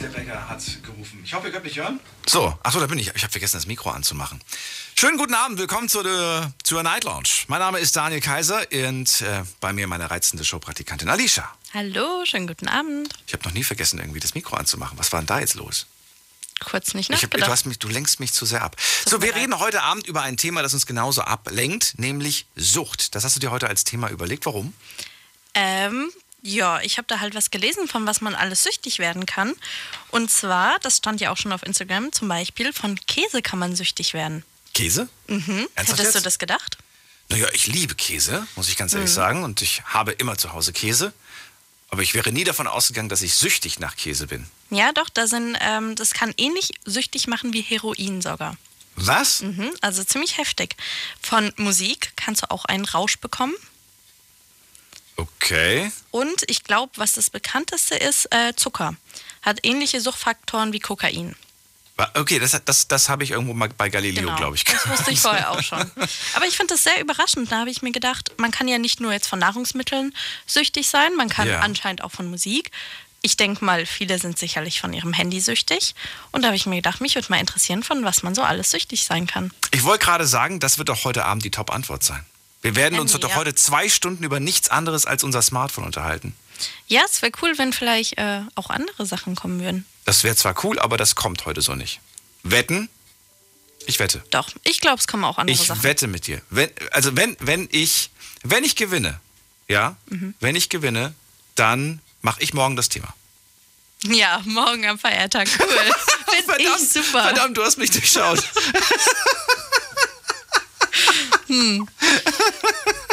Der Bäcker hat gerufen. Ich hoffe, ihr könnt mich hören. So, achso, da bin ich. Ich habe vergessen, das Mikro anzumachen. Schönen guten Abend, willkommen zu der, zur Night Lounge. Mein Name ist Daniel Kaiser und äh, bei mir meine reizende Showpraktikantin Alicia. Hallo, schönen guten Abend. Ich habe noch nie vergessen, irgendwie das Mikro anzumachen. Was war denn da jetzt los? Kurz nicht Ich hab, du, nachgedacht. hast mich, du lenkst mich zu sehr ab. So, wir reden heute Abend über ein Thema, das uns genauso ablenkt, nämlich Sucht. Das hast du dir heute als Thema überlegt. Warum? Ähm, ja, ich habe da halt was gelesen, von was man alles süchtig werden kann. Und zwar, das stand ja auch schon auf Instagram, zum Beispiel von Käse kann man süchtig werden. Käse? Mhm. Ernsthaft Hättest du jetzt? das gedacht? Naja, ich liebe Käse, muss ich ganz Mhm. ehrlich sagen. Und ich habe immer zu Hause Käse. Aber ich wäre nie davon ausgegangen, dass ich süchtig nach Käse bin. Ja, doch, da sind, ähm, das kann ähnlich süchtig machen wie Heroin sogar. Was? Mhm, also ziemlich heftig. Von Musik kannst du auch einen Rausch bekommen. Okay. Und ich glaube, was das bekannteste ist, äh, Zucker. Hat ähnliche Suchtfaktoren wie Kokain. Okay, das, das, das habe ich irgendwo mal bei Galileo, glaube ich. Genau. Das wusste ich vorher auch schon. Aber ich finde das sehr überraschend. Da habe ich mir gedacht, man kann ja nicht nur jetzt von Nahrungsmitteln süchtig sein, man kann Ja. anscheinend auch von Musik. Ich denke mal, viele sind sicherlich von ihrem Handy süchtig. Und da habe ich mir gedacht, mich würde mal interessieren, von was man so alles süchtig sein kann. Ich wollte gerade sagen, das wird doch heute Abend die Top-Antwort sein. Wir werden uns Handy, doch ja. heute zwei Stunden über nichts anderes als unser Smartphone unterhalten. Ja, es wäre cool, wenn vielleicht äh, auch andere Sachen kommen würden. Das wäre zwar cool, aber das kommt heute so nicht. Wetten? Ich wette. Doch, ich glaube, es kommen auch andere Ich Sachen. wette mit dir. Wenn, also wenn, wenn ich, wenn ich gewinne, ja, Mhm. wenn ich gewinne, dann mache ich morgen das Thema. Ja, morgen am Feiertag. Cool. Finde ich super. verdammt, du hast mich durchschaut.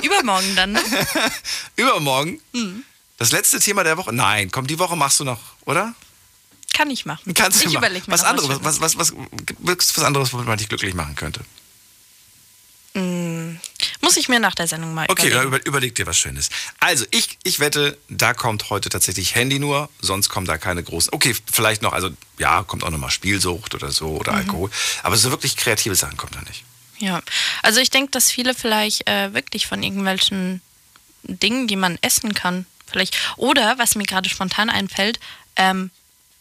Übermorgen dann, ne? Übermorgen. Mhm. Das letzte Thema der Woche. Nein, komm, die Woche machst du noch, oder? Kann ich machen. Kannst du ich überlege mir was anderes, was, was, was, was, was anderes, womit man dich glücklich machen könnte. Muss ich mir nach der Sendung mal Okay, dann überlegen. über, überleg dir was Schönes. Also, ich, ich wette, da kommt heute tatsächlich Handy nur, sonst kommen da keine großen. Okay, vielleicht noch, also ja, kommt auch nochmal Spielsucht oder so oder Mhm. Alkohol. Aber so wirklich kreative Sachen kommt da nicht. Ja, also ich denke, dass viele vielleicht äh, wirklich von irgendwelchen Dingen, die man essen kann, vielleicht. Oder, was mir gerade spontan einfällt, ähm,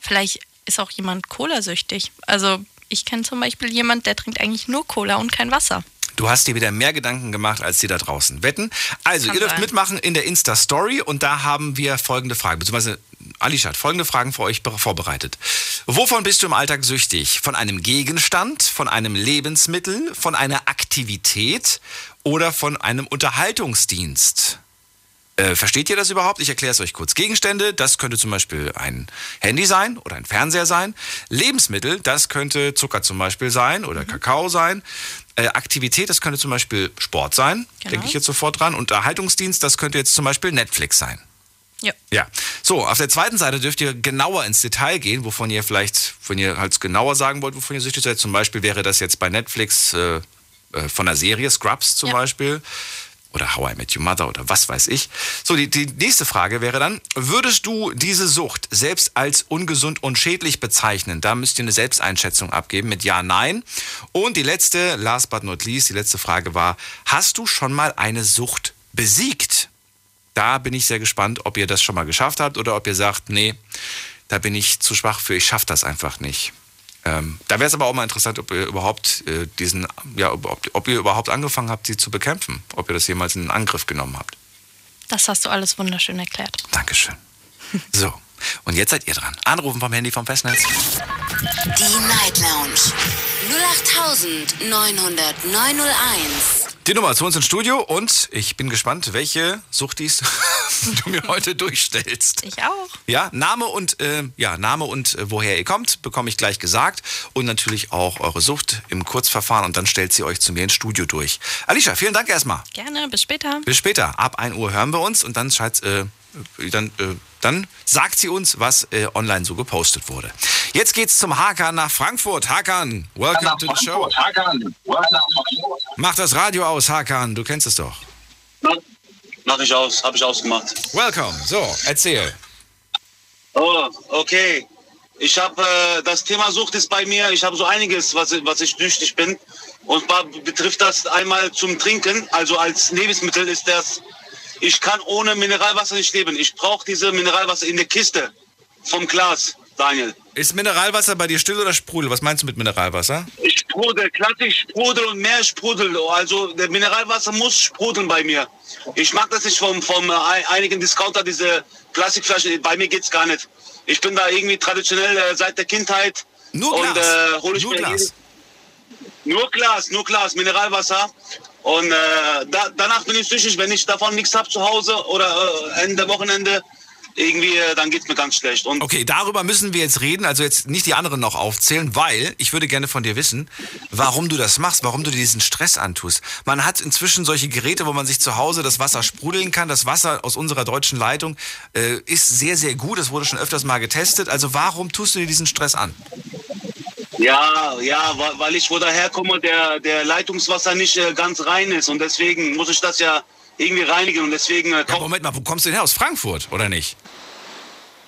vielleicht ist auch jemand Cola-süchtig. Also ich kenne zum Beispiel jemand, der trinkt eigentlich nur Cola und kein Wasser. Du hast dir wieder mehr Gedanken gemacht als die da draußen. Wetten? Also, Kann ihr dürft sein. mitmachen in der Insta-Story und da haben wir folgende Fragen, beziehungsweise Alicia hat folgende Fragen für euch be- vorbereitet. Wovon bist du im Alltag süchtig? Von einem Gegenstand, von einem Lebensmittel, von einer Aktivität oder von einem Unterhaltungsdienst? Äh, versteht ihr das überhaupt? Ich erkläre es euch kurz. Gegenstände, das könnte zum Beispiel ein Handy sein oder ein Fernseher sein. Lebensmittel, das könnte Zucker zum Beispiel sein oder Kakao sein. Äh, Aktivität, das könnte zum Beispiel Sport sein. Genau. Denke ich jetzt sofort dran. Unterhaltungsdienst, das könnte jetzt zum Beispiel Netflix sein. Ja. Ja. So, auf der zweiten Seite dürft ihr genauer ins Detail gehen, wovon ihr vielleicht, wenn ihr halt genauer sagen wollt, wovon ihr süchtig seid. Zum Beispiel wäre das jetzt bei Netflix äh, äh, von der Serie Scrubs zum Ja. Beispiel. Oder How I Met Your Mother oder was weiß ich. So, die, die nächste Frage wäre dann, würdest du diese Sucht selbst als ungesund und schädlich bezeichnen? Da müsst ihr eine Selbsteinschätzung abgeben mit Ja, Nein. Und die letzte, last but not least, die letzte Frage war, hast du schon mal eine Sucht besiegt? Da bin ich sehr gespannt, ob ihr das schon mal geschafft habt oder ob ihr sagt, nee, da bin ich zu schwach für, ich schaffe das einfach nicht. Ähm, da wäre es aber auch mal interessant, ob ihr überhaupt äh, diesen, ja, ob, ob ihr überhaupt angefangen habt, sie zu bekämpfen, ob ihr das jemals in Angriff genommen habt. Das hast du alles wunderschön erklärt. Dankeschön. So, und jetzt seid ihr dran. Anrufen vom Handy vom Festnetz. Die Night Lounge. 0890901. Die Nummer zu uns ins Studio und ich bin gespannt, welche Suchtis du mir heute durchstellst. Ich auch. Ja, Name und äh, ja, Name und äh, woher ihr kommt, bekomme ich gleich gesagt und natürlich auch eure Sucht im Kurzverfahren und dann stellt sie euch zu mir ins Studio durch. Alicia, vielen Dank erstmal. Gerne, bis später. Bis später. Ab 1 Uhr hören wir uns und dann scheint's, äh, dann, äh, dann sagt sie uns, was äh, online so gepostet wurde. Jetzt geht's zum Hakan nach Frankfurt. Hakan, welcome to the show. Mach das Radio aus, Hakan, du kennst es doch. Mach ich aus, habe ich ausgemacht. Welcome. So, erzähl. Oh, okay. Ich habe äh, das Thema Sucht ist bei mir. Ich habe so einiges, was, was ich süchtig bin. Und zwar betrifft das einmal zum Trinken. Also als Lebensmittel ist das. Ich kann ohne Mineralwasser nicht leben. Ich brauche diese Mineralwasser in der Kiste vom Glas, Daniel. Ist Mineralwasser bei dir still oder Sprudel? Was meinst du mit Mineralwasser? Sprudel, klassisch Sprudel und mehr Sprudel. Also der Mineralwasser muss sprudeln bei mir. Ich mag das nicht vom, vom äh, einigen Discounter, diese Plastikflaschen. Bei mir geht's gar nicht. Ich bin da irgendwie traditionell äh, seit der Kindheit. Nur und Glas. äh, hole ich Nur Glas. nur Glas, nur Glas, Mineralwasser. Und äh, da, danach bin ich süchtig, wenn ich davon nichts habe zu Hause oder äh, Ende Wochenende, irgendwie, äh, dann geht's mir ganz schlecht. Und Okay, darüber müssen wir jetzt reden, also jetzt nicht die anderen noch aufzählen, weil ich würde gerne von dir wissen, warum du das machst, warum du dir diesen Stress antust. Man hat inzwischen solche Geräte, wo man sich zu Hause das Wasser sprudeln kann. Das Wasser aus unserer deutschen Leitung äh, ist sehr, sehr gut. Das wurde schon öfters mal getestet. Also warum tust du dir diesen Stress an? Ja, ja, weil ich wo daherkomme, der, der Leitungswasser nicht äh, ganz rein ist und deswegen muss ich das ja irgendwie reinigen und deswegen äh, Ja, Moment mal, wo kommst du denn her? Aus Frankfurt, oder nicht?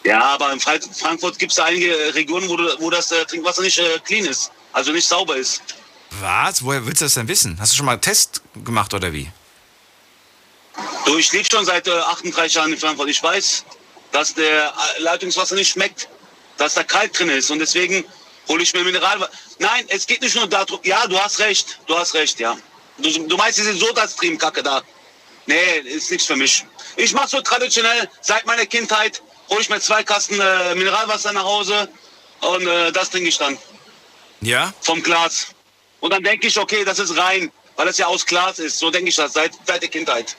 ja, aber in Fra- Frankfurt gibt es einige Regionen, wo, wo das äh, Trinkwasser nicht äh, clean ist, also nicht sauber ist. Was? Woher willst du das denn wissen? Hast du schon mal einen Test gemacht oder wie? Du, ich lebe schon seit äh, 38 Jahren in Frankfurt. Ich weiß, dass der äh, Leitungswasser nicht schmeckt, dass da kalt drin ist und deswegen hole ich mir Mineralwasser. Nein, es geht nicht nur darum. Ja, du hast recht, du hast recht, ja. Du, du meinst diese Soda-Stream-Kacke da? Nee, ist nichts für mich. Ich mache so traditionell seit meiner Kindheit. Hole ich mir zwei Kasten äh, Mineralwasser nach Hause und äh, das trinke ich dann Ja? vom Glas. Und dann denke ich, okay, das ist rein, weil es ja aus Glas ist. So denke ich das seit, seit der Kindheit.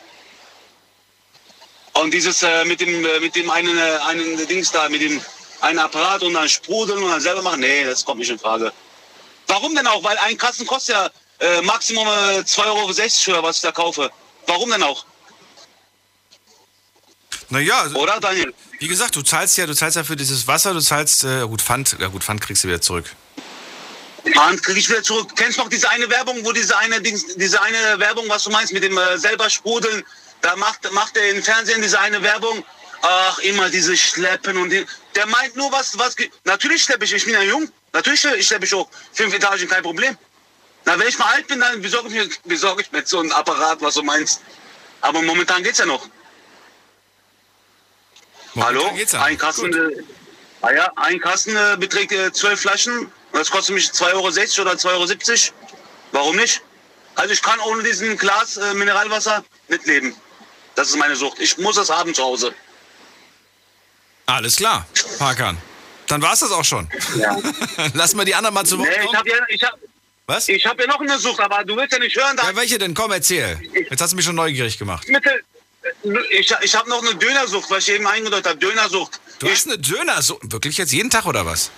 Und dieses äh, mit dem äh, mit dem einen äh, einen Dings da, mit dem einen Apparat und dann sprudeln und dann selber machen, nee, das kommt nicht in Frage. Warum denn auch? Weil ein Kasten kostet ja äh, Maximum äh, 2,60 Euro oder was ich da kaufe. Warum denn auch? Naja, Oder, Daniel? wie gesagt, du zahlst ja, du zahlst ja für dieses Wasser, du zahlst, äh, gut, Pfand, ja gut, Pfand kriegst du wieder zurück. Mann, krieg ich wieder zurück. Kennst du noch diese eine Werbung, wo diese eine diese eine Werbung, was du meinst, mit dem äh, selber sprudeln, da macht, macht er im Fernsehen diese eine Werbung. Ach, immer diese Schleppen und die, der meint nur was, was, natürlich schleppe ich, ich bin ja jung, natürlich schleppe ich hoch, fünf Etagen, kein Problem. Na, wenn ich mal alt bin, dann besorge ich mir, besorge ich mir so ein Apparat, was du meinst. Aber momentan geht's ja noch. Momentan Hallo? Geht's ja. Ein Kasten, äh, ah ja, ein Kasten äh, beträgt äh, zwölf Flaschen. Und das kostet mich 2,60 Euro oder 2,70 Euro. Warum nicht? Also ich kann ohne diesen Glas äh, Mineralwasser nicht leben. Das ist meine Sucht. Ich muss das haben zu Hause. Alles klar, Hakan. Dann war's das auch schon. Ja. Lass mal die anderen mal zu Wort Nee, ich kommen. habe ja, ich hab, Was? ich hab ja noch eine Sucht, aber du willst ja nicht hören. Ja, welche denn? Komm, erzähl. Jetzt hast du mich schon neugierig gemacht. Mittel, ich, ich habe noch eine Dönersucht, was ich eben eingedeutet habe. Dönersucht. Du ich, hast eine Döner, so wirklich jetzt jeden Tag oder was?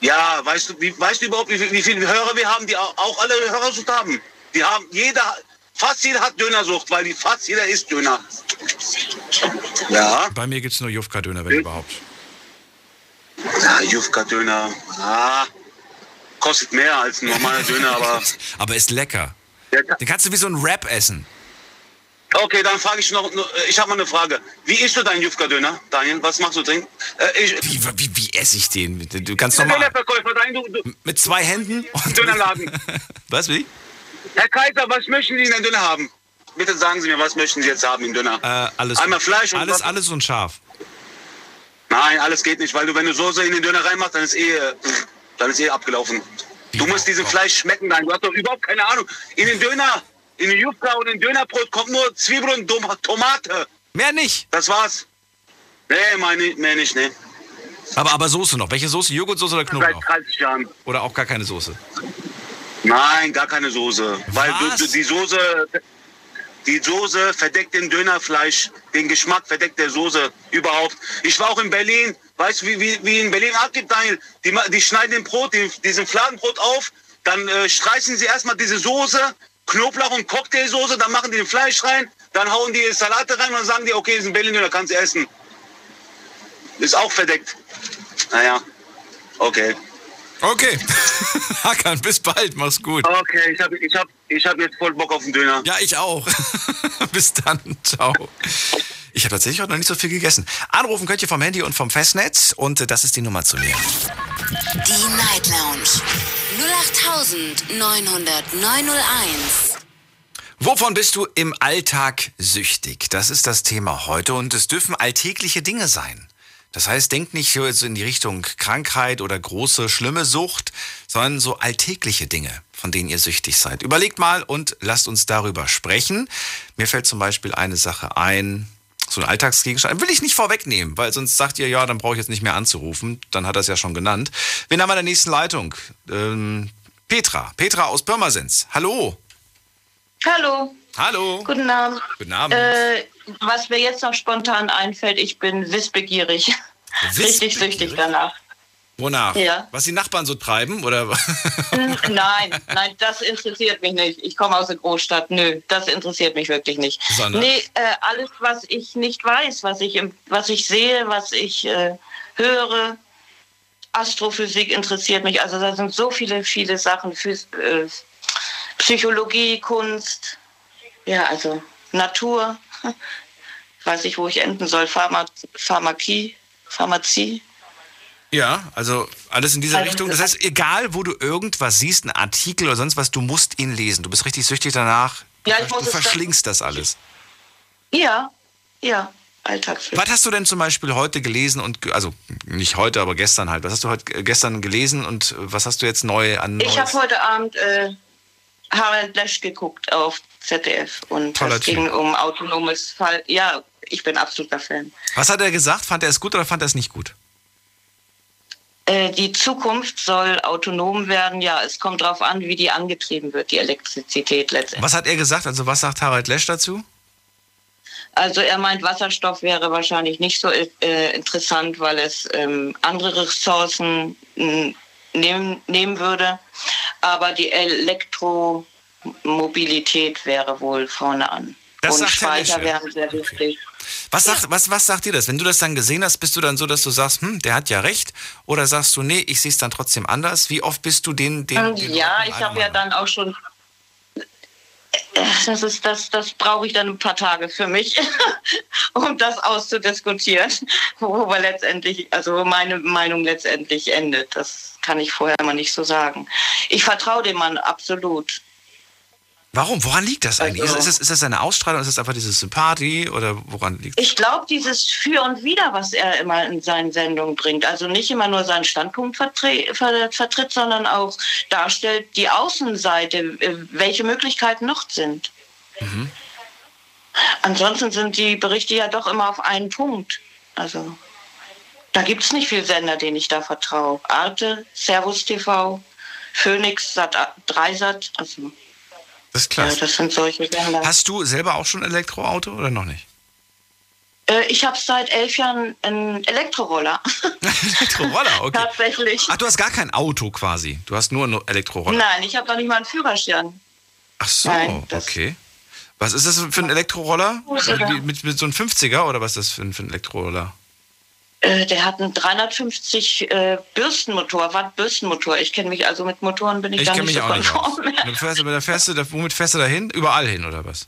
Ja, weißt du, wie, weißt du überhaupt, wie, wie viele Hörer wir haben, die auch, auch alle Hörersucht haben? Die haben, jeder, fast jeder hat Dönersucht, weil die, fast jeder isst Döner. Ja, Bei mir gibt's nur Jufka-Döner, wenn überhaupt. ja Jufka-Döner, ah, kostet mehr als ein normaler Döner, aber... Aber ist lecker. Den kannst du wie so ein Wrap essen. okay, dann frage ich noch, noch- ich habe mal eine Frage. Wie isst du deinen Jufka-Döner, Daniel? Was machst du drin? Äh, Wie, wie, wie esse ich den? Du kannst normal. Mit zwei Händen? Und Dönerladen. Was, wie? Herr Kaiser, was möchten Sie in den Döner haben? Bitte sagen Sie mir, was möchten Sie jetzt haben im Döner? Äh, alles. Einmal Fleisch und Alles, was? alles und scharf. Nein, alles geht nicht, weil du, wenn du Soße in den Döner reinmachst, dann ist eh, dann ist eh abgelaufen. Du musst diesem Fleisch schmecken, nein, du hast doch überhaupt keine Ahnung. In den Döner, in den Jufka und in den Dönerbrot kommt nur Zwiebel und Tomate. Mehr nicht. Das war's. Nee, meine, mehr nicht, nee. Aber, aber Soße noch. Welche Soße? Joghurtsoße oder Seit Knoblauch? 30 Jahren. Oder auch gar keine Soße? Nein, gar keine Soße. Weil du, die Soße, die Soße verdeckt den Dönerfleisch, den Geschmack verdeckt der Soße überhaupt. Ich war auch in Berlin, weißt du, wie, wie, wie in Berlin abgibt, Daniel? Die, die schneiden den Brot, die, diesen Fladenbrot auf, dann äh, streichen sie erstmal diese Soße, Knoblauch und Cocktailsoße, dann machen die den Fleisch rein, dann hauen die Salate rein und dann sagen die, okay, ist ein Berlin-Döner, kannst du essen. Ist auch verdeckt. Naja, okay. Okay. Hakan, bis bald. Mach's gut. Okay, ich habe ich hab, ich hab jetzt voll Bock auf den Döner. Ja, ich auch. bis dann. Ciao. Ich habe tatsächlich heute noch nicht so viel gegessen. Anrufen könnt ihr vom Handy und vom Festnetz und äh, das ist die Nummer zu mir. Die Night Lounge 08901. Wovon bist du im Alltag süchtig? Das ist das Thema heute und es dürfen alltägliche Dinge sein. Das heißt, denk nicht so in die Richtung Krankheit oder große, schlimme Sucht, sondern so alltägliche Dinge, von denen ihr süchtig seid. Überlegt mal und lasst uns darüber sprechen. Mir fällt zum Beispiel eine Sache ein, so ein Alltagsgegenstand. Will ich nicht vorwegnehmen, weil sonst sagt ihr, ja, dann brauche ich jetzt nicht mehr anzurufen. Dann hat er es ja schon genannt. Wen haben wir in der nächsten Leitung? Ähm, Petra. Petra aus Pirmasens. Hallo. Hallo, Hallo. guten Abend. Guten Abend. Äh, was mir jetzt noch spontan einfällt, ich bin wissbegierig. Richtig süchtig danach. Wonach? Ja. Was die Nachbarn so treiben? Oder? Nein, nein, das interessiert mich nicht. Ich komme aus der Großstadt. Nö, das interessiert mich wirklich nicht. Sondern? Nee, äh, alles, was ich nicht weiß, was ich, was ich sehe, was ich äh, höre, Astrophysik interessiert mich. Also da sind so viele, viele Sachen. Phys äh, Psychologie, Kunst, ja, also Natur. Weiß ich, wo ich enden soll. Pharma Pharmakie, Pharmazie. Ja, also alles in dieser Also, Richtung. Das das- heißt, egal wo du irgendwas siehst, einen Artikel oder sonst was, du musst ihn lesen. Du bist richtig süchtig danach. Ja, du ich muss du es dann- verschlingst das alles. Ja, ja, Alltagsfilm. Was hast du denn zum Beispiel heute gelesen und also nicht heute, aber gestern halt. Was hast du heute äh, gestern gelesen und äh, was hast du jetzt neu an Ich habe heute Abend äh, Harald Lesch geguckt auf ZDF und Toller es ging um autonomes Fall. Ja, ich bin absoluter Fan. Was hat er gesagt? Fand er es gut oder fand er es nicht gut? Äh, die Zukunft soll autonom werden. Ja, es kommt darauf an, wie die angetrieben wird, die Elektrizität letztendlich. Was hat er gesagt? Also was sagt Harald Lesch dazu? Also er meint, Wasserstoff wäre wahrscheinlich nicht so äh, interessant, weil es ähm, andere Ressourcen nehmen, nehmen würde. Aber die Elektromobilität wäre wohl vorne an. Das Und Speicher wären sehr wichtig. Was sagt, was, was sagt dir das? Wenn du das dann gesehen hast, bist du dann so, dass du sagst, hm, der hat ja recht? Oder sagst du, nee, ich sehe es dann trotzdem anders? Wie oft bist du den, den, den ja, ich habe ja dann auch schon. Das ist das, das brauche ich dann ein paar Tage für mich, um das auszudiskutieren, wo wir letztendlich, also wo meine Meinung letztendlich endet. Das kann ich vorher immer nicht so sagen. Ich vertraue dem Mann absolut. Warum? Woran liegt das eigentlich? Also- ist, das, ist das eine Ausstrahlung? Ist das einfach diese Sympathie? Oder woran liegt Ich glaube, dieses Für und Wider, was er immer in seinen Sendungen bringt, also nicht immer nur seinen Standpunkt vertre ver vertritt, sondern auch darstellt die Außenseite, äh, welche Möglichkeiten noch sind. Ansonsten sind die Berichte ja doch immer auf einen Punkt. Also da gibt es nicht viel Sender, denen ich da vertraue. Arte, Servus TV, Phoenix, Sat 3 Sat, also Das ist klar. ja, das sind solche Sender. Hast du selber auch schon ein Elektroauto oder noch nicht? Äh, ich habe seit elf Jahren einen Elektroroller. Elektroroller, okay. Tatsächlich. Ach, du hast gar kein Auto quasi. Du hast nur einen Elektroroller. Nein, ich habe noch nicht mal einen Führerschein. Ach so, Nein, okay. Was ist das für ein Elektroroller? Wie- Mit, mit so einem 50er oder was ist das für ein, für ein Elektroroller? Äh, der hat einen 350 äh, Bürstenmotor, Watt Bürstenmotor. Ich kenne mich also mit Motoren bin ich, Ich kenne nicht mich so auch nicht konform. Du fährst, da fährst du, da, womit fährst du da hin? Überall hin oder was?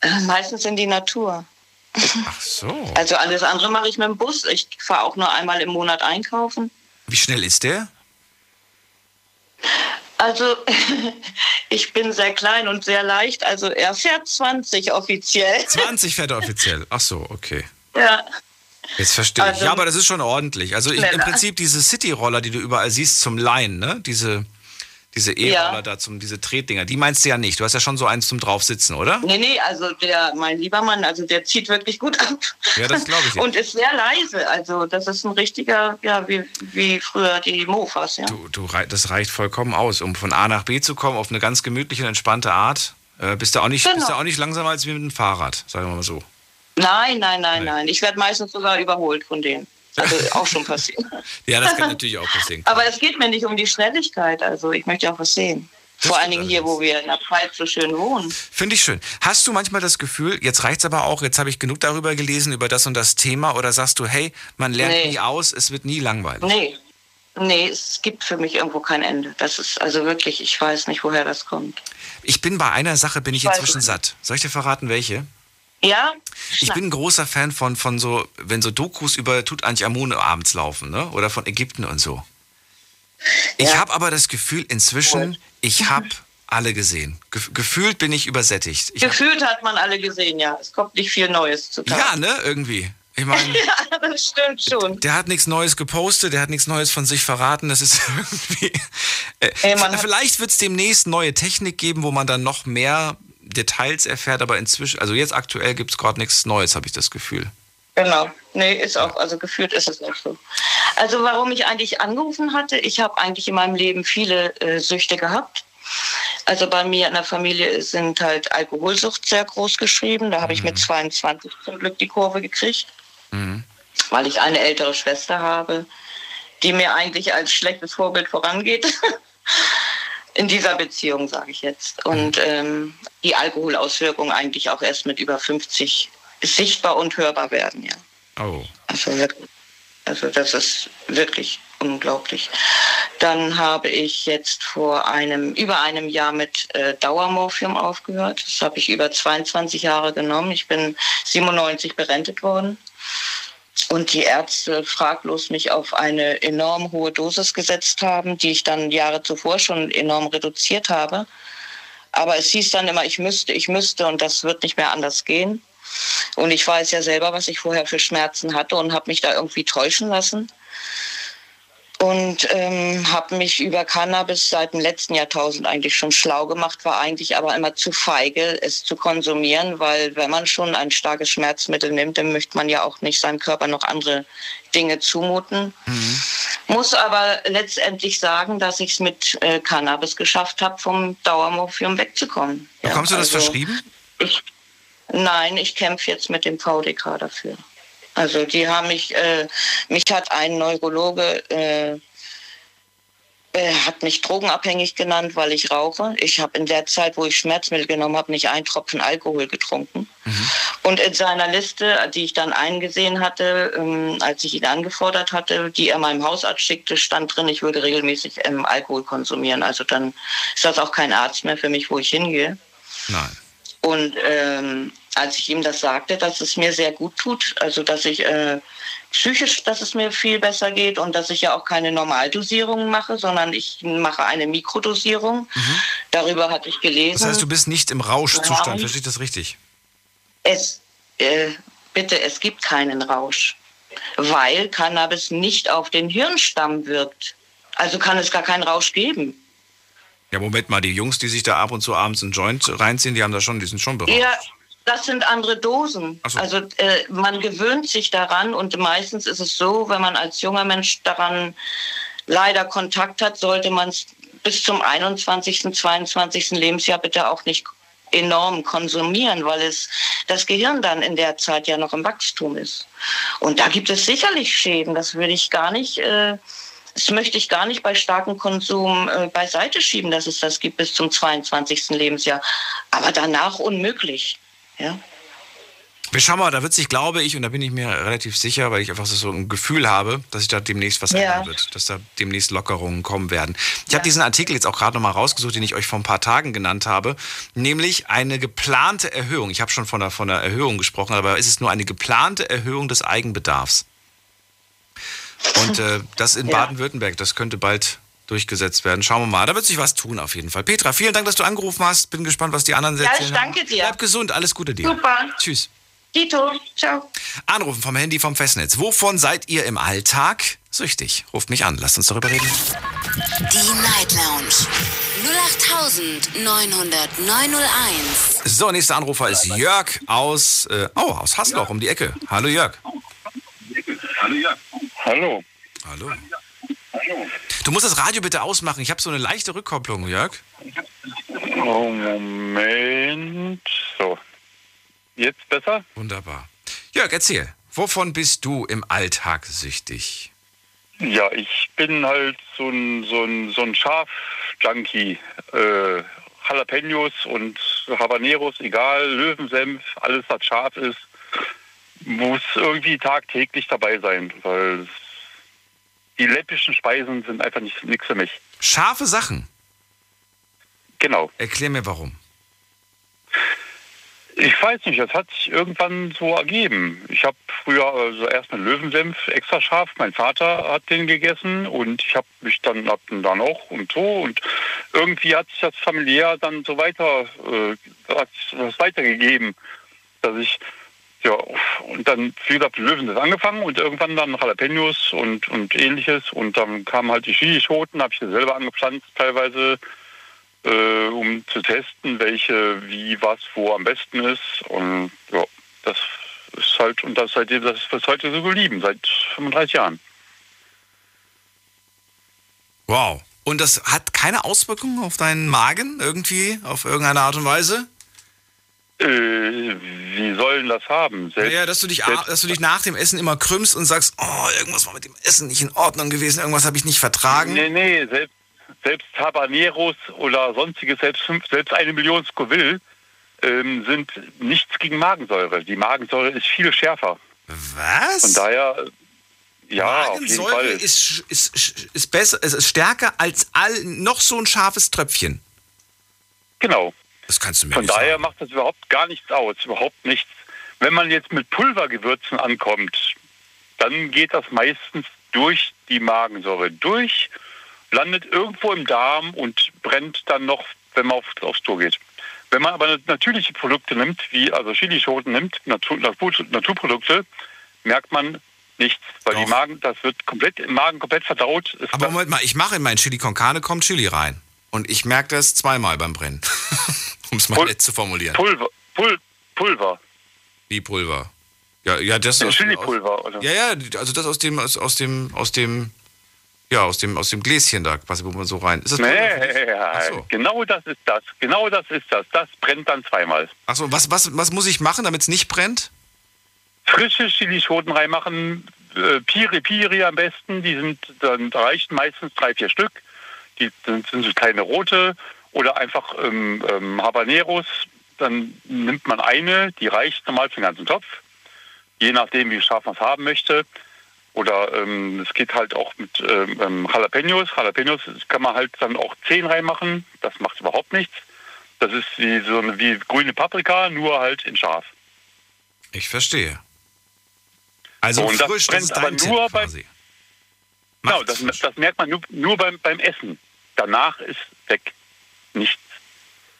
Äh, Meistens in die Natur. Ach so. Also alles andere mache ich mit dem Bus. Ich fahre auch nur einmal im Monat einkaufen. Wie schnell ist der? Also ich bin sehr klein und sehr leicht. Also er fährt 20 offiziell. 20 fährt er offiziell. Ach so, okay. Ja. Jetzt verstehe ich. Also- Ja, aber das ist schon ordentlich. Also ich, im. Prinzip diese City-Roller, die du überall siehst zum Leihen, ne? Diese, diese E-Roller Ja. da, zum, diese Tretdinger, die meinst du ja nicht. Du hast ja schon so eins zum Draufsitzen, oder? Nee, nee, also der, mein lieber Mann, also der zieht wirklich gut ab. Ja, das glaube ich dir. Und ist sehr leise. Also das ist ein richtiger, ja, wie, wie früher die Mofas, ja. Du, du, das reicht vollkommen aus, um von A nach B zu kommen, auf eine ganz gemütliche und entspannte Art. Äh, bist, du auch nicht, Genau. bist du auch nicht langsamer als wie mit dem Fahrrad, sagen wir mal so. Nein, nein, nein, nein. Ich werde meistens sogar überholt von denen. Also auch schon passiert. Ja, das kann natürlich auch passieren. Aber es geht mir nicht um die Schnelligkeit. Also ich möchte auch was sehen. Das Vor allen Dingen hier, wo wir in der Pfalz so schön wohnen. Finde ich schön. Hast du manchmal das Gefühl, jetzt reicht's aber auch, jetzt habe ich genug darüber gelesen, über das und das Thema, oder sagst du, hey, man lernt Nee. nie aus, es wird nie langweilig? Nee. Nee, es gibt für mich irgendwo kein Ende. Das ist also wirklich, ich weiß nicht, woher das kommt. Ich bin bei einer Sache, bin ich Weiß inzwischen ich. satt. Soll ich dir verraten, welche? Ja? Ich bin ein großer Fan von, von so, wenn so Dokus über Tutanchamun abends laufen, ne? Oder von Ägypten und so. Ich habe aber das Gefühl, inzwischen, ich habe alle gesehen. Ge gefühlt bin ich übersättigt. Ich Gefühlt hat man alle gesehen, ja. Es kommt nicht viel Neues zutage. ja, ne? Irgendwie. Ich meine, Ja, das stimmt schon. der hat nichts Neues gepostet, der hat nichts Neues von sich verraten. Das ist irgendwie. Äh, Ey, vielleicht wird es demnächst neue Technik geben, wo man dann noch mehr Details erfährt, aber inzwischen, also jetzt aktuell gibt es gerade nichts Neues, habe ich das Gefühl. Genau. Nee, ist auch, also gefühlt ist es auch so. Also warum ich eigentlich angerufen hatte, ich habe eigentlich in meinem Leben viele äh, Süchte gehabt. Also bei mir in der Familie sind halt Alkoholsucht sehr groß geschrieben. Da habe ich mit 22 zum Glück die Kurve gekriegt, weil ich eine ältere Schwester habe, die mir eigentlich als schlechtes Vorbild vorangeht. In dieser Beziehung, sage ich jetzt. Und ähm, die Alkoholauswirkungen eigentlich auch erst mit über 50 sichtbar und hörbar werden, ja. Oh. Also, also das ist wirklich unglaublich. Dann habe ich jetzt vor einem, über einem Jahr mit äh, Dauermorphium aufgehört. Das habe ich über 22 Jahre genommen. Ich bin 97 berentet worden. Und die Ärzte fraglos mich auf eine enorm hohe Dosis gesetzt haben, die ich dann Jahre zuvor schon enorm reduziert habe. Aber es hieß dann immer, ich müsste, ich müsste und das wird nicht mehr anders gehen. Und ich weiß ja selber, was ich vorher für Schmerzen hatte und habe mich da irgendwie täuschen lassen. Und ähm, habe mich über Cannabis seit dem letzten Jahrtausend eigentlich schon schlau gemacht, war eigentlich aber immer zu feige, es zu konsumieren, weil wenn man schon ein starkes Schmerzmittel nimmt, dann möchte man ja auch nicht seinem Körper noch andere Dinge zumuten. Muss aber letztendlich sagen, dass ich es mit äh, Cannabis geschafft habe, vom Dauermorphium wegzukommen. Ja, Bekommst du das also- verschrieben? ich, nein, ich kämpfe jetzt mit dem VDK dafür. Also die haben mich, äh, mich hat ein Neurologe, äh, äh, hat mich drogenabhängig genannt, weil ich rauche. Ich habe in der Zeit, wo ich Schmerzmittel genommen habe, nicht einen Tropfen Alkohol getrunken. Und in seiner Liste, die ich dann eingesehen hatte, ähm, als ich ihn angefordert hatte, die er meinem Hausarzt schickte, stand drin, ich würde regelmäßig ähm, Alkohol konsumieren. Also dann ist das auch kein Arzt mehr für mich, wo ich hingehe. Nein. Und ähm, als ich ihm das sagte, dass es mir sehr gut tut, also dass ich äh, psychisch, dass es mir viel besser geht und dass ich ja auch keine Normaldosierung mache, sondern ich mache eine Mikrodosierung. Darüber hatte ich gelesen. Das heißt, du bist nicht im Rauschzustand, Ja. verstehe ich das richtig? es, äh, bitte, es gibt keinen Rausch, weil Cannabis nicht auf den Hirnstamm wirkt. Also kann es gar keinen Rausch geben. Ja, Moment mal, die Jungs, die sich da ab und zu abends einen Joint reinziehen, die haben da schon, die sind schon bereit. Ja, das sind andere Dosen. So. Also äh, man gewöhnt sich daran und meistens ist es so, wenn man als junger Mensch daran leider Kontakt hat, sollte man es bis zum 21., 22. Lebensjahr bitte auch nicht enorm konsumieren, weil es das Gehirn dann in der Zeit ja noch im Wachstum ist. Und da gibt es sicherlich Schäden. Das würde ich gar nicht, äh, das möchte ich gar nicht bei starkem Konsum äh, beiseite schieben, dass es das gibt bis zum 22. Lebensjahr. Aber danach unmöglich. Ja. Wir schauen mal, da wird sich, glaube ich, und da bin ich mir relativ sicher, weil ich einfach so ein Gefühl habe, dass sich da demnächst was Ja. ändern wird, dass da demnächst Lockerungen kommen werden. Ich habe diesen Artikel jetzt auch gerade nochmal rausgesucht, den ich euch vor ein paar Tagen genannt habe, nämlich eine geplante Erhöhung. Ich habe schon von einer, von einer Erhöhung gesprochen, aber es ist nur eine geplante Erhöhung des Eigenbedarfs. Und äh, das in Ja. Baden-Württemberg, das könnte bald durchgesetzt werden. Schauen wir mal, da wird sich was tun auf jeden Fall. Petra, vielen Dank, dass du angerufen hast. Bin gespannt, was die anderen Ja, erzählen ich danke haben. dir. Bleib gesund, alles Gute dir. Super. Tschüss. Dito, ciao. Anrufen vom Handy vom Festnetz. Wovon seid ihr im Alltag süchtig? Ruft mich an, lasst uns darüber reden. Die Night Lounge 0890901. So, nächster Anrufer ist Jörg aus, äh, oh, aus Hasloch um die Ecke. Hallo Jörg. Hallo. Hallo. Du musst das Radio bitte ausmachen. Ich habe so eine leichte Rückkopplung, Jörg. Oh, Moment. So. Jetzt besser? Wunderbar. Jörg, erzähl. Wovon bist du im Alltag süchtig? Ja, ich bin halt so ein, so ein, so ein Schaf-Junkie. Äh, Jalapenos und Habaneros, egal, Löwensenf, alles, was scharf ist, muss irgendwie tagtäglich dabei sein, weil die läppischen Speisen sind einfach nicht nichts für mich. Scharfe Sachen. Genau. Erklär mir warum. Ich weiß nicht, das hat sich irgendwann so ergeben. Ich habe früher also erst Löwensenf extra scharf. Mein Vater hat den gegessen und ich habe mich dann hab den dann auch und so und irgendwie hat sich das familiär dann so weiter äh, hat das weitergegeben, dass ich ja und dann wie gesagt Löwensenf angefangen und irgendwann dann Jalapenos und und ähnliches und dann kamen halt die Chilischoten, habe ich sie selber angepflanzt teilweise äh, um zu testen, welche, wie, was, wo am besten ist. Und ja, das ist halt, und das seitdem, das ist bis heute so geblieben, seit 35 Jahren. Wow. Und das hat keine Auswirkungen auf deinen Magen irgendwie, auf irgendeine Art und Weise? Äh, wie sollen das haben? Selbst, ja, dass du, dich, dass du dich nach dem Essen immer krümmst und sagst, oh, irgendwas war mit dem Essen nicht in Ordnung gewesen, irgendwas habe ich nicht vertragen. Nee, nee, selbst, selbst Habaneros oder sonstiges, selbst, selbst eine Million Scoville ähm, sind nichts gegen Magensäure. Die Magensäure ist viel schärfer. Was? Von daher, ja, Magensäure auf jeden Fall. Ist, ist, ist besser, es ist stärker als all, noch so ein scharfes Tröpfchen. Genau. Das kannst du mir Von nicht daher sagen. macht das überhaupt gar nichts aus, überhaupt nichts. Wenn man jetzt mit Pulvergewürzen ankommt, dann geht das meistens durch die Magensäure durch landet irgendwo im Darm und brennt dann noch, wenn man auf, aufs Tor geht. Wenn man aber natürliche Produkte nimmt, wie also Chilischoten nimmt, Natur, Natur, Naturprodukte, merkt man nichts, weil Doch. die Magen, das wird komplett im Magen komplett verdaut. aber Moment mal, ich mache in mein Chili con Carne kommt Chili rein und ich merke das zweimal beim Brennen, um es mal Pul nett zu formulieren. Pulver, Pul Pulver. Wie Pulver? Ja, ja, das ja, Chili-Pulver, oder? Ja, ja, also das aus dem, aus, aus dem, aus dem ja, aus dem, aus dem Gläschen da quasi, wo man so rein. Ist das nee, ja, so. genau das ist das. Genau das ist das. Das brennt dann zweimal. Achso, was, was, was muss ich machen, damit es nicht brennt? Frische Chilischoten reinmachen, äh, Piri Piri am besten. Die sind, dann reichen meistens drei, vier Stück. Die sind, sind so kleine rote oder einfach ähm, ähm, Habaneros. Dann nimmt man eine, die reicht normal für den ganzen Topf. Je nachdem, wie scharf man es haben möchte. Oder ähm, es geht halt auch mit ähm, ähm Jalapenos. Jalapenos kann man halt dann auch 10 reinmachen. Das macht überhaupt nichts. Das ist wie so eine wie grüne Paprika, nur halt in scharf. Ich verstehe. Also und frisch, das brennt das aber nur beim, Genau, das, das, merkt man nur, nur beim, beim Essen. Danach ist weg. Nichts.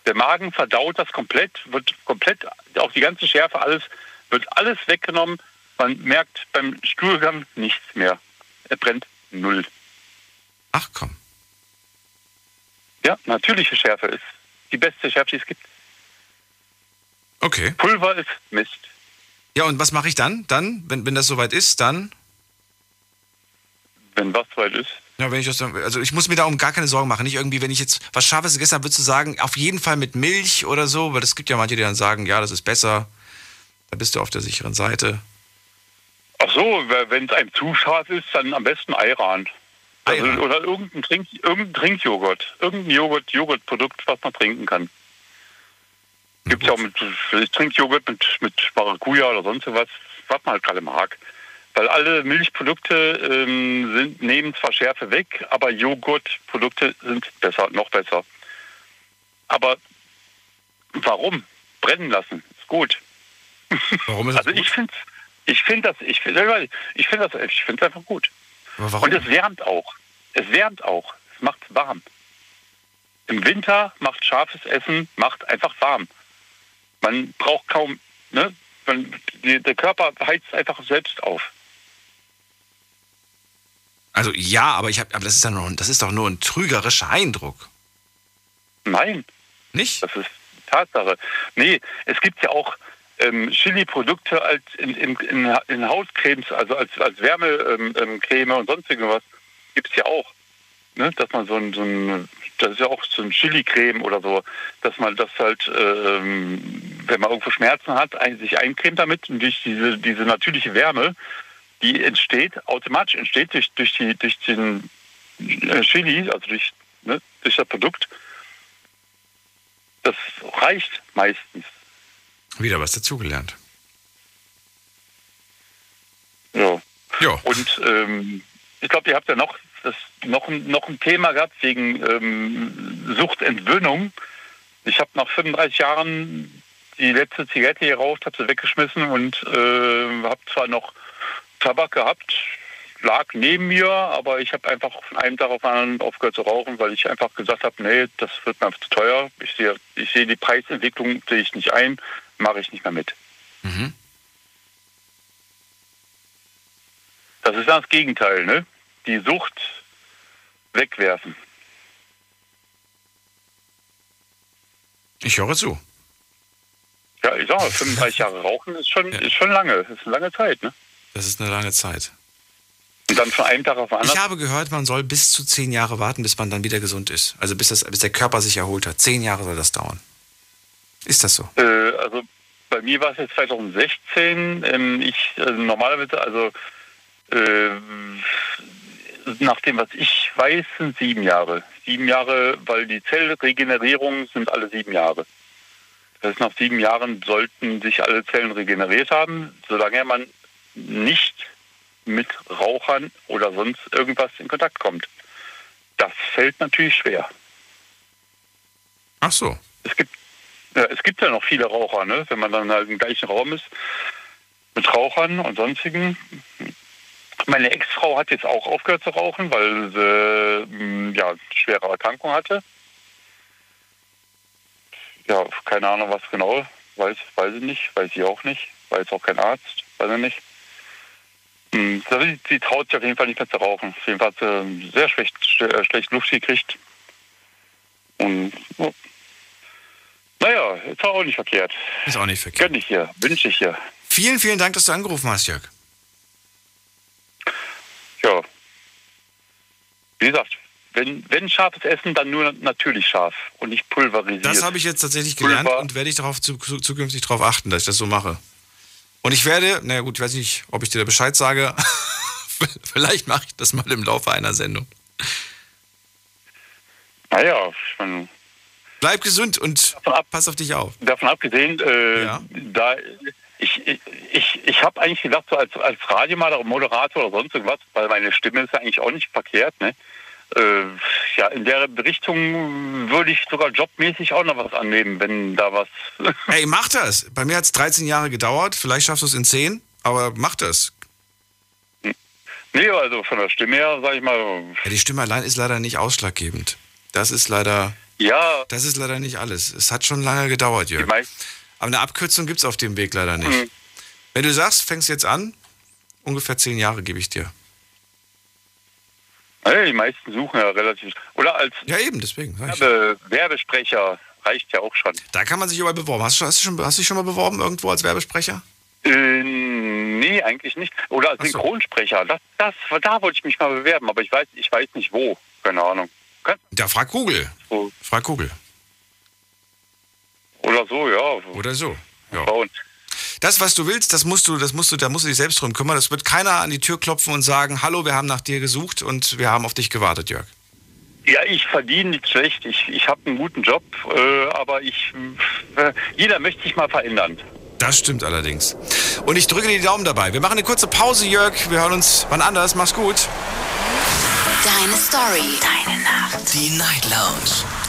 Der Magen verdaut das komplett, wird komplett, auch die ganze Schärfe, alles, wird alles weggenommen man merkt beim Stuhlgang nichts mehr. Er brennt null. Ach komm. Ja, natürliche Schärfe ist die beste Schärfe, die es gibt. Okay. Pulver ist Mist. Ja, und was mache ich dann? Dann, wenn, wenn das soweit ist, dann? Wenn was soweit ist? Ja, wenn ich das, also ich muss mir darum gar keine Sorgen machen. Nicht irgendwie, wenn ich jetzt was Scharfes gegessen habe, würdest du sagen, auf jeden Fall mit Milch oder so, weil es gibt ja manche, die dann sagen, ja, das ist besser. Da bist du auf der sicheren Seite. Ach so, wenn es einem zu scharf ist, dann am besten Ayran. Also, oder irgendein, Trink, irgendein Trinkjoghurt. Irgendein Joghurt, Joghurtprodukt, was man trinken kann. Gibt es ja auch mit Trinkjoghurt mit, mit Maracuja oder sonst was, was man halt gerade mag. Weil alle Milchprodukte ähm, sind, nehmen zwar Schärfe weg, aber Joghurtprodukte sind besser, noch besser. Aber warum? Brennen lassen, ist gut. Warum ist also gut? ich finde es ich finde das, ich finde, ich finde das, ich finde es einfach gut. Und es wärmt auch. Es wärmt auch. Es macht warm. Im Winter macht scharfes Essen, macht einfach warm. Man braucht kaum, ne? Man, der Körper heizt einfach selbst auf. Also ja, aber ich habe, aber das ist ja nur, das ist doch nur ein trügerischer Eindruck. Nein. Nicht? Das ist Tatsache. Nee, es gibt ja auch ähm, Chili-Produkte als in, in, in, in, Hautcremes, also als, als Wärmecreme ähm, und sonst irgendwas, gibt es ja auch. Ne? Dass man so ein, so ein, das ist ja auch so ein Chili-Creme oder so, dass man das halt, ähm, wenn man irgendwo Schmerzen hat, ein, sich eincremt damit und durch diese, diese natürliche Wärme, die entsteht, automatisch entsteht durch, durch, die, durch den äh, Chili, also durch, ne, durch das Produkt, das reicht meistens. Wieder was dazugelernt. Ja. ja. Und ähm, ich glaube, ihr habt ja noch, das, noch, noch ein Thema gehabt wegen ähm, Suchtentwöhnung. Ich habe nach 35 Jahren die letzte Zigarette geraucht, habe sie weggeschmissen und äh, habe zwar noch Tabak gehabt, lag neben mir, aber ich habe einfach von einem Tag auf den anderen aufgehört zu rauchen, weil ich einfach gesagt habe, nee, das wird mir einfach zu teuer. Ich sehe, ich sehe die Preisentwicklung sehe ich nicht ein, mache ich nicht mehr mit. Mhm. Das ist das Gegenteil, ne? Die Sucht wegwerfen. Ich höre zu. Ja, ich sage, 35 Jahre rauchen ist schon, ist schon lange. Ist eine lange Zeit, ne? Das ist eine lange Zeit. Und dann von einem Tag auf den Ich anderen. habe gehört, man soll bis zu zehn Jahre warten, bis man dann wieder gesund ist. Also bis, das, bis der Körper sich erholt hat. Zehn Jahre soll das dauern. Ist das so? Äh, also bei mir war es jetzt 2016. Ähm, ich äh, normalerweise, also äh, nach dem, was ich weiß, sind sieben Jahre. Sieben Jahre, weil die Zellregenerierung sind alle sieben Jahre. Das heißt, nach sieben Jahren sollten sich alle Zellen regeneriert haben, solange man nicht mit Rauchern oder sonst irgendwas in Kontakt kommt. Das fällt natürlich schwer. Ach so. Es gibt, ja, es gibt ja noch viele Raucher, ne? wenn man dann halt im gleichen Raum ist mit Rauchern und sonstigen. Meine Ex-Frau hat jetzt auch aufgehört zu rauchen, weil sie mh, ja, schwere Erkrankung hatte. Ja, keine Ahnung, was genau. Weiß, weiß ich nicht, weiß ich auch nicht. Weiß auch kein Arzt, weiß ich nicht. Hm, Sie, sie traut sich auf jeden Fall nicht mehr zu rauchen. Auf jeden Fall hat sie sehr schlecht, äh, schlecht Luft gekriegt. Und ja. naja, ist auch nicht verkehrt. Ist auch nicht verkehrt. Gönn ich hier, wünsche ich hier. Vielen, vielen Dank, dass du angerufen hast, Jörg. Ja. Wie gesagt, wenn, wenn scharfes Essen, dann nur natürlich scharf und nicht pulverisiert. Das habe ich jetzt tatsächlich gelernt Pulver. und werde ich darauf zu, zu, zukünftig darauf achten, dass ich das so mache. Und ich werde, na gut, ich weiß nicht, ob ich dir da Bescheid sage. Vielleicht mache ich das mal im Laufe einer Sendung. Naja, ich meine, Bleib gesund und pass auf dich auf. davon abgesehen, äh, Ja. da ich, ich, ich, ich habe eigentlich gedacht, so als, als Radiomaler, Moderator oder sonst irgendwas, weil meine Stimme ist ja eigentlich auch nicht verkehrt, ne? Äh, ja, in der Richtung würde ich sogar jobmäßig auch noch was annehmen, wenn da was. Ey, mach das. Bei mir hat es 13 Jahre gedauert. Vielleicht schaffst du es in 10, aber mach das. nee, also von der Stimme her, sag ich mal, Ja, die Stimme allein ist leider nicht ausschlaggebend. Das ist leider, ja, das ist leider nicht alles. Es hat schon lange gedauert, Jörg. Aber eine Abkürzung gibt es auf dem Weg leider nicht. Mhm. Wenn du sagst, fängst jetzt an, ungefähr 10 Jahre gebe ich dir. Ja, die meisten suchen ja relativ. Oder als Ja, eben, deswegen. Werbe, Werbesprecher reicht ja auch schon. Da kann man sich überall beworben. Hast du, hast, du schon, hast du dich schon mal beworben irgendwo als Werbesprecher? Äh, nee, eigentlich nicht. Oder als so. Synchronsprecher. Das, das, da wollte ich mich mal bewerben, aber ich weiß, ich weiß nicht wo. Keine Ahnung. Kann- Ja, frag Google. so- Frag Google. Oder so, ja. Oder so. Ja. Das, was du willst, das musst du, das musst du, da musst du dich selbst drum kümmern. Das wird keiner an die Tür klopfen und sagen, hallo, wir haben nach dir gesucht und wir haben auf dich gewartet, Jörg. Ja, ich verdiene nicht schlecht. Ich, ich habe einen guten Job, äh, aber ich. Äh, jeder möchte sich mal verändern. Das stimmt allerdings. Und ich drücke dir die Daumen dabei. Wir machen eine kurze Pause, Jörg. Wir hören uns wann anders. Mach's gut. Deine Story. Deine Nacht. Die Night Lounge.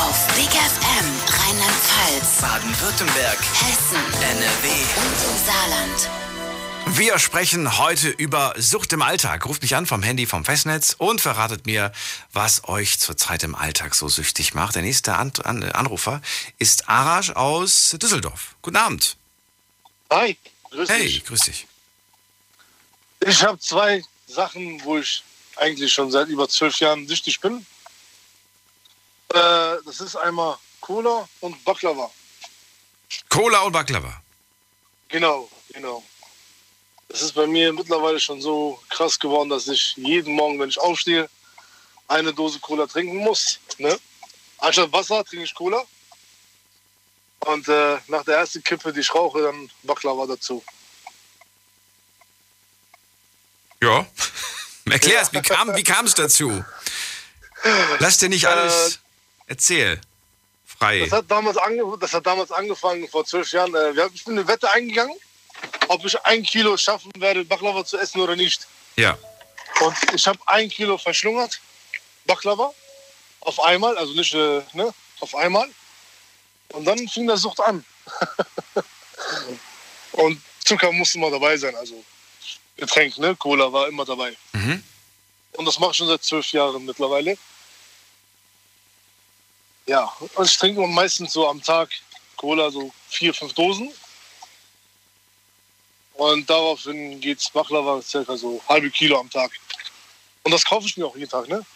Auf Big FM Rheinland-Pfalz, Baden-Württemberg, Hessen NRW. und im Saarland. Wir sprechen heute über Sucht im Alltag. Ruft mich an vom Handy vom Festnetz und verratet mir, was euch zurzeit im Alltag so süchtig macht. Der nächste an an Anrufer ist Arash aus Düsseldorf. Guten Abend. Hi, grüß Hey, dich. grüß dich. Ich habe zwei Sachen, wo ich eigentlich schon seit über zwölf Jahren süchtig bin. Äh, das ist einmal Cola und Baklava. Cola und Baklava. Genau, genau. Das ist bei mir mittlerweile schon so krass geworden, dass ich jeden Morgen, wenn ich aufstehe, eine Dose Cola trinken muss. Ne? Anstatt Wasser trinke ich Cola. Und äh, nach der ersten Kippe, die ich rauche, dann Baklava dazu. Ja. Erklär es, wie kam wie kam es dazu? Lass dir nicht alles erzähl. Frei. Das hat, damals ange das hat damals angefangen, vor zwölf Jahren. Äh, ich bin eine Wette eingegangen, ob ich ein Kilo schaffen werde, Baklava zu essen oder nicht. Ja. Und ich habe ein Kilo verschlungert, Baklava, auf einmal, also nicht äh, ne, auf einmal. Und dann fing der Sucht an. Und Zucker musste immer dabei sein, also Getränk, ne, Cola war immer dabei. Mhm. Und das mache ich schon seit zwölf Jahren mittlerweile. Ja, und ich trinke meistens so am Tag Cola, so vier, fünf Dosen. Und daraufhin geht's Baklava circa so halbe Kilo am Tag. Und das kaufe ich mir auch jeden Tag, ne?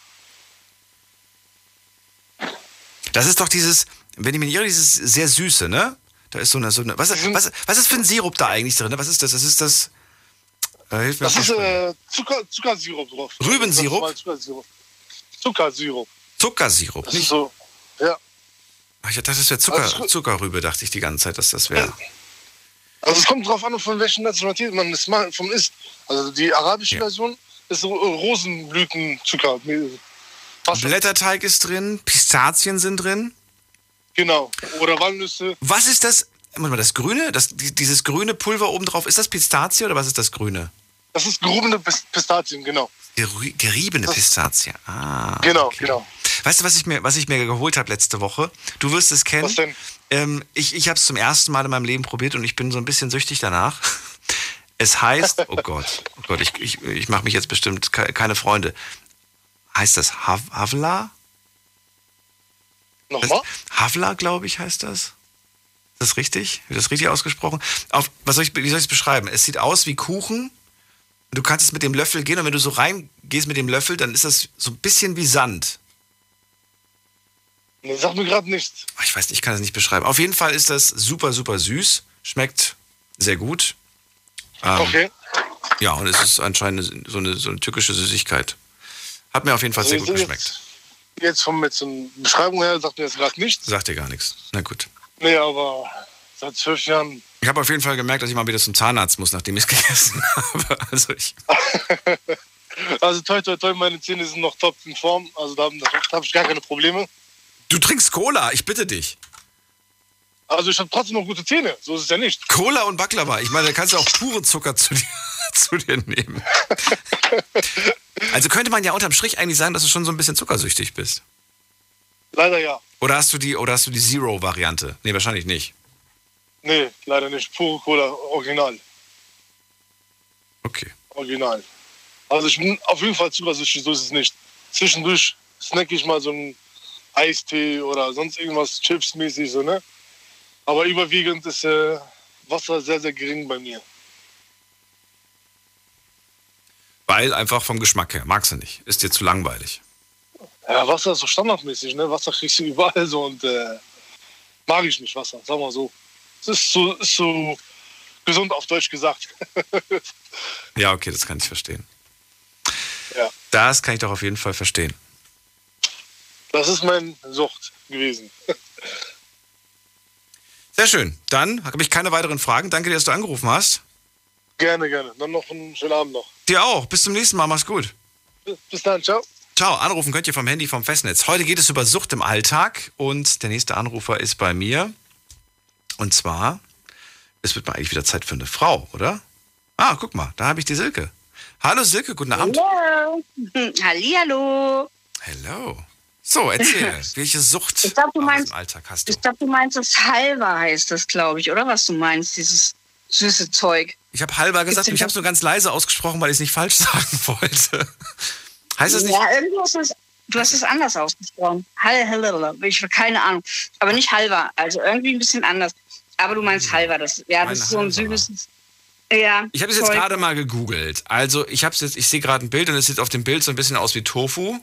Das ist doch dieses, wenn ich mich nicht irre, dieses sehr süße, ne? Da ist so eine, so eine was, was, was ist für ein Sirup da eigentlich drin? Was ist das? Das ist das. Äh, hilf mir Das ist äh, Zucker, Zuckersirup drauf. Rübensirup? Ist Zuckersirup. Zuckersirup. Zuckersirup. Das ist Nicht? so, ja. Ach, ich dachte, das wäre Zucker, Also- Zuckerrübe, dachte ich die ganze Zeit, dass das wäre. Also es kommt drauf an, von welchen Nationalität man es vom isst. Also die arabische Ja. Version ist äh, Rosenblütenzucker. Blätterteig ist drin, Pistazien sind drin. Genau. Oder Walnüsse. Was ist das? Warte mal, das Grüne? Das, die- dieses grüne Pulver oben drauf, ist das Pistazie oder was ist das Grüne? Das ist Pis- Pistazien, genau. Geriebene Pistazie. Ah. Genau, okay. genau. Weißt du, was ich mir, was ich mir geholt habe letzte Woche? Du wirst es kennen. Was denn? Ähm, ich ich habe es zum ersten Mal in meinem Leben probiert und ich bin so ein bisschen süchtig danach. Es heißt, oh Gott, oh Gott, ich, ich, ich mache mich jetzt bestimmt ke- keine Freunde. Heißt das Hav Havla? Nochmal? Havla, glaube ich, heißt das. Ist das richtig? Wird das richtig ausgesprochen? Auf, was soll ich, wie soll ich es beschreiben? Es sieht aus wie Kuchen. Du kannst es mit dem Löffel gehen und wenn du so reingehst mit dem Löffel, dann ist das so ein bisschen wie Sand. Nee, sag mir gerade nichts. Ah, Ich weiß nicht, ich kann das nicht beschreiben. Auf jeden Fall ist das super, super süß. Schmeckt sehr gut. Ähm, Okay. Ja, und es ist anscheinend so eine, so eine türkische Süßigkeit. Hat mir auf jeden Fall sehr Also gut jetzt- geschmeckt. Jetzt von mit so einer Beschreibung her sagt mir jetzt gerade nichts. Sagt dir gar nichts. Na gut. Nee, aber seit zwölf Jahren. Ich habe auf jeden Fall gemerkt, dass ich mal wieder zum Zahnarzt muss, nachdem ich es gegessen habe. Also ich. Also toi toi toi, meine Zähne sind noch top in Form. Also da habe hab ich gar keine Probleme. Du trinkst Cola, ich bitte dich. Also ich habe trotzdem noch gute Zähne. So ist es ja nicht. Cola und Baklava. Ich meine, da kannst du auch puren Zucker zu dir, zu dir nehmen. Also könnte man ja unterm Strich eigentlich sagen, dass du schon so ein bisschen zuckersüchtig bist. Leider ja. Oder hast du die, oder hast du die Zero-Variante? Nee, wahrscheinlich nicht. Nee, leider nicht. Pure Cola, original. Okay. Original. Also ich bin auf jeden Fall zuckersüchtig, so ist es nicht. Zwischendurch snack ich mal so einen Eistee oder sonst irgendwas Chips-mäßig, so, ne? Aber überwiegend ist äh, Wasser sehr, sehr gering bei mir. Weil einfach vom Geschmack her. Magst du nicht. Ist dir zu langweilig. Ja, Wasser ist so standardmäßig, ne? Wasser kriegst du überall so und äh, mag ich nicht Wasser, sag mal so. Es ist so, ist so gesund auf Deutsch gesagt. Ja, okay, das kann ich verstehen. Ja. Das kann ich doch auf jeden Fall verstehen. Das ist mein Sucht gewesen. Sehr schön. Dann habe ich keine weiteren Fragen. Danke dir, dass du angerufen hast. Gerne, gerne. Dann noch einen schönen Abend noch. Dir auch. Bis zum nächsten Mal. Mach's gut. Bis dann, ciao. Ciao, anrufen könnt ihr vom Handy vom Festnetz. Heute geht es über Sucht im Alltag und der nächste Anrufer ist bei mir. Und zwar, es wird mal eigentlich wieder Zeit für eine Frau, oder? Ah, guck mal, da habe ich die Silke. Hallo Silke, guten Abend. Hallo. Hallihallo. Hello. So, erzähl, welche Sucht Ich glaube, du meinst, dem Alltag hast du? ich glaub, du meinst das Halva heißt das, glaube ich, oder was du meinst, dieses süße Zeug. Ich habe halber gesagt, ich habe es nur ganz leise ausgesprochen, weil ich es nicht falsch sagen wollte. heißt das nicht? Ja, irgendwie ist es, du hast es anders ausgesprochen. Hall, ich habe keine Ahnung. Aber nicht Halva, also irgendwie ein bisschen anders. Aber du meinst Halva, das, ja, das ist so ein süßes. Ja, Ich habe es jetzt gerade mal gegoogelt. Also ich habe jetzt, ich sehe gerade ein Bild und es sieht auf dem Bild so ein bisschen aus wie Tofu.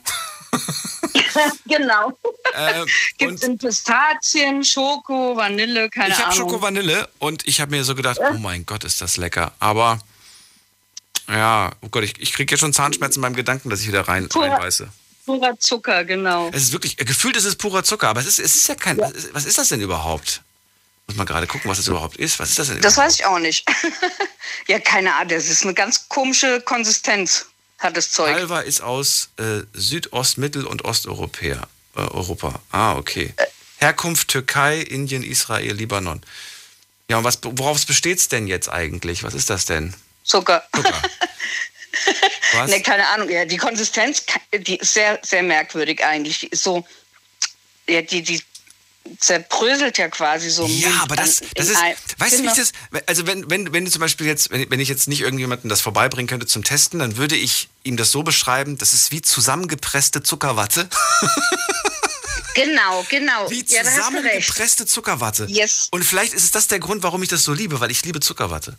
genau. Ähm, Gibt es in Pistazien, Schoko, Vanille, keine ich habe Ahnung. Schoko Vanille und ich habe mir so gedacht, oh mein Gott, ist das lecker. Aber ja, oh Gott, ich, ich kriege jetzt schon Zahnschmerzen beim Gedanken, dass ich wieder rein, Pura- reinbeiße. Purer Zucker, genau. Es ist wirklich, äh, gefühlt ist es purer Zucker, aber es ist, es ist ja kein, Was, ist, was ist das denn überhaupt? Muss mal gerade gucken, was das überhaupt ist. Was ist das denn? Das überhaupt? weiß ich auch nicht. ja, keine Ahnung. Das ist eine ganz komische Konsistenz, hat das Zeug. Halva ist aus äh, Südost-, Mittel- und Osteuropäer. Äh, Europa. Ah, okay. Herkunft Türkei, Indien, Israel, Libanon. Ja, und was, worauf besteht es denn jetzt eigentlich? Was ist das denn? Zucker. Zucker. Was? Ne, keine Ahnung. Ja, die Konsistenz, die ist sehr, sehr merkwürdig eigentlich. Die ist so, ja, die, die zerbröselt ja quasi so. Ja, aber das, das ist, ein- weißt du, wie ich das, also wenn, wenn, wenn du zum Beispiel jetzt, wenn, wenn ich jetzt nicht irgendjemanden das vorbeibringen könnte zum Testen, dann würde ich ihm das so beschreiben, das ist wie zusammengepresste Zuckerwatte. Genau, genau. Wie ja, zusammengepresste Zuckerwatte. Yes. Und vielleicht ist es das der Grund, warum ich das so liebe, weil ich liebe Zuckerwatte.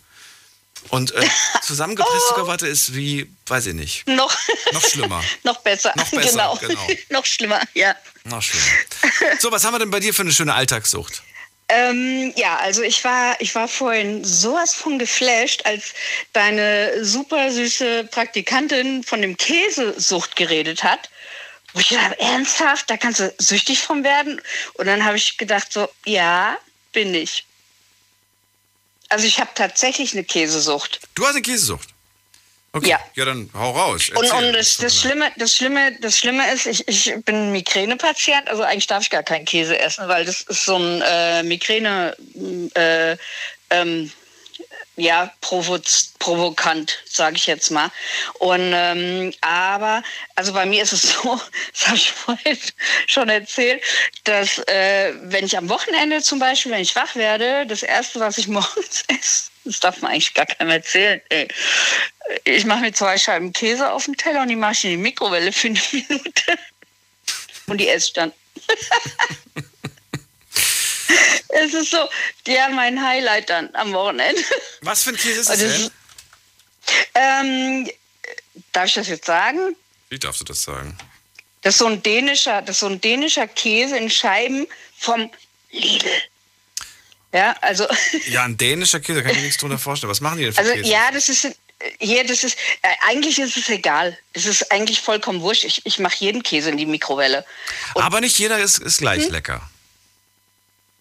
Und äh, zusammengepresste Zuckerwatte ist wie, weiß ich nicht, Noch, noch schlimmer. noch besser. Noch besser, genau. genau. noch schlimmer, ja. Noch schlimmer. So, was haben wir denn bei dir für eine schöne Alltagssucht? Ähm, ja, also ich war, ich war vorhin sowas von geflasht, als deine super süße Praktikantin von dem Käsesucht geredet hat. Wo ich gedacht, habe, ernsthaft, da kannst du süchtig von werden. Und dann habe ich gedacht, so, ja, bin ich. Also ich habe tatsächlich eine Käsesucht. Du hast eine Käsesucht. Okay. Ja. Ja, dann hau raus. Und, Erzähl. und das, das, Schlimme, das, Schlimme, das Schlimme ist, ich, ich bin Migränepatient, also eigentlich darf ich gar keinen Käse essen, weil das ist so ein äh, Migräne, äh, ähm, ja, provoz provokant, sage ich jetzt mal. Und ähm, aber, also bei mir ist es so, das habe ich vorhin schon erzählt, dass äh, wenn ich am Wochenende zum Beispiel, wenn ich wach werde, das erste, was ich morgens esse, das darf man eigentlich gar keinem erzählen. Ey. Ich mache mir zwei Scheiben Käse auf den Teller und die mache ich in die Mikrowelle für eine Minute. Und die esse ich dann. Es ist so, ja, mein Highlight dann am Wochenende. Was für ein Käse ist das denn? Ähm, darf ich das jetzt sagen? Wie darfst du das sagen? Das ist so ein dänischer, das so ein dänischer Käse in Scheiben vom Lidl. Ja, also, Ja, ein dänischer Käse, kann ich mir nichts drunter vorstellen. Was machen die denn für also Käse? ja, das ist hier, das ist äh, eigentlich ist es egal. Es ist eigentlich vollkommen wurscht. Ich, ich mache jeden Käse in die Mikrowelle. Aber nicht jeder ist, ist gleich Hm? lecker.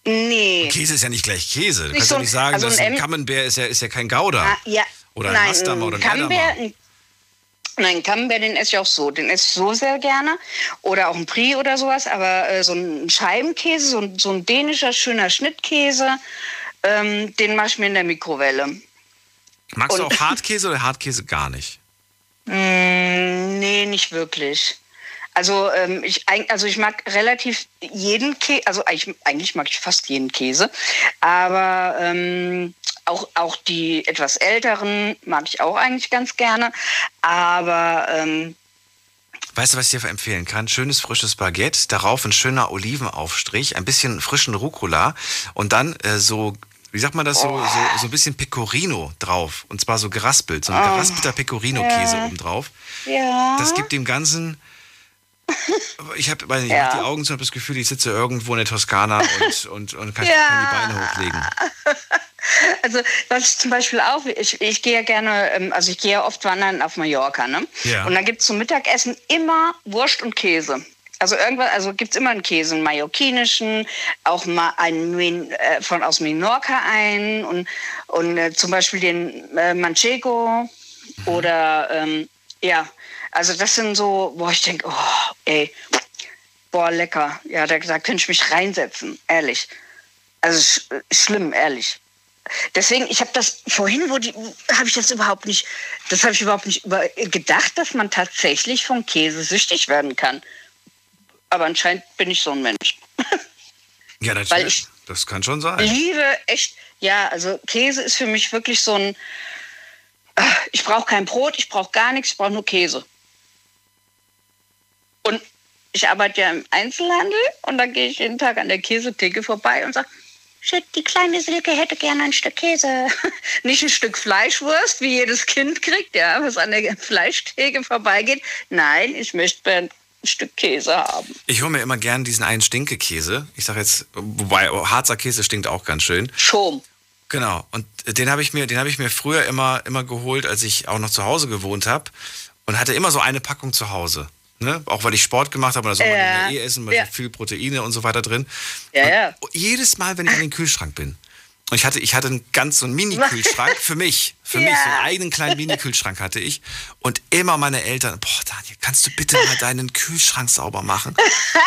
Nee. Käse ist ja nicht gleich Käse. Du Nicht kannst so ja ein- nicht sagen, also dass ein ein Camembert ist ja, ist ja kein Gouda. Ah, ja. Oder ein Nein, Masdammer oder ein Camembert, ein- Nein, Camembert, den esse ich auch so. Den esse ich so sehr gerne. Oder auch ein Brie oder sowas. Aber äh, so ein Scheibenkäse, so ein, so ein dänischer, schöner Schnittkäse, ähm, den mache ich mir in der Mikrowelle. Magst du und- auch Hartkäse oder Hartkäse gar nicht? Mm, nee, nicht wirklich. Also, ähm, ich, also ich mag relativ jeden Käse, also eigentlich, eigentlich mag ich fast jeden Käse, aber ähm, auch, auch die etwas älteren mag ich auch eigentlich ganz gerne. Aber ähm, Weißt du, was ich dir empfehlen kann? Schönes frisches Baguette, darauf ein schöner Olivenaufstrich, ein bisschen frischen Rucola und dann äh, so, wie sagt man das, so, so, so ein bisschen Pecorino drauf. Und zwar so geraspelt, so ein Oh. geraspelter Pecorino-Käse Ja. oben drauf. ja. Das gibt dem Ganzen. Ich habe ich Ja. die Augen zu und habe das Gefühl, ich sitze irgendwo in der Toskana und, und, und kann, Ja. kann die Beine hochlegen. Also was ich zum Beispiel auch, ich, ich gehe ja gerne, ähm, also ich gehe ja oft wandern auf Mallorca, ne? Ja. Und dann gibt es zum Mittagessen immer Wurst und Käse. Also irgendwas, also gibt es immer einen Käse, einen mallorquinischen, auch mal einen äh, von aus Minorca ein und, und äh, zum Beispiel den äh, Manchego oder ähm, ja, also das sind so, wo ich denke, oh, ey, boah, lecker. Ja, da, da könnte ich mich reinsetzen, ehrlich. Also sch schlimm, ehrlich. Deswegen, ich habe das vorhin, wo die, habe ich das überhaupt nicht, das habe ich überhaupt nicht über, gedacht, dass man tatsächlich vom Käse süchtig werden kann. Aber anscheinend bin ich so ein Mensch. Ja, Weil natürlich. ich- Das kann schon sein. Liebe, echt, ja, also Käse ist für mich wirklich so ein, ah, ich brauche kein Brot, ich brauche gar nichts, ich brauche nur Käse. Und ich arbeite ja im Einzelhandel und da gehe ich jeden Tag an der Käsetheke vorbei und sage, Shit, die kleine Silke hätte gerne ein Stück Käse. Nicht ein Stück Fleischwurst, wie jedes Kind kriegt, ja, was an der Fleischtheke vorbeigeht. Nein, ich möchte ein Stück Käse haben. Ich hole mir immer gern diesen einen Stinkekäse. Ich sage jetzt, wobei oh, Harzer Käse stinkt auch ganz schön. Schom. Genau. Und den habe ich mir, den habe ich mir früher immer, immer geholt, als ich auch noch zu Hause gewohnt habe und hatte immer so eine Packung zu Hause. Ne? Auch weil ich Sport gemacht habe, und das soll man Ja. ja eh essen, weil Ja. viel Proteine und so weiter drin. Ja, ja. Und jedes Mal, wenn ich an den Kühlschrank bin, und ich hatte, ich hatte einen ganz so einen Mini-Kühlschrank für mich. Für mich, so einen eigenen kleinen Mini-Kühlschrank hatte ich. Und immer meine Eltern, boah, Daniel, kannst du bitte mal deinen Kühlschrank sauber machen?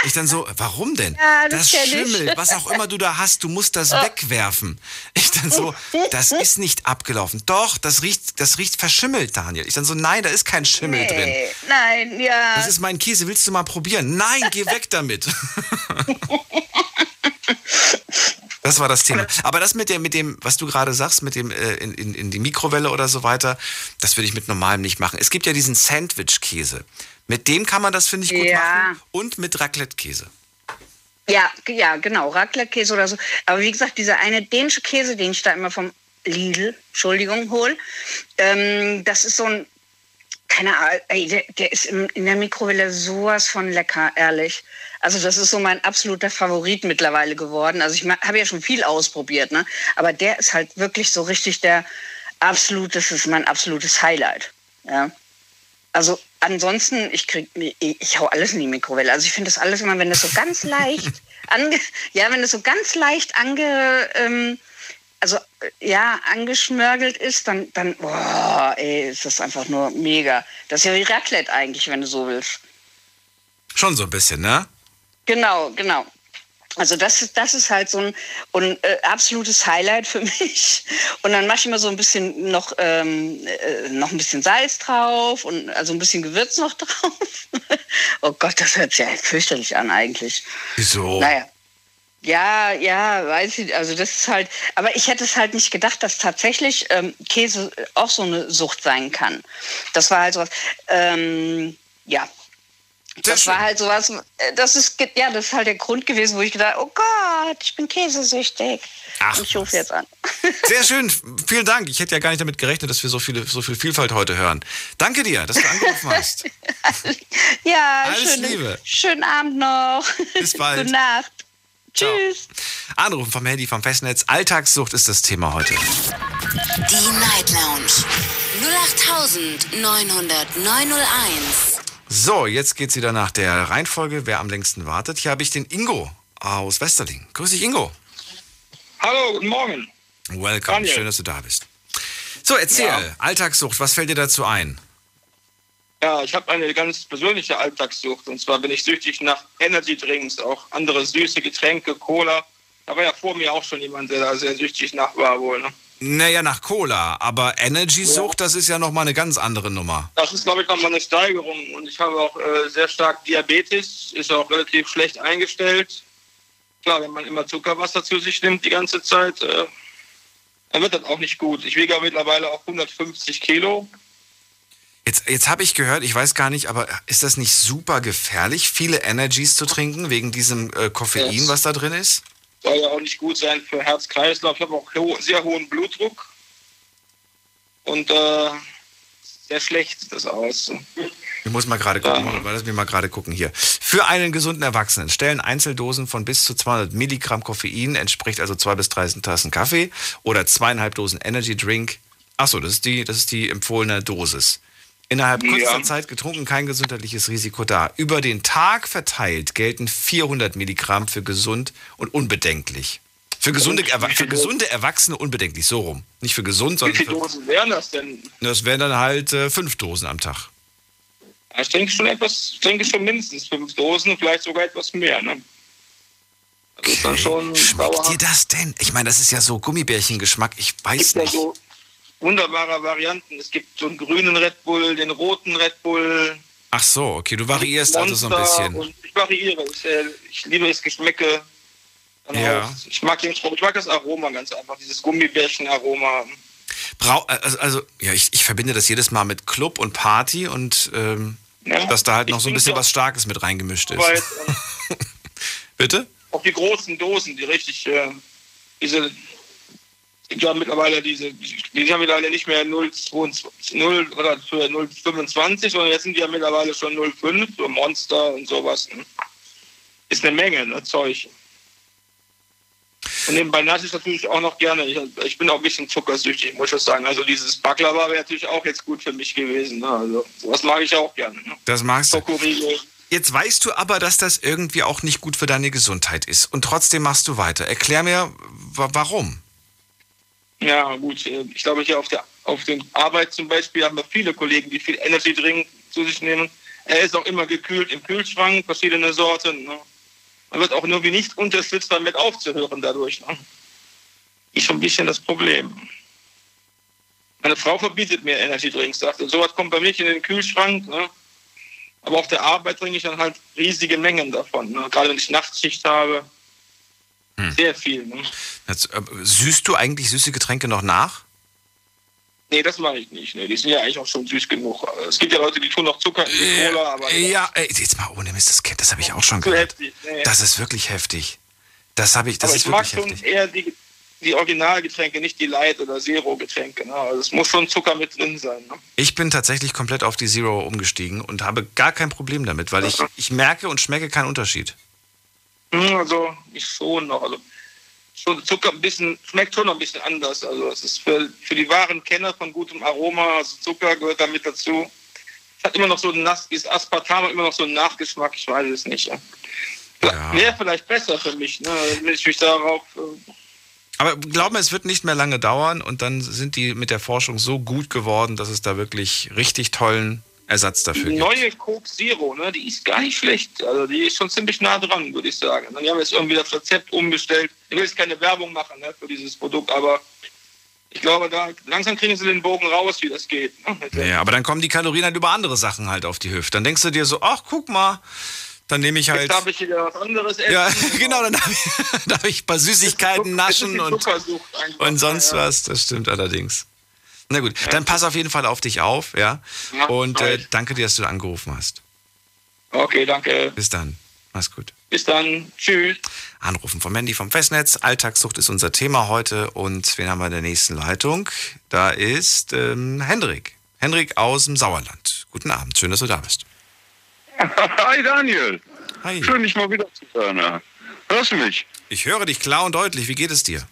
Ich dann so, warum denn? Ja, das ich. schimmelt, was auch immer du da hast, du musst das wegwerfen. Ich dann so, das ist nicht abgelaufen. Doch, das riecht, das riecht verschimmelt, Daniel. Ich dann so, nein, da ist kein Schimmel drin. Nee, nein, ja. Das ist mein Käse, willst du mal probieren? Nein, geh weg damit. Das war das Thema. Aber das mit dem, mit dem, was du gerade sagst, mit dem äh, in, in, in die Mikrowelle oder so weiter, das würde ich mit normalem nicht machen. Es gibt ja diesen Sandwich-Käse. Mit dem kann man das, finde ich, gut Ja. machen. Und mit Raclette-Käse. Ja, ja, genau, Raclette-Käse oder so. Aber wie gesagt, dieser eine dänische Käse, den ich da immer vom Lidl, Entschuldigung, hol, ähm, das ist so ein, keine Ahnung, ey, der, der ist in der Mikrowelle sowas von lecker, ehrlich. Also das ist so mein absoluter Favorit mittlerweile geworden. Also ich habe ja schon viel ausprobiert, ne? Aber der ist halt wirklich so richtig der absolut, das ist mein absolutes Highlight. Ja. Also ansonsten, ich krieg, ich, ich hau alles in die Mikrowelle. Also ich finde das alles immer, wenn das so ganz leicht, ange, ja, wenn das so ganz leicht ange, ähm, also äh, ja, angeschmörgelt ist, dann, dann, boah, ey, ist das einfach nur mega. Das ist ja wie Raclette eigentlich, wenn du so willst. Schon so ein bisschen, ne? Genau, genau. Also das ist, das ist halt so ein, ein äh, absolutes Highlight für mich. Und dann mache ich immer so ein bisschen noch, ähm, äh, noch ein bisschen Salz drauf und also ein bisschen Gewürz noch drauf. oh Gott, das hört sich ja fürchterlich an eigentlich. Wieso? Naja. Ja, ja, weiß ich, also das ist halt, aber ich hätte es halt nicht gedacht, dass tatsächlich ähm, Käse auch so eine Sucht sein kann. Das war halt sowas, ähm, ja. Das war halt sowas, äh, das ist, ja, das ist halt der Grund gewesen, wo ich gedacht oh Gott, ich bin käsesüchtig. Ach, und ich rufe jetzt an. Sehr schön, vielen Dank. Ich hätte ja gar nicht damit gerechnet, dass wir so, viele, so viel Vielfalt heute hören. Danke dir, dass du angerufen hast. Ja, Alles schönen, Liebe. schönen Abend noch. Bis bald. Gute Nacht. Tschüss. Anrufen vom Handy, vom Festnetz. Alltagssucht ist das Thema heute. Die Night Lounge 0890901. So, jetzt geht's wieder nach der Reihenfolge, wer am längsten wartet. Hier habe ich den Ingo aus Westerling. Grüß dich, Ingo. Hallo, guten Morgen. Welcome, Daniel. schön, dass du da bist. So, erzähl, Ja. Alltagssucht, was fällt dir dazu ein? Ja, ich habe eine ganz persönliche Alltagssucht. Und zwar bin ich süchtig nach Energy Drinks, auch andere süße Getränke, Cola. Da war ja vor mir auch schon jemand, der da sehr süchtig nach war wohl. Ne? Naja, nach Cola, aber Energy-Sucht, das ist ja nochmal eine ganz andere Nummer. Das ist, glaube ich, nochmal eine Steigerung. Und ich habe auch äh, sehr stark Diabetes, ist auch relativ schlecht eingestellt. Klar, wenn man immer Zuckerwasser zu sich nimmt die ganze Zeit, äh, dann wird das auch nicht gut. Ich wiege ja mittlerweile auch 150 Kilo. Jetzt, jetzt habe ich gehört, ich weiß gar nicht, aber ist das nicht super gefährlich, viele Energies zu trinken, wegen diesem äh, Koffein, Yes. was da drin ist? Soll ja auch nicht gut sein für Herz-Kreislauf. Ich habe auch ho sehr hohen Blutdruck und äh, sehr schlecht sieht das aus. Ich muss mal gerade gucken, lass mich mal gerade gucken hier. Für einen gesunden Erwachsenen stellen Einzeldosen von bis zu 200 Milligramm Koffein, entspricht also zwei bis drei Tassen Kaffee oder zweieinhalb Dosen Energy Drink. Achso, das ist die, das ist die empfohlene Dosis. Innerhalb Ja. kurzer Zeit getrunken, kein gesundheitliches Risiko da. Über den Tag verteilt gelten 400 Milligramm für gesund und unbedenklich. Für gesunde, für gesunde Erwachsene unbedenklich, so rum. Nicht für gesund, Wie sondern viele für, Dosen wären das denn? das wären dann halt äh, fünf Dosen am Tag. Ja, Ich denke schon etwas, ich denke schon mindestens fünf Dosen, vielleicht sogar etwas mehr. Ne? Dann schon Schmeckt dir das denn? Ich meine, das ist ja so Gummibärchengeschmack. Ich weiß gibt ja nicht. so wunderbare Varianten. Es gibt so einen grünen Red Bull, den roten Red Bull. Ach so, okay, du variierst also so ein bisschen. Ich variiere. Ich, äh, ich liebe das Geschmäcke. Dann Ja. Ich mag, den, ich mag das Aroma ganz einfach, dieses Gummibärchen-Aroma. Brau also, also, ja, ich, ich verbinde das jedes Mal mit Club und Party und ähm, dass da halt noch so ein bisschen was Starkes mit reingemischt ist. Weit, Bitte? auch die großen Dosen, die richtig, äh, diese, die haben mittlerweile diese, die haben mittlerweile nicht mehr 0,22 0 oder für 0,25, sondern jetzt sind die ja mittlerweile schon 0,5, so Monster und sowas. Ne? Ist eine Menge, ne, Zeug. Und nebenbei nasse ich natürlich auch noch gerne. Ich, ich bin auch ein bisschen zuckersüchtig, muss ich sagen. Also dieses Baklava wäre natürlich auch jetzt gut für mich gewesen. Ne? Also sowas mag ich auch gerne. Ne? Das magst du. Jetzt weißt du aber, dass das irgendwie auch nicht gut für deine Gesundheit ist. Und trotzdem machst du weiter. Erklär mir, wa- warum. Ja, gut. äh, Ich glaube, hier auf der auf der Arbeit zum Beispiel haben wir viele Kollegen, die viel Energy Drink zu sich nehmen. Er ist auch immer gekühlt im Kühlschrank, verschiedene Sorten. Ne? Man wird auch irgendwie nicht unterstützt, damit aufzuhören dadurch. Ne? Ist schon ein bisschen das Problem. Meine Frau verbietet mir Energy Drinks, sagt, sowas kommt bei mir in den Kühlschrank. Ne? Aber auf der Arbeit trinke ich dann halt riesige Mengen davon. Ne? Gerade wenn ich Nachtschicht habe. Sehr viel. Ne? Jetzt, äh, süßt du eigentlich süße Getränke noch nach? Nee, das mache ich nicht. Nee, die sind ja eigentlich auch schon süß genug. Es gibt ja Leute, die tun noch Zucker in die Cola, aber Ja, ey, jetzt mal ohne Mist, das, das habe ich auch schon gehört. heftig. Nee. Das ist wirklich heftig. Das habe ich, das aber ist ich mag wirklich schon heftig. eher die, die Originalgetränke, nicht die Light- oder Zero-Getränke. Ne? Also es muss schon Zucker mit drin sein. Ne? Ich bin tatsächlich komplett auf die Zero umgestiegen und habe gar kein Problem damit, weil ich, ich merke und schmecke keinen Unterschied. Hm, Also ich schon noch. Also schon Zucker ein bisschen, schmeckt schon noch ein bisschen anders. Also es ist für, für die wahren Kenner von gutem Aroma, also Zucker gehört da mit dazu. Es hat immer noch so ein nass, dieses Aspartam hat immer noch so einen Nachgeschmack, ich weiß es nicht. Ja. Wäre vielleicht besser für mich, ne? wenn ich mich darauf äh, Aber glaub mir, es wird nicht mehr lange dauern und dann sind die mit der Forschung so gut geworden, dass es da wirklich richtig tollen Ersatz dafür Die gibt. neue Coke Zero, ne, die ist gar nicht schlecht. Also die ist schon ziemlich nah dran, würde ich sagen. Dann haben wir jetzt irgendwie das Rezept umgestellt. Ich will jetzt keine Werbung machen ne, für dieses Produkt, aber ich glaube, da langsam kriegen sie den Bogen raus, wie das geht. Ne? Ja, aber dann kommen die Kalorien halt über andere Sachen halt auf die Hüfte. Dann denkst du dir so, ach, guck mal, dann nehme ich halt. Jetzt darf ich wieder was anderes essen. Ja, genau, dann darf ich, darf ich ein paar Süßigkeiten naschen und, und sonst ja. was. Das stimmt allerdings. Na gut, dann pass auf jeden Fall auf dich auf, ja. Ja, Und äh, danke dir, dass du angerufen hast. Okay, danke. Bis dann. Mach's gut. Bis dann. Tschüss. Anrufen von Mandy vom Festnetz. Alltagssucht ist unser Thema heute. Und wen haben wir in der nächsten Leitung? Da ist ähm, Hendrik. Hendrik aus dem Sauerland. Guten Abend. Schön, dass du da bist. Hi Daniel. Hi. Schön, dich mal wieder zu hören. Hörst du mich? Ich höre dich klar und deutlich. Wie geht es dir?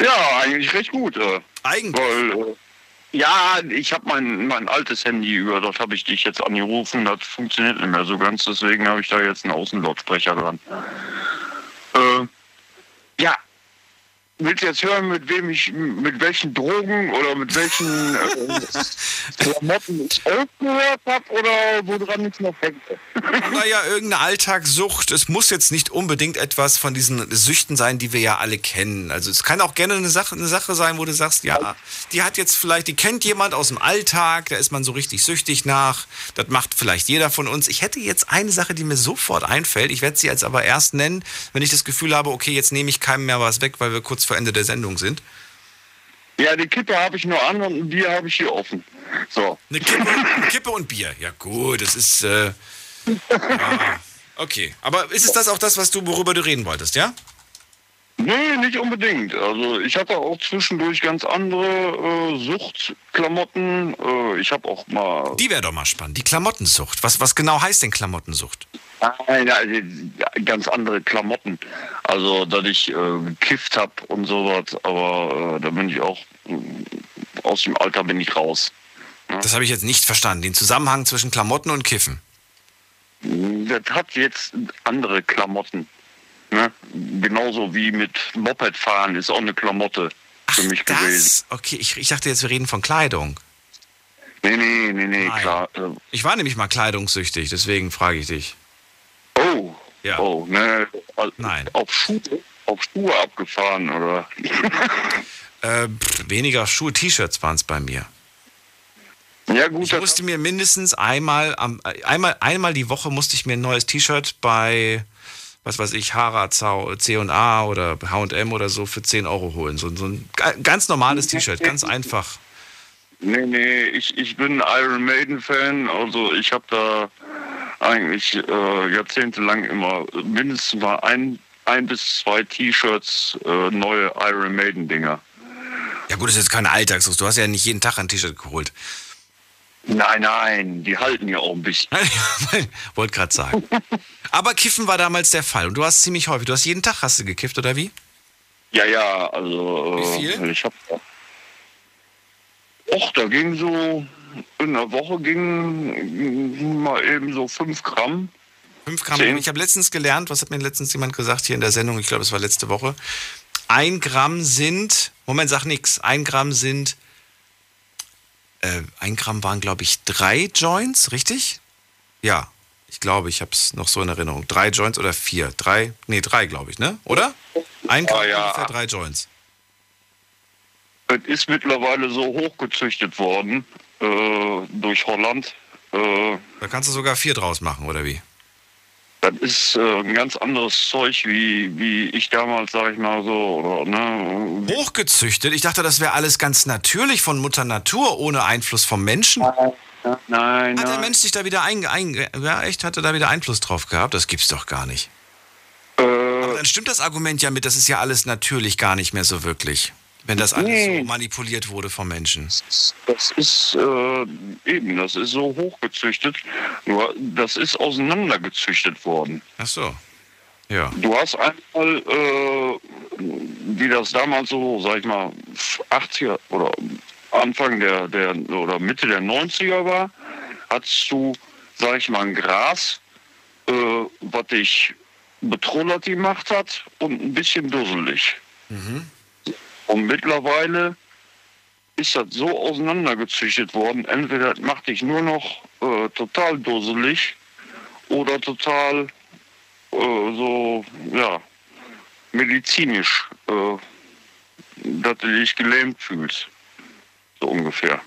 Ja, eigentlich recht gut. Äh. Eigentlich? Weil, äh, ja, ich habe mein, mein altes Handy über, dort habe ich dich jetzt angerufen, das funktioniert nicht mehr so ganz, deswegen habe ich da jetzt einen Außenlautsprecher dran. Äh, ja, willst du jetzt hören, mit wem ich, mit welchen Drogen oder mit welchen äh, Klamotten ich aufgehört habe oder woran ich noch hänge? Naja, irgendeine Alltagssucht. Es muss jetzt nicht unbedingt etwas von diesen Süchten sein, die wir ja alle kennen. Also es kann auch gerne eine Sache, eine Sache sein, wo du sagst, ja, die hat jetzt vielleicht, die kennt jemand aus dem Alltag, da ist man so richtig süchtig nach. Das macht vielleicht jeder von uns. Ich hätte jetzt eine Sache, die mir sofort einfällt. Ich werde sie jetzt aber erst nennen, wenn ich das Gefühl habe, okay, jetzt nehme ich keinem mehr was weg, weil wir kurz vor Ende der Sendung sind. Ja, die Kippe habe ich nur an und ein Bier habe ich hier offen. So. Eine Kippe, Kippe und Bier. Ja gut, das ist... Äh, ja, okay, aber ist es das auch das, was du, worüber du reden wolltest, ja? Nee, nicht unbedingt. Also ich hatte auch zwischendurch ganz andere äh, Suchtklamotten. Äh, ich habe auch mal... Die wäre doch mal spannend. Die Klamottensucht. Was, was genau heißt denn Klamottensucht? Nein, ja, ganz andere Klamotten. Also, dass ich äh, gekifft habe und sowas, aber äh, da bin ich auch, äh, aus dem Alter bin ich raus. Das habe ich jetzt nicht verstanden. Den Zusammenhang zwischen Klamotten und Kiffen. Das hat jetzt andere Klamotten. Ne? Genauso wie mit Mopedfahren ist auch eine Klamotte für mich gewesen. Das? Okay, ich, ich dachte jetzt, wir reden von Kleidung. Nee, nee, nee, nee, Nein. klar. Äh, Ich war nämlich mal kleidungssüchtig, deswegen frage ich dich. Oh, Ja. oh, ne, Nein. Auf Schuhe, auf Schuhe abgefahren, oder? Äh, pff, weniger Schuhe, T-Shirts waren es bei mir. Ja, gut. Ich musste mir mindestens einmal, am, äh, einmal, einmal die Woche musste ich mir ein neues T-Shirt bei, was weiß ich, Hara, C&A oder H&M oder so für 10 Euro holen. So, so ein ga- ganz normales T-Shirt, ganz einfach. Nee, nee, ich, ich bin Iron Maiden-Fan, also ich habe da eigentlich äh, jahrzehntelang immer mindestens mal ein, ein bis zwei T-Shirts, äh, neue Iron Maiden-Dinger. Ja gut, das ist jetzt keine Alltagssucht. Du hast ja nicht jeden Tag ein T-Shirt geholt. Nein, nein, die halten ja auch ein bisschen. Wollte gerade sagen. Aber Kiffen war damals der Fall. Und du hast ziemlich häufig, du hast jeden Tag hast du gekifft, oder wie? Ja, ja, also. Wie viel? Ich hab. Och, da ging so. In der Woche ging mal eben so 5 Gramm. 5 Gramm. Zehn. Ich habe letztens gelernt, was hat mir letztens jemand gesagt hier in der Sendung? Ich glaube, es war letzte Woche. Ein Gramm sind. Moment, sag nix. Ein Gramm sind. Äh, ein Gramm waren, glaube ich, drei Joints, richtig? Ja, ich glaube, ich habe es noch so in Erinnerung. Drei Joints oder vier? Drei? Nee, drei, glaube ich, ne? Oder? Ein Gramm, Ah, ja. ungefähr drei Joints. Es ist mittlerweile so hochgezüchtet worden äh, durch Holland. Äh, Da kannst du sogar vier draus machen, oder wie? Das ist äh, ein ganz anderes Zeug, wie, wie ich damals, sag ich mal so. Oder, ne? Hochgezüchtet? Ich dachte, das wäre alles ganz natürlich von Mutter Natur, ohne Einfluss vom Menschen. Nein, Hat der nein. Mensch sich da wieder ein, ein, ja, echt, hat er da wieder Einfluss drauf gehabt? Das gibt's doch gar nicht. Äh, Aber dann stimmt das Argument ja mit, das ist ja alles natürlich gar nicht mehr so wirklich. Wenn das alles Nee. so manipuliert wurde vom Menschen. Das ist äh, eben, das ist so hochgezüchtet. Nur das ist auseinandergezüchtet worden. Ach so. Ja. Du hast einmal, äh, wie das damals so, sag ich mal, 80er oder Anfang der, der oder Mitte der 90er war, hattest du, sag ich mal, ein Gras, äh, was dich betrullert gemacht hat und ein bisschen dusselig. Und mittlerweile ist das so auseinandergezüchtet worden, entweder macht dich nur noch äh, total dusselig oder total äh, so, ja, medizinisch, äh, dass du dich gelähmt fühlst. So ungefähr.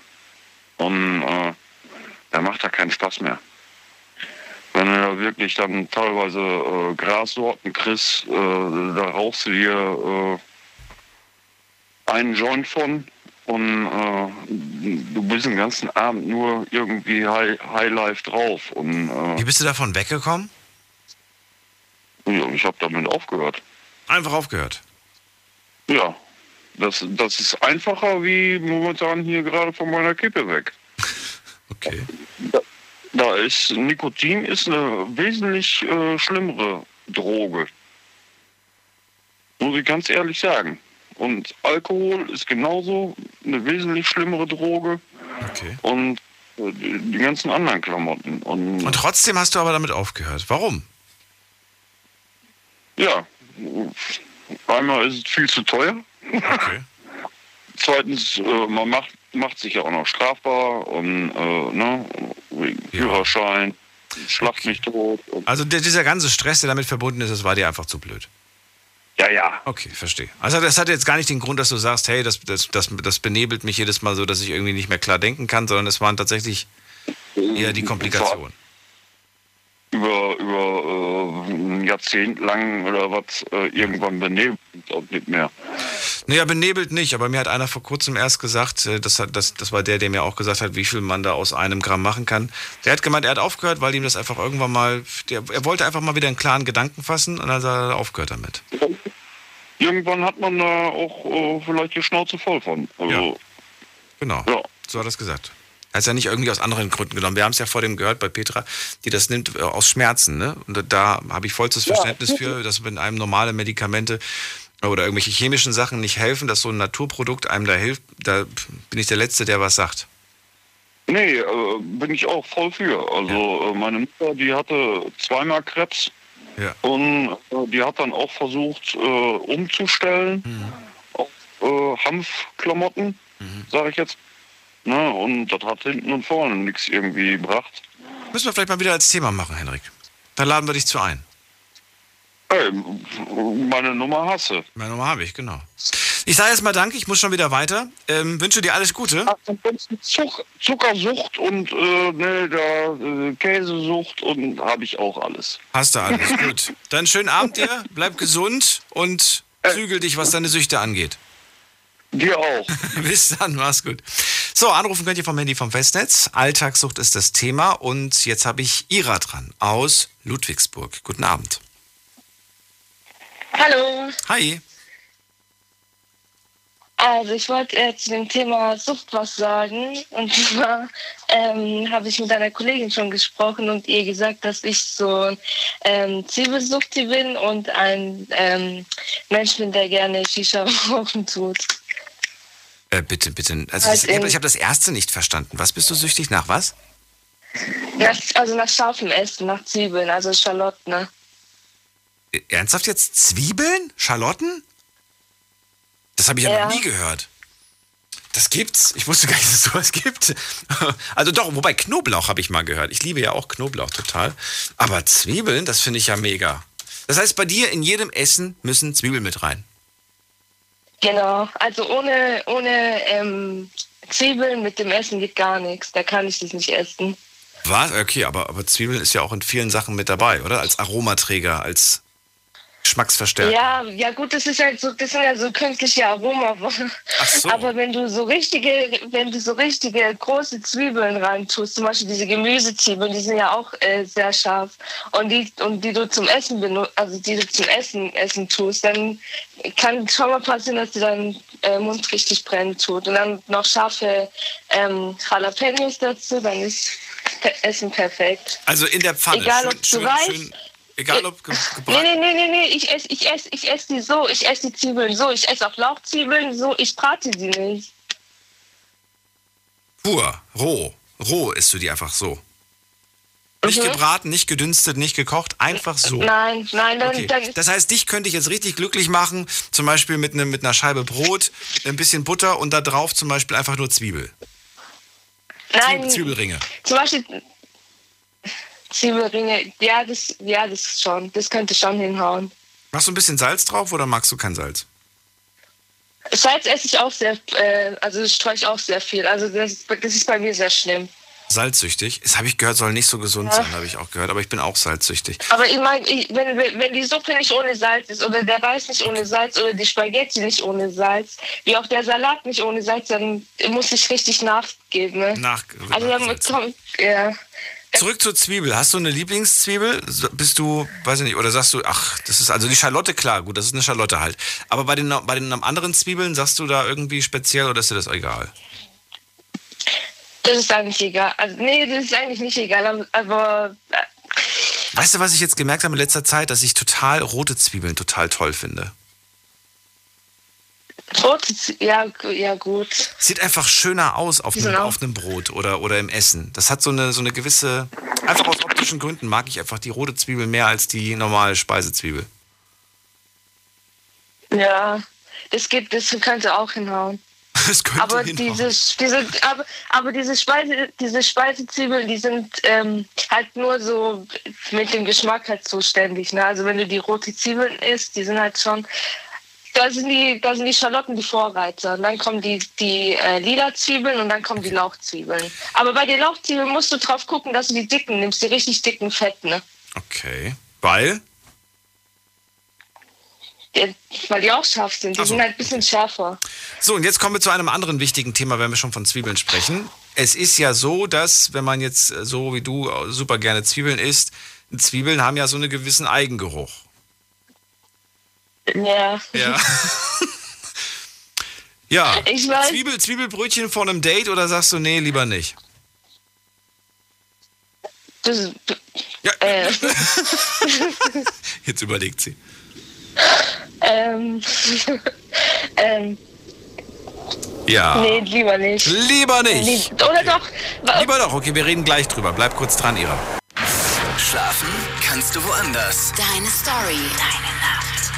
Und äh, da macht da keinen Spaß mehr. Wenn du da wirklich dann teilweise äh, Grassorten kriegst, äh, da rauchst du dir äh, einen Joint von und äh, du bist den ganzen Abend nur irgendwie High, Highlife drauf. Und, äh, Wie bist du davon weggekommen? ja, ich habe damit aufgehört. Einfach aufgehört. Ja, das, das ist einfacher wie momentan hier gerade von meiner Kippe weg. Okay. Da, da ist Nikotin ist eine wesentlich äh, schlimmere Droge. Muss ich ganz ehrlich sagen. Und Alkohol ist genauso eine wesentlich schlimmere Droge. Okay. Und äh, die ganzen anderen Klamotten. Und, Und trotzdem hast du aber damit aufgehört. Warum? ja, einmal ist es viel zu teuer. Okay. Zweitens, äh, man macht, macht sich ja auch noch strafbar und äh, ne, wegen Führerschein, schlag mich tot. Also dieser ganze Stress, der damit verbunden ist, das war dir einfach zu blöd. Ja, ja. Okay, verstehe. Also das hat jetzt gar nicht den Grund, dass du sagst, hey, das, das, das, das benebelt mich jedes Mal so, dass ich irgendwie nicht mehr klar denken kann, sondern es waren tatsächlich eher die Komplikationen. Über, über äh, ein Jahrzehnt lang oder was äh, irgendwann benebelt und nicht mehr. Naja, benebelt nicht, aber mir hat einer vor kurzem erst gesagt, äh, das, hat, das, das war der, der mir auch gesagt hat, wie viel man da aus einem Gramm machen kann. Der hat gemeint, er hat aufgehört, weil ihm das einfach irgendwann mal, der, er wollte einfach mal wieder einen klaren Gedanken fassen und dann hat er aufgehört damit. Irgendwann hat man da auch äh, vielleicht die Schnauze voll von. Also, Genau, Ja. so hat er es gesagt. Er hat es ja nicht irgendwie aus anderen Gründen genommen. Wir haben es ja vor dem gehört bei Petra, die das nimmt äh, aus Schmerzen. Ne? Und da- habe ich vollstes Ja, Verständnis wirklich. für, dass wenn einem normale Medikamente oder irgendwelche chemischen Sachen nicht helfen, dass so ein Naturprodukt einem da hilft, da bin ich der Letzte, der was sagt. Nee, äh, bin ich auch voll für. Also äh, meine Mutter, die hatte zweimal Krebs Ja. und äh, die hat dann auch versucht äh, umzustellen auf äh, Hanfklamotten, sage ich jetzt. Ne, und das hat hinten und vorne nichts irgendwie gebracht. Müssen wir vielleicht mal wieder als Thema machen, Henrik. Da laden wir dich zu ein. Hey, meine Nummer hasse. Meine Nummer habe ich, genau. Ich sage erstmal Danke, ich muss schon wieder weiter. Ähm, wünsche dir alles Gute. Zuck, Zuckersucht und äh, ne, da, äh, Käsesucht und habe ich auch alles. Hast du alles, gut. Dann schönen Abend dir, bleib gesund und zügel dich, was deine Süchte angeht. Dir auch. Bis dann, mach's gut. So, anrufen könnt ihr vom Handy vom Festnetz. Alltagssucht ist das Thema und jetzt habe ich Ira dran aus Ludwigsburg. Guten Abend. Hallo. Hi. Also ich wollte äh, zu dem Thema Sucht was sagen. Und zwar ähm, habe ich mit einer Kollegin schon gesprochen und ihr gesagt, dass ich so ein ähm, Zwiebelsuchti bin und ein ähm, Mensch bin, der gerne Shisha rauchen tut. Äh, bitte, bitte. Also Halt ich habe hab das erste nicht verstanden. Was bist du süchtig nach was? Nach, also nach scharfem Essen, nach Zwiebeln, also Schalotten. Ne? Äh, Ernsthaft jetzt Zwiebeln? Schalotten? Das habe ich ja, Ja. noch nie gehört. Das gibt's. Ich wusste gar nicht, dass es sowas gibt. Also doch, wobei Knoblauch habe ich mal gehört. Ich liebe ja auch Knoblauch total. Aber Zwiebeln, das finde ich ja mega. Das heißt, bei dir in jedem Essen müssen Zwiebeln mit rein. Genau, also ohne, ohne ähm, Zwiebeln mit dem Essen geht gar nichts. Da kann ich das nicht essen. Was? Okay, aber, aber Zwiebeln ist ja auch in vielen Sachen mit dabei, oder? Als Aromaträger, als Geschmacksverstärker. Ja, ja gut, das ist halt so, das sind ja so künstliche Aroma. so. Aber wenn du so richtige, wenn du so richtige große Zwiebeln reintust, zum Beispiel diese Gemüsezwiebeln, die sind ja auch äh, sehr scharf und die und die du zum Essen benutzt, also die du zum Essen essen tust, dann kann schon mal passieren, dass dir dein äh, Mund richtig brennen tut und dann noch scharfe ähm, Jalapenos dazu, dann ist Essen perfekt. Also in der Pfanne. Egal, schön, ob zu schön, weiß- schön, egal ob ge Nee, gebrannt. nee, nee, nee, nee, ich esse ich ess, ich ess die so, ich esse die Zwiebeln so, ich esse auch Lauchzwiebeln so, ich brate die nicht. Pur, roh. Roh isst du die einfach so. Nicht Mhm. gebraten, nicht gedünstet, nicht gekocht, einfach so. Nein, nein, dann, Okay. dann Das heißt, dich könnte ich jetzt richtig glücklich machen, zum Beispiel mit, ne, mit einer Scheibe Brot, ein bisschen Butter und da drauf zum Beispiel einfach nur Zwiebel. nein, Zwiebelringe. zum Beispiel Zwiebelringe, ja, das, ja, das schon, das könnte schon hinhauen. Machst du ein bisschen Salz drauf oder magst du kein Salz? Salz esse ich auch sehr, äh, also streue ich auch sehr viel, also das, das ist bei mir sehr schlimm. Salzsüchtig? Das habe ich gehört, soll nicht so gesund Ja. sein, habe ich auch gehört, aber ich bin auch salzsüchtig. Aber ich meine, wenn wenn die Suppe nicht ohne Salz ist oder der Reis nicht ohne Salz oder die Spaghetti nicht ohne Salz, wie auch der Salat nicht ohne Salz, dann muss ich richtig nachgeben. Ne? Nach, Also dann kommt, ja. Zurück zur Zwiebel. Hast du eine Lieblingszwiebel? Bist du, weiß ich nicht, oder sagst du, ach, das ist also die Schalotte, klar, gut, das ist eine Schalotte halt. Aber bei den, bei den anderen Zwiebeln sagst du da irgendwie speziell oder ist dir das egal? Das ist eigentlich egal. Also, nee, das ist eigentlich nicht egal, aber, aber äh, Weißt du, was ich jetzt gemerkt habe in letzter Zeit, dass ich total rote Zwiebeln total toll finde? Rote, Z- ja, ja gut. Sieht einfach schöner aus auf einem, auf einem Brot oder, oder im Essen. Das hat so eine, so eine gewisse, einfach aus optischen Gründen mag ich einfach die rote Zwiebel mehr als die normale Speisezwiebel. Ja, das geht, das könnte auch hinhauen. Das könnte aber hinhauen. diese, diese, aber, aber diese Speise, diese Speisezwiebeln, die sind ähm, halt nur so mit dem Geschmack halt zuständig. Ne? Also wenn du die rote Zwiebeln isst, die sind halt schon, da sind die, da sind die Schalotten die Vorreiter. Und dann kommen die, die äh, lila Zwiebeln und dann kommen die Lauchzwiebeln. Aber bei den Lauchzwiebeln musst du drauf gucken, dass du die dicken nimmst, die richtig dicken Fett, ne? Okay. Weil? Die, weil die auch scharf sind. Die so, sind halt ein bisschen schärfer. So, und jetzt kommen wir zu einem anderen wichtigen Thema, wenn wir schon von Zwiebeln sprechen. Es ist ja so, dass, wenn man jetzt so wie du äh, super gerne Zwiebeln isst, Zwiebeln haben ja so einen gewissen Eigengeruch. Ja. Ja. Ja. Ich weiß. Zwiebel, Zwiebelbrötchen vor einem Date oder sagst du, nee, lieber nicht? Das, Ja. äh, Jetzt überlegt sie. ähm, ähm, Ja. nee, lieber nicht. Lieber nicht. Lieb- Oder doch. wa- Lieber doch, okay, wir reden gleich drüber. Bleib kurz dran, Ira. Schlafen kannst du woanders. Deine Story. Deine Nacht.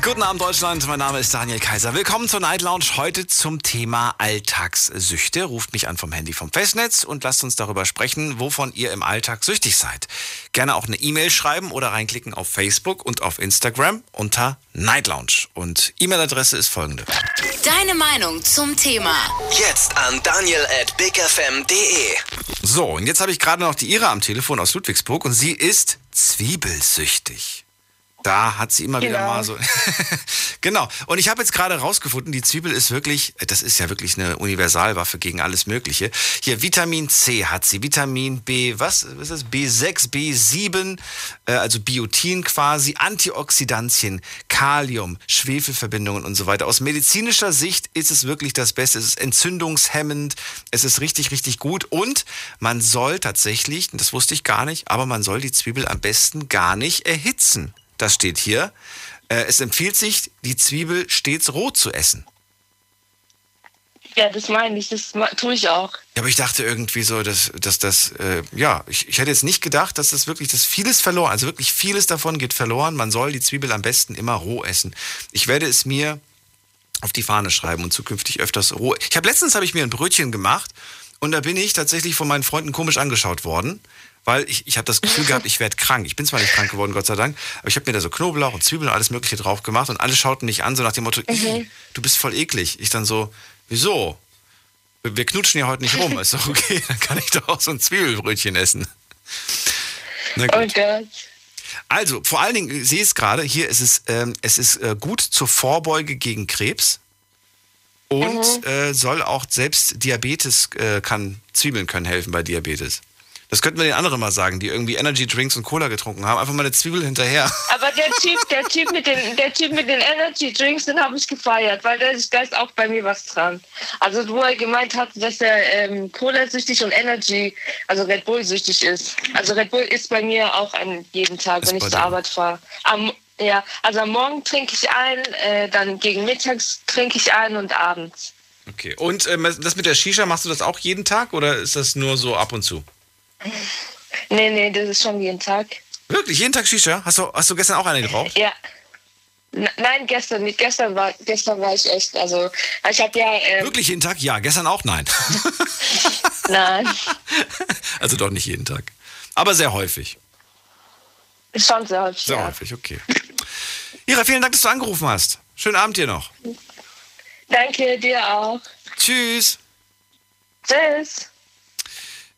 Guten Abend, Deutschland. Mein Name ist Daniel Kaiser. Willkommen zur Night Lounge. Heute zum Thema Alltagssüchte. Ruft mich an vom Handy vom Festnetz und lasst uns darüber sprechen, wovon ihr im Alltag süchtig seid. Gerne auch eine E-Mail schreiben oder reinklicken auf Facebook und auf Instagram unter Night Lounge. Und E-Mail-Adresse ist folgende. Deine Meinung zum Thema. Jetzt an daniel at bigfm.de. So, und jetzt habe ich gerade noch die Ira am Telefon aus Ludwigsburg und sie ist zwiebelsüchtig. Da hat sie immer wieder Genau. mal so. genau. Und ich habe jetzt gerade rausgefunden, die Zwiebel ist wirklich, das ist ja wirklich eine Universalwaffe gegen alles Mögliche. Hier Vitamin C hat sie, Vitamin B, was, was ist das? B6, B7, äh, also Biotin quasi, Antioxidantien, Kalium, Schwefelverbindungen und so weiter. Aus medizinischer Sicht ist es wirklich das Beste. Es ist entzündungshemmend, es ist richtig, richtig gut und man soll tatsächlich, das wusste ich gar nicht, aber man soll die Zwiebel am besten gar nicht erhitzen. Das steht hier. Äh, Es empfiehlt sich, die Zwiebel stets roh zu essen. Ja, das meine ich, das tue ich auch. Ja, aber ich dachte irgendwie so, dass, dass das, äh, ja, ich, ich hätte jetzt nicht gedacht, dass das wirklich, dass vieles verloren, also wirklich vieles davon geht verloren. Man soll die Zwiebel am besten immer roh essen. Ich werde es mir auf die Fahne schreiben und zukünftig öfters roh. Ich habe letztens habe ich mir ein Brötchen gemacht und da bin ich tatsächlich von meinen Freunden komisch angeschaut worden, weil ich, ich habe das Gefühl gehabt, ich werde krank. Ich bin zwar nicht krank geworden, Gott sei Dank, aber ich habe mir da so Knoblauch und Zwiebeln und alles Mögliche drauf gemacht und alle schauten mich an, so nach dem Motto, "Ih, du bist voll eklig. Ich dann so, wieso? Wir knutschen ja heute nicht rum, ist doch okay, dann kann ich doch auch so ein Zwiebelbrötchen essen. Na Oh gut. Gott. Also, vor allen Dingen, ich sehe es gerade, hier ist es, ähm, es ist äh, gut zur Vorbeuge gegen Krebs und äh, soll auch selbst Diabetes äh, kann, Zwiebeln können helfen bei Diabetes. Das könnten wir den anderen mal sagen, die irgendwie Energy Drinks und Cola getrunken haben. Einfach mal eine Zwiebel hinterher. Aber der Typ, der Typ mit den, der Typ mit den Energy Drinks, den habe ich gefeiert, weil da ist, da ist auch bei mir was dran. Also wo er gemeint hat, dass er ähm, Cola-süchtig und Energy, also Red Bull-süchtig ist. Also Red Bull ist bei mir auch an jeden Tag, wenn ich zur. Arbeit fahre. Am, ja, also am Morgen trinke ich ein, äh, dann gegen mittags trinke ich ein und abends. Okay. Und ähm, das mit der Shisha, machst du das auch jeden Tag oder ist das nur so ab und zu? Nee, nee, das ist schon jeden Tag. Wirklich, jeden Tag Shisha? Hast du, hast du gestern auch eine geraucht? Ja. N nein, gestern nicht. Gestern war, gestern war ich echt, also ich habe ja... Ähm, Wirklich jeden Tag? Ja, gestern auch nein. Nein, Also doch nicht jeden Tag. Aber sehr häufig. schon sehr häufig. Sehr ja. häufig, okay. Ira, vielen Dank, dass du angerufen hast. Schönen Abend dir noch. Danke, dir auch. Tschüss. Tschüss.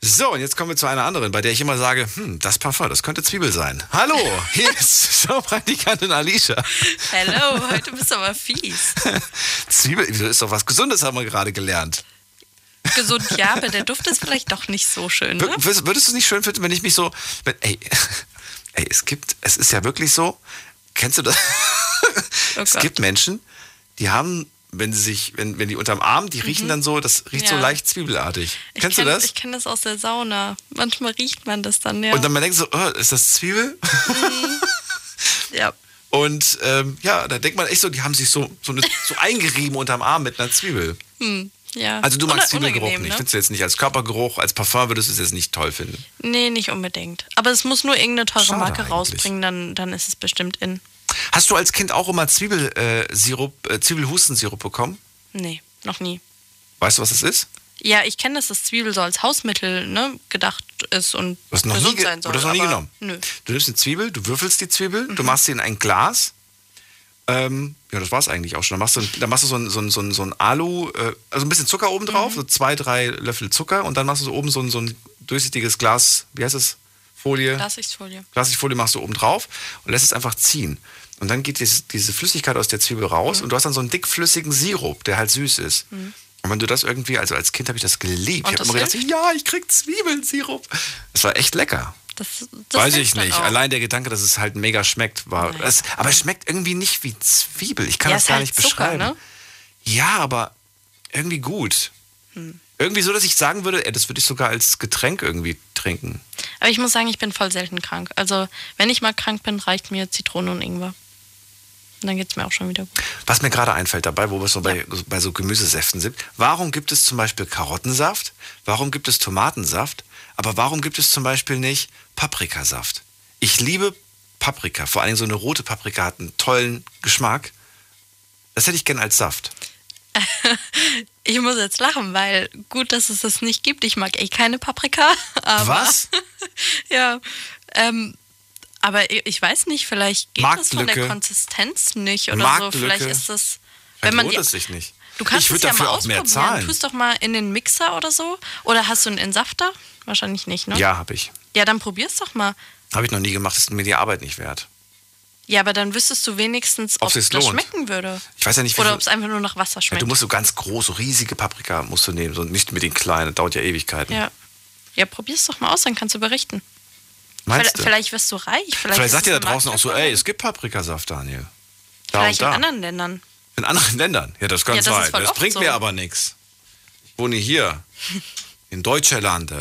So, und jetzt kommen wir zu einer anderen, bei der ich immer sage, hm, das Parfum, das könnte Zwiebel sein. Hallo, hier ist Showpraktikantin Alicia. Hello, heute bist du aber fies. Zwiebel, ist doch was Gesundes, haben wir gerade gelernt. Gesund, ja, aber der Duft ist vielleicht doch nicht so schön, ne? Wür- Würdest, würdest du es nicht schön finden, wenn ich mich so, wenn, ey, ey, es gibt, es ist ja wirklich so, kennst du das? es Gott. gibt Menschen, die haben, wenn sie sich, wenn, wenn die unterm Arm, die riechen dann so, das riecht so Ja. leicht zwiebelartig. Ich Kennst kenn, du das? Ich kenne das aus der Sauna. Manchmal riecht man das dann, ja. Und dann man denkt so, oh, ist das Zwiebel? ja. Und ähm, ja, da denkt man echt so, die haben sich so, so, eine, so eingerieben unterm Arm mit einer Zwiebel. Hm, ja. Also du magst Zwiebelgeruch nicht. Ne? Findest du jetzt nicht als Körpergeruch, als Parfum würdest du es jetzt nicht toll finden. Nee, nicht unbedingt. Aber es muss nur irgendeine teure Schade Marke eigentlich. rausbringen, dann, dann ist es bestimmt in. Hast du als Kind auch immer Zwiebelsirup, äh, äh, Zwiebelhustensirup bekommen? Nee, noch nie. Weißt du, was das ist? Ja, ich kenne, dass das Zwiebel so als Hausmittel ne, gedacht ist und Du hast noch nie, gesund ge- sein soll. du hast noch nie genommen. Nö. Du nimmst eine Zwiebel, du würfelst die Zwiebel, Mhm. du machst sie in ein Glas. Ähm, ja, das war es eigentlich auch schon. Dann machst du, dann machst du so ein, so ein, so ein, so ein Alu, äh, also ein bisschen Zucker oben drauf, Mhm. so zwei, drei Löffel Zucker und dann machst du so oben so ein, so ein durchsichtiges Glas, wie heißt es? Folie. Plastikfolie. Plastikfolie machst du oben drauf und lässt es einfach ziehen. Und dann geht diese, diese Flüssigkeit aus der Zwiebel raus Mhm. und du hast dann so einen dickflüssigen Sirup, der halt süß ist. Und wenn du das irgendwie, also als Kind habe ich das geliebt. Und ich habe immer gedacht, ja, ich krieg Zwiebelsirup. Das war echt lecker. Das, das Weiß ich nicht. auch. Allein der Gedanke, dass es halt mega schmeckt, war. Es, aber es schmeckt irgendwie nicht wie Zwiebel. Ich kann Ja, das gar halt nicht Zucker, beschreiben. ne? Ja, aber irgendwie gut. Hm. Irgendwie so, dass ich sagen würde, ey, das würde ich sogar als Getränk irgendwie trinken. Aber ich muss sagen, ich bin voll selten krank. Also, wenn ich mal krank bin, reicht mir Zitrone und Ingwer. Und dann geht es mir auch schon wieder gut. Was mir gerade einfällt dabei, wo wir so bei, bei so Gemüsesäften sind, warum gibt es zum Beispiel Karottensaft? Warum gibt es Tomatensaft? Aber warum gibt es zum Beispiel nicht Paprikasaft? Ich liebe Paprika, vor allem so eine rote Paprika hat einen tollen Geschmack. Das hätte ich gern als Saft. Ich muss jetzt lachen, weil gut, dass es das nicht gibt. Ich mag eh keine Paprika. Aber, Was? ja. Ähm, aber ich weiß nicht, vielleicht geht das von der. Konsistenz nicht oder so. Marktlücke. Vielleicht ist das, wenn man die, es sich nicht. Du kannst ich es ja dafür mal ausprobieren. zahlen. Tust doch mal in den Mixer oder so. Oder hast du einen Entsafter? Wahrscheinlich nicht, ne? Ja, habe ich. Ja, dann probier's doch mal. Habe ich noch nie gemacht, ist mir die Arbeit nicht wert. Ja, aber dann wüsstest du wenigstens, ob sich's das lohnt. schmecken würde. Ich weiß ja nicht, wie Oder ob es einfach nur nach Wasser Ja, schmeckt. du musst so ganz groß, so riesige Paprika musst du nehmen, so nicht mit den kleinen, das dauert ja Ewigkeiten. ja. ja, probier's doch mal aus, dann kannst du berichten. Meinst vielleicht, du? vielleicht wirst du reich. Vielleicht, Vielleicht sagt ihr da draußen auch so, ey, es gibt Paprikasaft, Daniel. Da Vielleicht und in da. anderen Ländern. In anderen Ländern. Ja, das kann Ja, das ist sein. Das bringt so. mir aber nichts. Ich wohne hier. In Deutschland.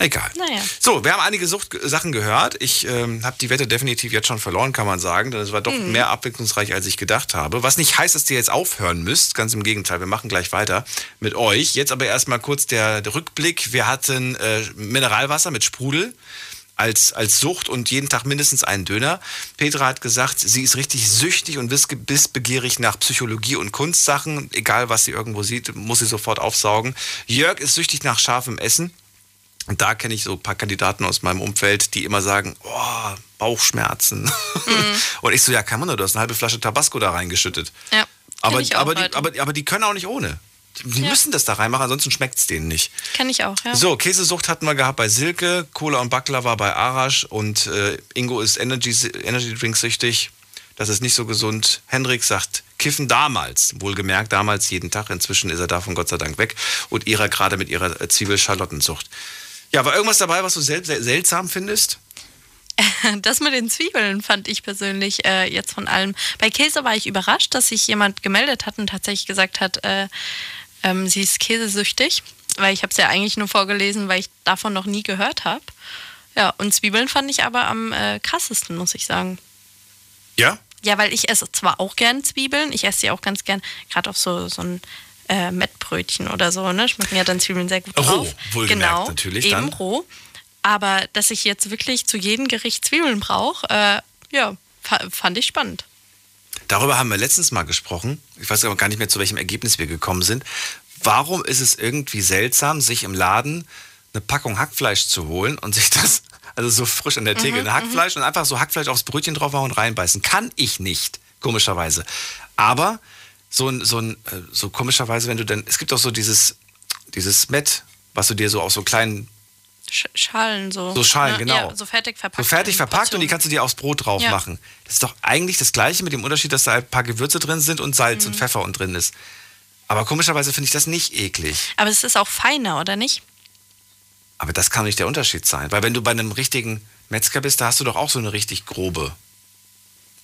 Egal. Naja. So, wir haben einige Sucht-Sachen gehört. Ich ähm, habe die Wette definitiv jetzt schon verloren, kann man sagen. Denn es war doch Mhm. mehr abwechslungsreich, als ich gedacht habe. Was nicht heißt, dass ihr jetzt aufhören müsst. Ganz im Gegenteil, wir machen gleich weiter mit euch. Jetzt aber erstmal kurz der, der Rückblick. Wir hatten äh, Mineralwasser mit Sprudel. Als, als Sucht und jeden Tag mindestens einen Döner. Petra hat gesagt, sie ist richtig süchtig und wiss- wissbegierig nach Psychologie und Kunstsachen. Egal, was sie irgendwo sieht, muss sie sofort aufsaugen. Jörg ist süchtig nach scharfem Essen. Und da kenne ich so ein paar Kandidaten aus meinem Umfeld, die immer sagen, oh, Bauchschmerzen. Mhm. Und ich so, ja, kann man nur, du hast eine halbe Flasche Tabasco da reingeschüttet. Ja. Aber, aber, die, Leute. aber, aber die können auch nicht ohne. Die Ja. müssen das da reinmachen, ansonsten schmeckt es denen nicht. Kenn ich auch, ja. So, Käsesucht hatten wir gehabt bei Silke, Cola und Baklava bei Arash und äh, Ingo ist Energy, Energy Drink süchtig. Das ist nicht so gesund. Hendrik sagt, Kiffen damals, wohlgemerkt damals jeden Tag. Inzwischen ist er davon Gott sei Dank weg. Und Ira gerade mit ihrer Zwiebel-Schalottensucht. Ja, war irgendwas dabei, was du sel sel seltsam findest? Das mit den Zwiebeln fand ich persönlich äh, jetzt von allem. Bei Käse war ich überrascht, dass sich jemand gemeldet hat und tatsächlich gesagt hat, äh, ähm, sie ist käsesüchtig. Weil ich habe es ja eigentlich nur vorgelesen, weil ich davon noch nie gehört habe. Ja, und Zwiebeln fand ich aber am äh, krassesten, muss ich sagen. Ja? Ja, weil ich esse zwar auch gern Zwiebeln, ich esse sie auch ganz gern, gerade auf so, so ein äh, Mettbrötchen oder so, ne? Schmecken ja dann Zwiebeln sehr gut Roh, drauf. wohlgemerkt genau, natürlich Eben dann. roh. Aber dass ich jetzt wirklich zu jedem Gericht Zwiebeln brauche, äh, ja, fa fand ich spannend. Darüber haben wir letztens mal gesprochen. Ich weiß aber gar nicht mehr, zu welchem Ergebnis wir gekommen sind. Warum ist es irgendwie seltsam, sich im Laden eine Packung Hackfleisch zu holen und sich das, also so frisch an der Theke, Mhm, ein Hackfleisch und einfach so Hackfleisch aufs Brötchen draufhauen und reinbeißen? Kann ich nicht, komischerweise. Aber so ein, so ein, äh, so komischerweise, wenn du dann, es gibt auch so dieses, dieses Met, was du dir so aus so kleinen, Sch Schalen so. So Schalen, ne? genau. Ja, so fertig verpackt. so fertig verpackt und die kannst du dir aufs Brot drauf Ja. machen. Das ist doch eigentlich das Gleiche mit dem Unterschied, dass da ein paar Gewürze drin sind und Salz Mhm. und Pfeffer und drin ist. Aber komischerweise finde ich das nicht eklig. Aber es ist auch feiner, oder nicht? Aber das kann nicht der Unterschied sein. Weil wenn du bei einem richtigen Metzger bist, da hast du doch auch so eine richtig grobe.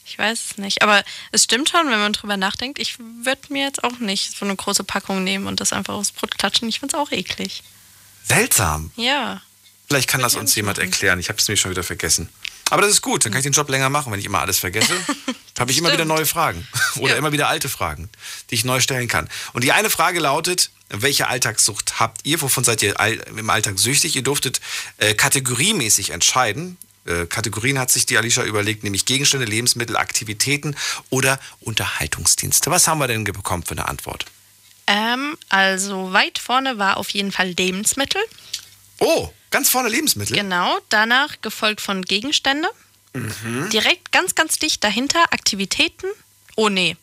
Ich weiß es nicht. Aber es stimmt schon, wenn man drüber nachdenkt. Ich würde mir jetzt auch nicht so eine große Packung nehmen und das einfach aufs Brot klatschen. Ich finde es auch eklig. Seltsam. Ja. Vielleicht kann das uns jemand erklären. Ich habe es nämlich schon wieder vergessen. Aber das ist gut, dann kann ich den Job länger machen, wenn ich immer alles vergesse. habe ich immer wieder neue Fragen oder immer wieder alte Fragen, die ich neu stellen kann. Und die eine Frage lautet, welche Alltagssucht habt ihr? Wovon seid ihr im Alltag süchtig? Ihr durftet äh, kategoriemäßig entscheiden. Äh, Kategorien hat sich die Alicia überlegt, nämlich Gegenstände, Lebensmittel, Aktivitäten oder Unterhaltungsdienste. Was haben wir denn bekommen für eine Antwort? Ähm, also weit vorne war auf jeden Fall Lebensmittel. Oh, ganz vorne Lebensmittel? Genau. Danach gefolgt von Gegenstände. Mhm. Direkt ganz, ganz dicht dahinter Aktivitäten. Oh nee.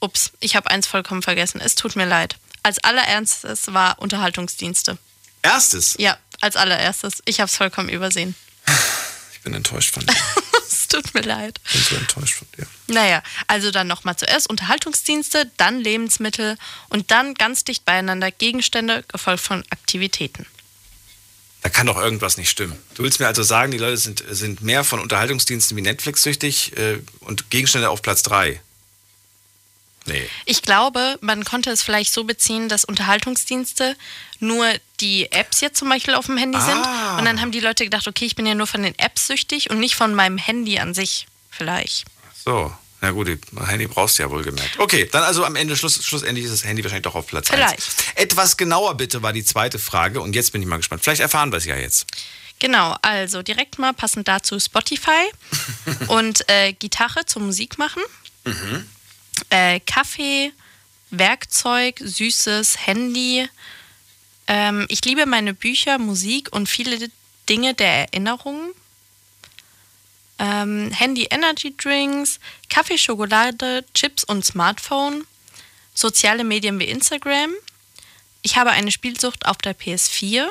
Ups, ich habe eins vollkommen vergessen. Es tut mir leid. Als allererstes war Unterhaltungsdienste. Erstes? Ja, als allererstes. Ich habe es vollkommen übersehen. Ich bin enttäuscht von dir. es tut mir leid. Ich bin so enttäuscht von dir. Naja, also dann nochmal zuerst Unterhaltungsdienste, dann Lebensmittel und dann ganz dicht beieinander Gegenstände, gefolgt von Aktivitäten. Da kann doch irgendwas nicht stimmen. Du willst mir also sagen, die Leute sind, sind mehr von Unterhaltungsdiensten wie Netflix süchtig äh, und Gegenstände auf Platz 3. Nee. Ich glaube, man konnte es vielleicht so beziehen, dass Unterhaltungsdienste nur die Apps jetzt zum Beispiel auf dem Handy Ah. sind. Und dann haben die Leute gedacht, okay, ich bin ja nur von den Apps süchtig und nicht von meinem Handy an sich. Vielleicht. So. Na gut, Handy brauchst du ja wohl gemerkt. Okay, dann also am Ende, Schluss, schlussendlich ist das Handy wahrscheinlich doch auf Platz 1. Vielleicht. Etwas genauer bitte war die zweite Frage und jetzt bin ich mal gespannt. Vielleicht erfahren wir es ja jetzt. Genau, also direkt mal passend dazu Spotify und äh, Gitarre zum Musik machen. Mhm. Äh, Kaffee, Werkzeug, Süßes, Handy. Ähm, ich liebe meine Bücher, Musik und viele Dinge der Erinnerung. Ähm, Handy Energy Drinks, Kaffee, Schokolade, Chips und Smartphone. Soziale Medien wie Instagram. Ich habe eine Spielsucht auf der PS4.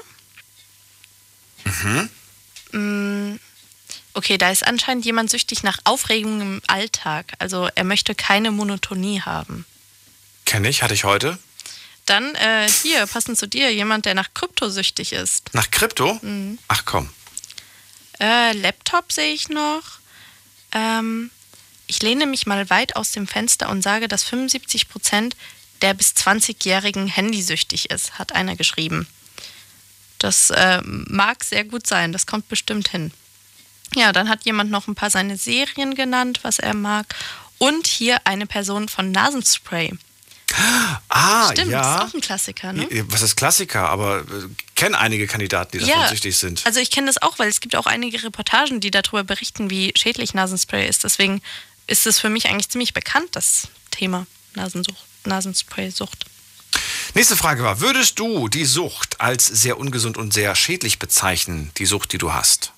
Mhm. Okay, da ist anscheinend jemand süchtig nach Aufregung im Alltag. Also er möchte keine Monotonie haben. Kenne ich, hatte ich heute. Dann äh, hier, passend zu dir, jemand, der nach Krypto süchtig ist. Nach Krypto? Mhm. Ach komm. Äh, Laptop sehe ich noch. Ähm, ich lehne mich mal weit aus dem Fenster und sage, dass 75 Prozent der bis 20-Jährigen handysüchtig ist, hat einer geschrieben. Das äh, mag sehr gut sein, das kommt bestimmt hin. Ja, dann hat jemand noch ein paar seine Serien genannt, was er mag. Und hier eine Person von Nasenspray. Ah, Stimmt, ja. ist auch ein Klassiker, ne? Was ist Klassiker? Aber äh, kenne einige Kandidaten, die davon süchtig sind. Also ich kenne das auch, weil es gibt auch einige Reportagen, die darüber berichten, wie schädlich Nasenspray ist. Deswegen ist es für mich eigentlich ziemlich bekannt, das Thema Nasensucht, Nasenspray-Sucht. Nächste Frage war, würdest du die Sucht als sehr ungesund und sehr schädlich bezeichnen, die Sucht, die du hast?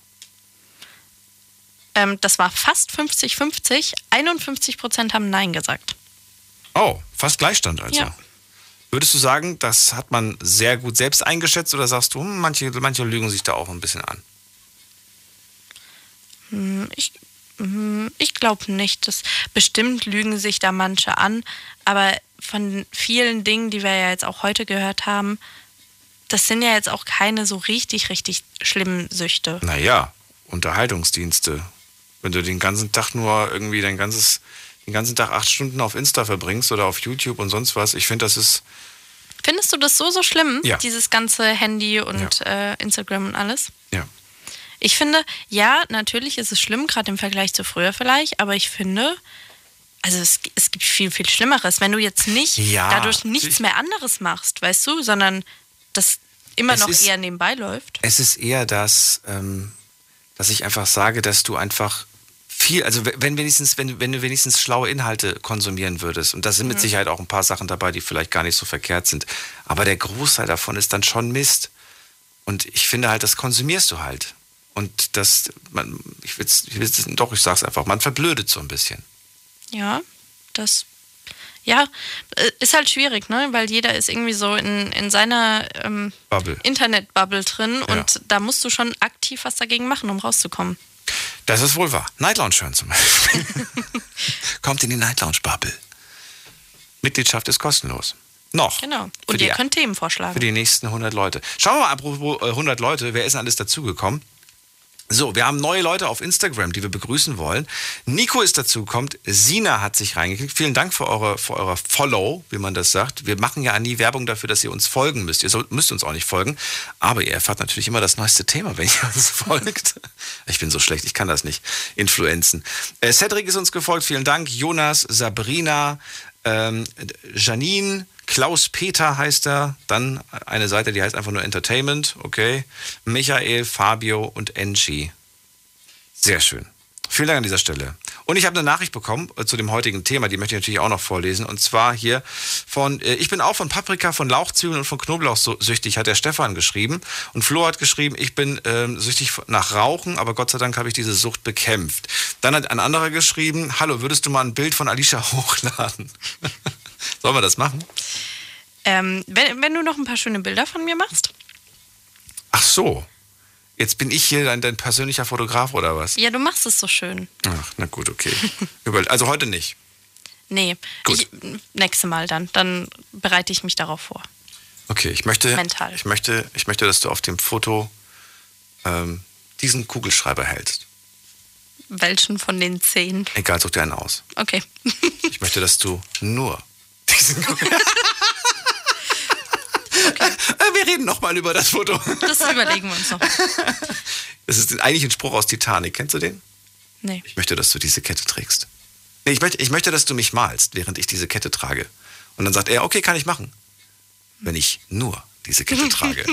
Ähm, das war fast 50-50. 51 Prozent haben Nein gesagt. Oh, fast Gleichstand also. Ja. Würdest du sagen, das hat man sehr gut selbst eingeschätzt oder sagst du, hm, manche, manche lügen sich da auch ein bisschen an? Hm, Ich, hm, ich glaube nicht. Das, bestimmt lügen sich da manche an. Aber von vielen Dingen, die wir ja jetzt auch heute gehört haben, das sind ja jetzt auch keine so richtig, richtig schlimmen Süchte. Naja, Unterhaltungsdienste. Wenn du den ganzen Tag nur irgendwie dein ganzes, den ganzen Tag acht Stunden auf Insta verbringst oder auf YouTube und sonst was, ich finde, das ist. Findest du das so, so schlimm? Ja. Dieses ganze Handy und äh, Instagram und alles? Ja. Ich finde, ja, natürlich ist es schlimm, gerade im Vergleich zu früher vielleicht, aber ich finde, also es, es gibt viel, viel Schlimmeres. Wenn du jetzt nicht Ja, dadurch nichts mehr anderes machst, weißt du, sondern das immer noch ist- eher nebenbei läuft. Es ist eher das, ähm, dass ich einfach sage, dass du einfach viel, also wenn wenigstens, wenn, du- wenn du wenigstens schlaue Inhalte konsumieren würdest, und da sind mit Mhm. Sicherheit auch ein paar Sachen dabei, die vielleicht gar nicht so verkehrt sind, aber der Großteil davon ist dann schon Mist. Und ich finde halt, das konsumierst du halt. Und das, man, ich ich will's, doch, ich sag's einfach, man verblödet so ein bisschen. Ja, das. Ja, äh, ist halt schwierig, ne? Weil jeder ist irgendwie so in, in seiner ähm, Bubble. Internet-Bubble drin und da musst du schon aktiv was dagegen machen, um rauszukommen. Das ist wohl wahr. Night Lounge hören zum Beispiel. Kommt in die Night Lounge Bubble. Mitgliedschaft ist kostenlos. Noch. Genau. Und die- ihr könnt Themen vorschlagen. Für die nächsten 100 Leute. Schauen wir mal, apropos äh, 100 Leute, wer ist denn alles dazugekommen? So, wir haben neue Leute auf Instagram, die wir begrüßen wollen. Nico ist dazugekommen, Sina hat sich reingeklickt. Vielen Dank für eure, für eure Follow, wie man das sagt. Wir machen ja nie Werbung dafür, dass ihr uns folgen müsst. Ihr sollt, müsst uns auch nicht folgen. Aber ihr erfahrt natürlich immer das neueste Thema, wenn ihr uns folgt. Ich bin so schlecht, ich kann das nicht. Influenzen. Äh, Cedric ist uns gefolgt, vielen Dank. Jonas, Sabrina, ähm, Janine, Klaus Peter heißt er. Dann eine Seite, die heißt einfach nur Entertainment. Okay. Michael, Fabio und Enchi. Sehr schön. Vielen Dank an dieser Stelle. Und ich habe eine Nachricht bekommen äh, zu dem heutigen Thema, die möchte ich natürlich auch noch vorlesen. Und zwar hier von, äh, ich bin auch von Paprika, von Lauchzwiebeln und von Knoblauch süchtig, hat der Stefan geschrieben. Und Flo hat geschrieben, ich bin ähm, süchtig nach Rauchen, aber Gott sei Dank habe ich diese Sucht bekämpft. Dann hat ein anderer geschrieben, hallo, würdest du mal ein Bild von Alicia hochladen? Sollen wir das machen? Ähm, wenn, wenn du noch ein paar schöne Bilder von mir machst. Ach so. Jetzt bin ich hier dein, dein persönlicher Fotograf oder was? Ja, du machst es so schön. Ach, na gut, okay. Also heute nicht. Nee, ich, nächste Mal dann. Dann bereite ich mich darauf vor. Okay, ich möchte, Mental. ich möchte, ich möchte, dass du auf dem Foto ähm, diesen Kugelschreiber hältst. Welchen von den zehn? Egal, such dir einen aus. Okay. Ich möchte, dass du nur diesen Kugelschreiber. Äh, Wir reden nochmal über das Foto. Das überlegen wir uns noch. Das ist eigentlich ein Spruch aus Titanic. Kennst du den? Nee. Ich möchte, dass du diese Kette trägst. Nee, ich möchte, ich möchte, dass du mich malst, während ich diese Kette trage. Und dann sagt er, okay, kann ich machen. Wenn ich nur diese Kette trage.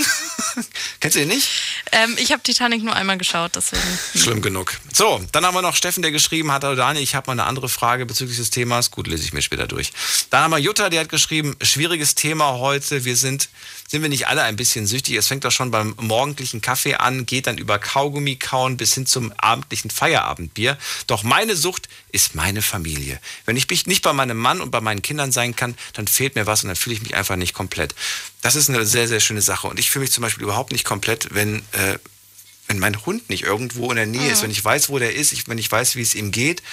Kennst du den nicht? Ähm, ich habe Titanic nur einmal geschaut, deswegen. Schlimm genug. So, dann haben wir noch Steffen, der geschrieben hat, hallo Daniel, ich habe mal eine andere Frage bezüglich des Themas. Gut, lese ich mir später durch. Dann haben wir Jutta, die hat geschrieben, schwieriges Thema heute. Wir sind, sind wir nicht alle ein bisschen süchtig? Es fängt doch schon beim morgendlichen Kaffee an, geht dann über Kaugummi kauen bis hin zum abendlichen Feierabendbier. Doch meine Sucht ist meine Familie. Wenn ich nicht bei meinem Mann und bei meinen Kindern sein kann, dann fehlt mir was und dann fühle ich mich einfach nicht komplett. Das ist eine sehr, sehr schöne Sache. Und ich fühle mich zum Beispiel überhaupt nicht komplett, wenn, äh, wenn mein Hund nicht irgendwo in der Nähe ist, wenn ich weiß, wo der ist, ich, wenn ich weiß, wie es ihm geht.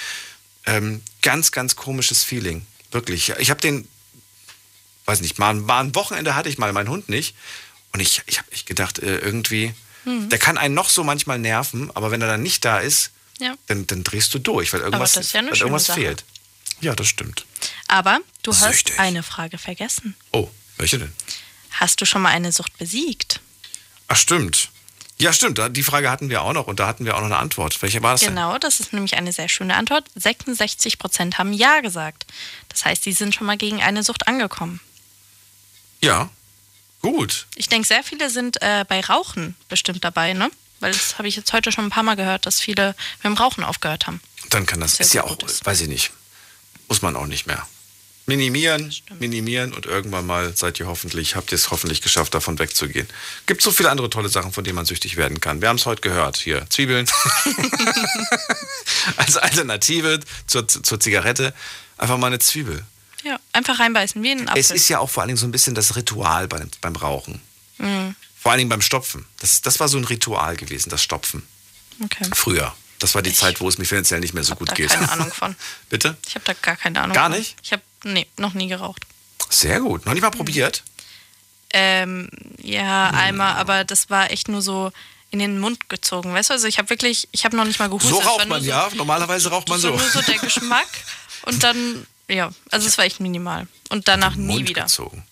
Ähm, ganz, ganz komisches Feeling. Wirklich. Ich habe den, weiß nicht, mal, mal ein Wochenende hatte ich mal meinen Hund nicht. Und ich, ich habe echt gedacht, äh, irgendwie, Mhm. der kann einen noch so manchmal nerven, aber wenn er dann nicht da ist, Ja. dann, dann drehst du durch, weil irgendwas, ja weil irgendwas Sache. fehlt. Ja, das stimmt. Aber du hast eine Frage vergessen. Oh, welche denn? Hast du schon mal eine Sucht besiegt? Ach, stimmt. Ja, stimmt. Die Frage hatten wir auch noch und da hatten wir auch noch eine Antwort. Welche war das denn? Genau, das ist nämlich eine sehr schöne Antwort. 66 Prozent haben Ja gesagt. Das heißt, sie sind schon mal gegen eine Sucht angekommen. Ja. Gut. Ich denke, sehr viele sind äh, bei Rauchen bestimmt dabei, ne? Weil das habe ich jetzt heute schon ein paar Mal gehört, dass viele mit dem Rauchen aufgehört haben. Dann kann das, Sehr ist ja auch, weiß ich nicht. Muss man auch nicht mehr. Minimieren, minimieren und irgendwann mal seid ihr hoffentlich, habt ihr es hoffentlich geschafft, davon wegzugehen. Gibt so viele andere tolle Sachen, von denen man süchtig werden kann. Wir haben es heute gehört. Hier, Zwiebeln. Als Alternative zur, zur Zigarette einfach mal eine Zwiebel. Ja, einfach reinbeißen, wie in einen Apfel. Es ist ja auch vor allen Dingen so ein bisschen das Ritual beim, beim Rauchen. Mhm. Vor allen Dingen beim Stopfen. Das, das war so ein Ritual gewesen, das Stopfen. Okay. Früher. Das war die Zeit, wo es mir finanziell nicht mehr so gut Da geht. keine Ahnung von. Bitte? Ich habe da gar keine Ahnung. Gar von. nicht? Ich habe, nee, noch nie geraucht. Sehr gut. Noch nicht mal probiert? Ähm, ja, einmal, aber das war echt nur so in den Mund gezogen, weißt du? Also ich habe wirklich, ich habe noch nicht mal gehustet. So raucht man so, ja. Normalerweise raucht man so. Nur so der Geschmack und dann, ja, also es war echt minimal. Und danach nie Mund wieder. gezogen.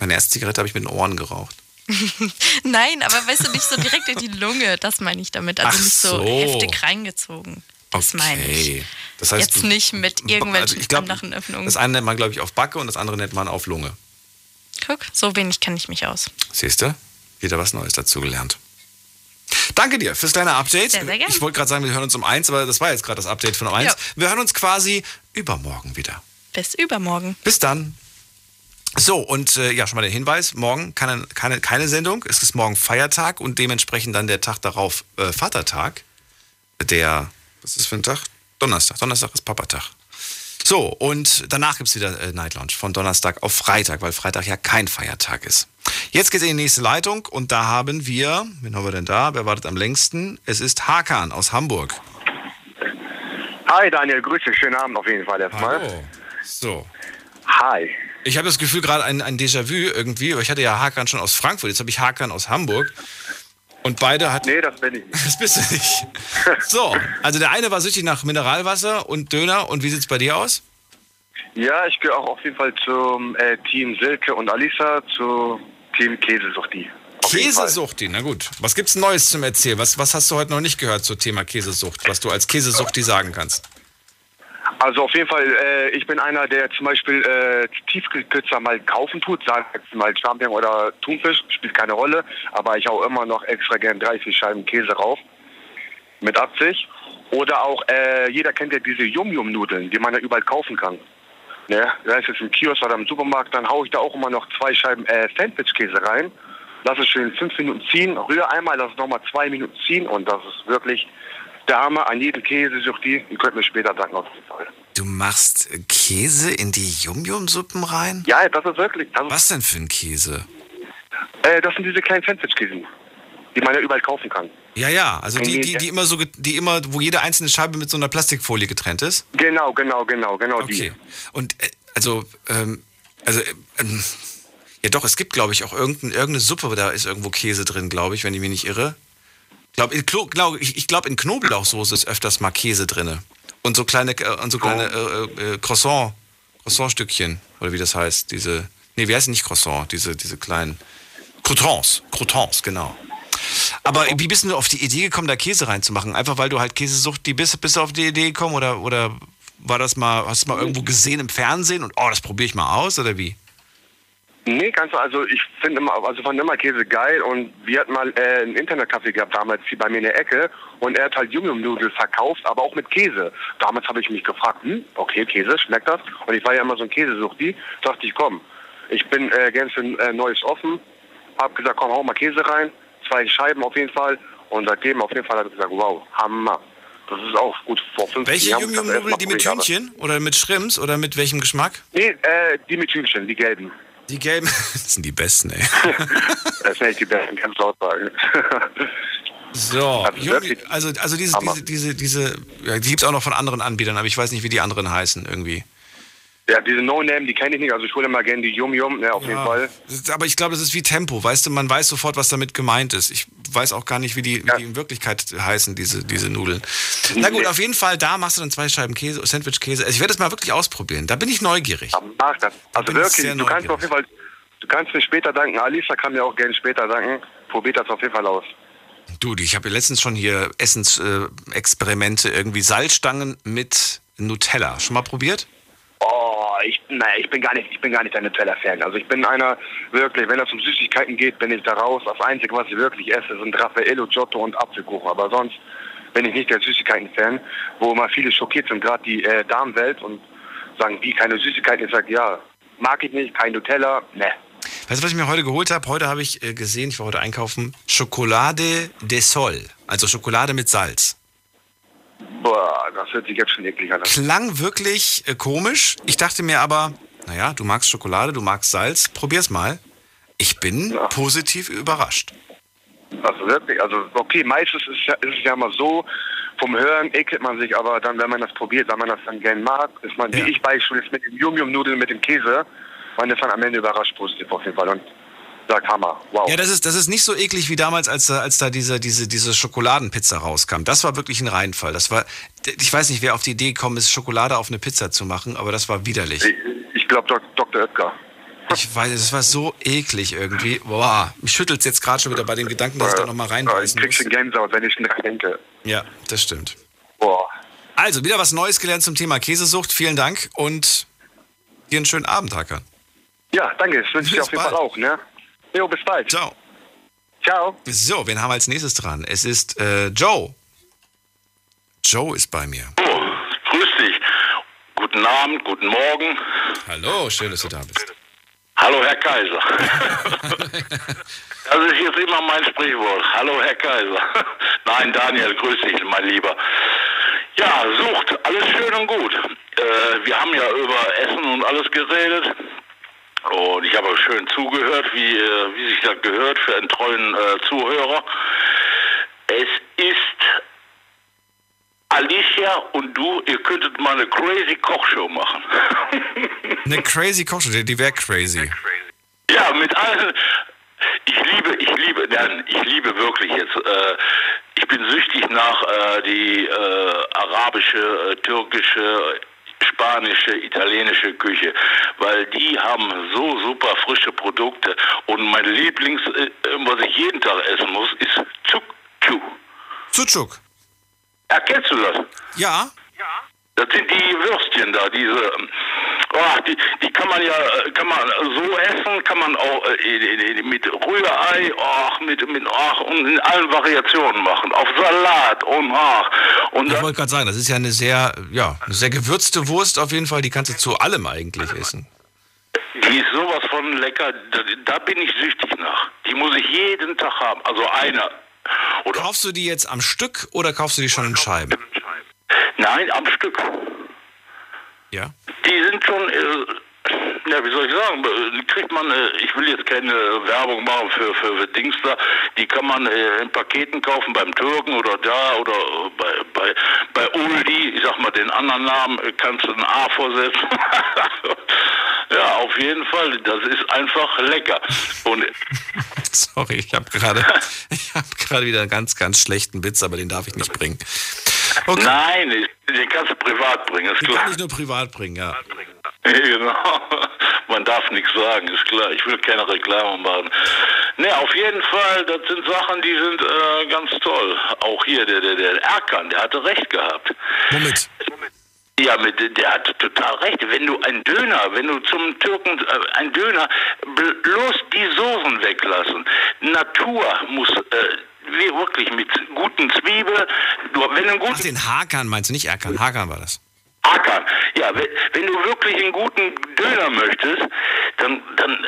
Meine erste Zigarette habe ich mit den Ohren geraucht. Nein, aber weißt du, nicht so direkt in die Lunge, das meine ich damit. Also Ach nicht so, so. heftig reingezogen. Das meine ich. Okay. Das heißt, Jetzt nicht mit irgendwelchen also ich glaub, Öffnungen. Das eine nennt man, glaube ich, auf Backe und das andere nennt man auf Lunge. Guck, so wenig kenne ich mich aus. Siehst du? Wieder was Neues dazugelernt. Danke dir fürs kleine Update. Sehr, sehr gern. Ich wollte gerade sagen, wir hören uns um eins, aber das war jetzt gerade das Update von um eins. Ja. Wir hören uns quasi übermorgen wieder. Bis übermorgen. Bis dann. So, und äh, ja, schon mal der Hinweis, morgen keine, keine, keine Sendung. Es ist morgen Feiertag und dementsprechend dann der Tag darauf äh, Vatertag. Der, was ist für ein Tag? Donnerstag. Donnerstag ist Papatag. So, und danach gibt es wieder äh, Night Lounge von Donnerstag auf Freitag, weil Freitag ja kein Feiertag ist. Jetzt geht's in die nächste Leitung und da haben wir, wen haben wir denn da? Wer wartet am längsten? Es ist Hakan aus Hamburg. Hi Daniel, grüße, schönen Abend auf jeden Fall erstmal. Hallo. So. Hi. Ich habe das Gefühl, gerade ein, ein Déjà-vu irgendwie, aber ich hatte ja Hakan schon aus Frankfurt, jetzt habe ich Hakan aus Hamburg. Und beide hatten. Nee, das bin ich nicht. Das bist du nicht. So, also der eine war süchtig nach Mineralwasser und Döner. Und wie sieht's bei dir aus? Ja, ich gehöre auch auf jeden Fall zum äh, Team Silke und Alisa, zu Team Käsesuchti. Käsesuchti, na gut. Was gibt's Neues zum Erzählen? Was, was hast du heute noch nicht gehört zum Thema Käsesucht, was du als Käsesuchti sagen kannst? Also auf jeden Fall, äh, ich bin einer, der zum Beispiel äh, Tiefkühlpizza mal kaufen tut, sagen jetzt mal Champignon oder Thunfisch, spielt keine Rolle, aber ich hau immer noch extra gern drei, vier Scheiben Käse rauf mit Absicht. Oder auch, äh, jeder kennt ja diese Yum-Yum-Nudeln, die man ja überall kaufen kann. Ne? Sei es jetzt im Kiosk oder im Supermarkt, dann hau ich da auch immer noch zwei Scheiben äh, Sandwich-Käse rein, lass es schön fünf Minuten ziehen, rühre einmal, lass es nochmal zwei Minuten ziehen und das ist wirklich Hammer an jedem Käse, sucht die. Ihr könnt mir später danken auf jeden Fall. Du machst Käse in die Yum-Yum-Suppen rein? Ja, das ist wirklich. Das ist, Was denn für ein Käse? äh, das sind diese kleinen Sandwich-Käsen, die man ja überall kaufen kann. Ja, ja, also die, die, die immer so, die immer, wo jede einzelne Scheibe mit so einer Plastikfolie getrennt ist? Genau, genau, genau, genau Okay. Und äh, also, ähm, also, äh, ähm, ja doch, es gibt, glaube ich, auch irgendein, irgendeine Suppe, da ist irgendwo Käse drin, glaube ich, wenn ich mich nicht irre. Glaub, in Klo, glaub, ich ich glaube, in Knoblauchsoße ist öfters mal Käse drin. Und so kleine, äh, und so kleine äh, äh, Croissant, Croissant-Stückchen, oder wie das heißt, diese, nee, wie heißt nicht Croissant, diese, diese kleinen Croutons, Croutons, genau. Aber wie bist du auf die Idee gekommen, da Käse reinzumachen? Einfach weil du halt Käsesucht, die bist, bist du auf die Idee gekommen oder, oder war das mal, hast du mal irgendwo gesehen im Fernsehen und oh, das probiere ich mal aus oder wie? Nee, ganz also ich finde immer, also fand immer Käse geil und wir hatten mal äh, einen Internetcafé gehabt damals hier bei mir in der Ecke und er hat halt Yum-Yum-Nudeln verkauft, aber auch mit Käse. Damals habe ich mich gefragt, hm, okay, Käse, schmeckt das? Und ich war ja immer so ein Käsesuchti, dachte ich, komm, ich bin äh, gern für äh, Neues offen, hab gesagt, komm, hau mal Käse rein, zwei Scheiben auf jeden Fall und seitdem auf jeden Fall hat er gesagt, wow, Hammer. Das ist auch gut vor 15 Welche Jahren. das Yum-Yum-Nudeln, die mit Hühnchen oder mit Shrimps oder mit welchem Geschmack? Nee, äh, die mit Hühnchen, die gelben. Die gelben, das sind die besten, ey. Das sind echt die besten, du laut sagen. So, Also wirklich also, also diese, Hammer. diese, diese, diese, ja, die gibt es auch noch von anderen Anbietern, aber ich weiß nicht, wie die anderen heißen irgendwie. Ja, diese No-Name, die kenne ich nicht. Also ich hole immer gerne die Yum Yum, ne, auf jeden Ja. Fall. Aber ich glaube, das ist wie Tempo, weißt du, man weiß sofort, was damit gemeint ist. Ich weiß auch gar nicht, wie die, wie die in Wirklichkeit heißen, diese, diese Nudeln. Na gut, auf jeden Fall, da machst du dann zwei Scheiben Käse, Sandwich-Käse. Also ich werde das mal wirklich ausprobieren. Da bin ich neugierig. Mach das. Also ich wirklich, du kannst mir auf jeden Fall, du kannst mir später danken. Alisa kann mir auch gerne später danken. Probiert das auf jeden Fall aus. Du, ich habe letztens schon hier Essensexperimente, irgendwie Salzstangen mit Nutella. Schon mal probiert? Oh, ich, naja, ich bin gar nicht, ich bin gar nicht ein Nutella-Fan. Also ich bin einer, wirklich, wenn es um Süßigkeiten geht, bin ich da raus. Das Einzige, was ich wirklich esse, sind Raffaello, Giotto und Apfelkuchen. Aber sonst bin ich nicht der Süßigkeiten-Fan, wo immer viele schockiert sind, gerade die äh, Damenwelt und sagen, wie keine Süßigkeiten. Ich sage, ja, mag ich nicht, kein Nutella, ne. Weißt du, was ich mir heute geholt habe? Heute habe ich äh, gesehen, ich war heute einkaufen, Schokolade de Sol. Also Schokolade mit Salz. Boah, das hört sich jetzt schon eklig an. Klang wirklich äh, komisch. Ich dachte mir aber, naja, du magst Schokolade, du magst Salz, probier's mal. Ich bin positiv überrascht. Also wirklich, also okay, meistens ist, ja- ist es ja immer so, vom Hören ekelt man sich, aber dann, wenn man das probiert, wenn man das dann gern mag, ist man, wie ich beispielsweise mit dem Yum-Yum-Nudeln mit dem Käse, man ist dann am Ende überrascht positiv auf jeden Fall und sagt Hammer, wow. Ja, das ist, das ist nicht so eklig wie damals, als, da- als da diese, diese, diese Schokoladenpizza rauskam. Das war wirklich ein Reinfall. Das war, ich weiß nicht, wer auf die Idee gekommen ist, Schokolade auf eine Pizza zu machen, aber das war widerlich. Ich glaube Dok Dr. Oetker. Ich weiß, es war so eklig irgendwie. Boah, mich schüttelt jetzt gerade schon wieder bei dem Gedanken, dass ich da nochmal Ich reinbeißen krieg muss. schon Gänsehaut, wenn ich dran denke. Ja, das stimmt. Boah. Also, wieder was Neues gelernt zum Thema Käsesucht. Vielen Dank und dir einen schönen Abend, Hacker. Ja, danke, das wünsche ich dir auf jeden bald. Fall auch, ne? Jo, bis bald. Ciao. Ciao. So, wen haben wir als nächstes dran? Es ist äh, Joe. Joe ist bei mir. Grüß dich. Guten Abend, guten Morgen. Hallo, schön, dass du da bist. Hallo, Herr Kaiser. Das ist jetzt immer mein Sprichwort. Hallo, Herr Kaiser. Nein, Daniel, grüß dich, mein Lieber. Ja, Sucht, alles schön und gut. Äh, wir haben ja über Essen und alles geredet. Und ich habe schön zugehört, wie, äh, wie sich das gehört für einen treuen äh, Zuhörer. Es ist Alicia und du, ihr könntet mal eine crazy Kochshow machen. Eine crazy Kochshow, die, die wäre crazy. Ja, mit allen. Ich liebe, ich liebe, nein, ich liebe wirklich jetzt. Äh, ich bin süchtig nach äh, die äh, arabische, äh, türkische, spanische, italienische Küche, weil die haben so super frische Produkte. Und mein Lieblings, äh, was ich jeden Tag essen muss, ist Tsukchu. Sucuk. Erkennst du das? Ja. Das sind die Würstchen da, diese. ähm, Oh, die, die kann man ja, äh, kann man so essen, kann man auch äh, mit Rührei, ach, mit, mit, ach, und in allen Variationen machen. Auf Salat und ach. Und Ich wollte gerade sagen, das ist ja eine sehr, ja, eine sehr gewürzte Wurst auf jeden Fall. Die kannst du zu allem eigentlich essen. die ist sowas von lecker, da, da bin ich süchtig nach. Die muss ich jeden Tag haben. Also eine. Kaufst du die jetzt am Stück oder kaufst du die schon in Scheiben? Nein, am Stück. Ja. Die sind schon, äh, ja, wie soll ich sagen, äh, die kriegt man, äh, ich will jetzt keine Werbung machen für, für, für Dings da, die kann man äh, in Paketen kaufen beim Türken oder da oder äh, bei, bei, bei Uldi, ich sag mal den anderen Namen, äh, kannst du ein A vorsetzen. ja, auf jeden Fall, das ist einfach lecker. Und Sorry, ich habe gerade ich habe gerade wieder einen ganz, ganz schlechten Witz, aber den darf ich nicht bringen. Nein, den kannst du privat bringen, ist Den klar. kann ich nur privat bringen, ja. Genau. Man darf nichts sagen, ist klar. Ich will keine Reklame machen. Ne, auf jeden Fall, das sind Sachen, die sind äh, ganz toll. Auch hier, der, der, der Erkan, der hatte recht gehabt. Womit? Ja, mit, der hat total recht. Wenn du ein Döner, wenn du zum Türken äh, ein Döner, bl- bloß die Soßen weglassen. Natur muss äh, wirklich mit guten Zwiebeln. Du, wenn du einen guten Ach, den Hakan meinst du, nicht Erkan. Hakan war das. Ackern. Ja, wenn, wenn du wirklich einen guten Döner möchtest, dann, dann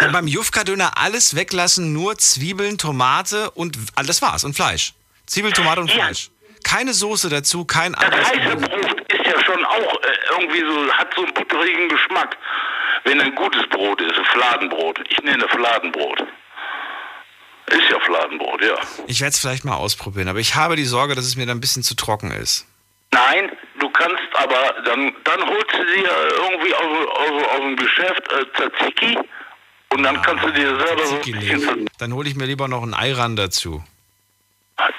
Und beim Jufka-Döner alles weglassen, nur Zwiebeln, Tomate und ah, das war's und Fleisch. Zwiebel, Tomate und Fleisch. Keine Soße dazu, kein anderes. heiße Brot ist ja schon auch äh, irgendwie so, hat so einen butterigen Geschmack. Wenn ein gutes Brot ist, ein Fladenbrot. Ich nenne Fladenbrot. Ist ja Fladenbrot, ja. Ich werde es vielleicht mal ausprobieren, aber ich habe die Sorge, dass es mir dann ein bisschen zu trocken ist. Nein, du kannst aber, dann, dann holst du dir irgendwie aus, aus, aus dem Geschäft äh, Tzatziki und dann kannst du dir selber so ein bisschen Dann hole ich mir lieber noch einen Eiran dazu.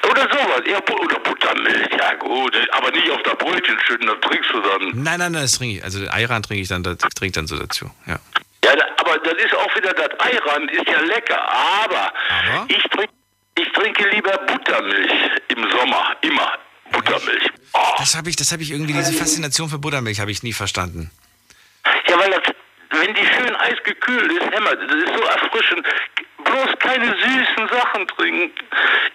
Oder sowas, ja, oder Buttermilch, ja gut, aber nicht auf der Brötchen schütten, das trinkst du dann. Nein, nein, nein, das trinke ich. Also Eiran trinke ich dann, das trinke ich dann so dazu. Ja. Ja, aber das ist auch wieder, das Eiran ist ja lecker, aber, Ich, trink, ich trinke lieber Buttermilch im Sommer, immer Buttermilch. Das habe ich, das habe ich irgendwie, diese Faszination für Buttermilch habe ich nie verstanden. Ja, weil das, wenn die schön eisgekühlt ist, Hämmer, das ist so erfrischend. Bloß keine süßen Sachen trinken.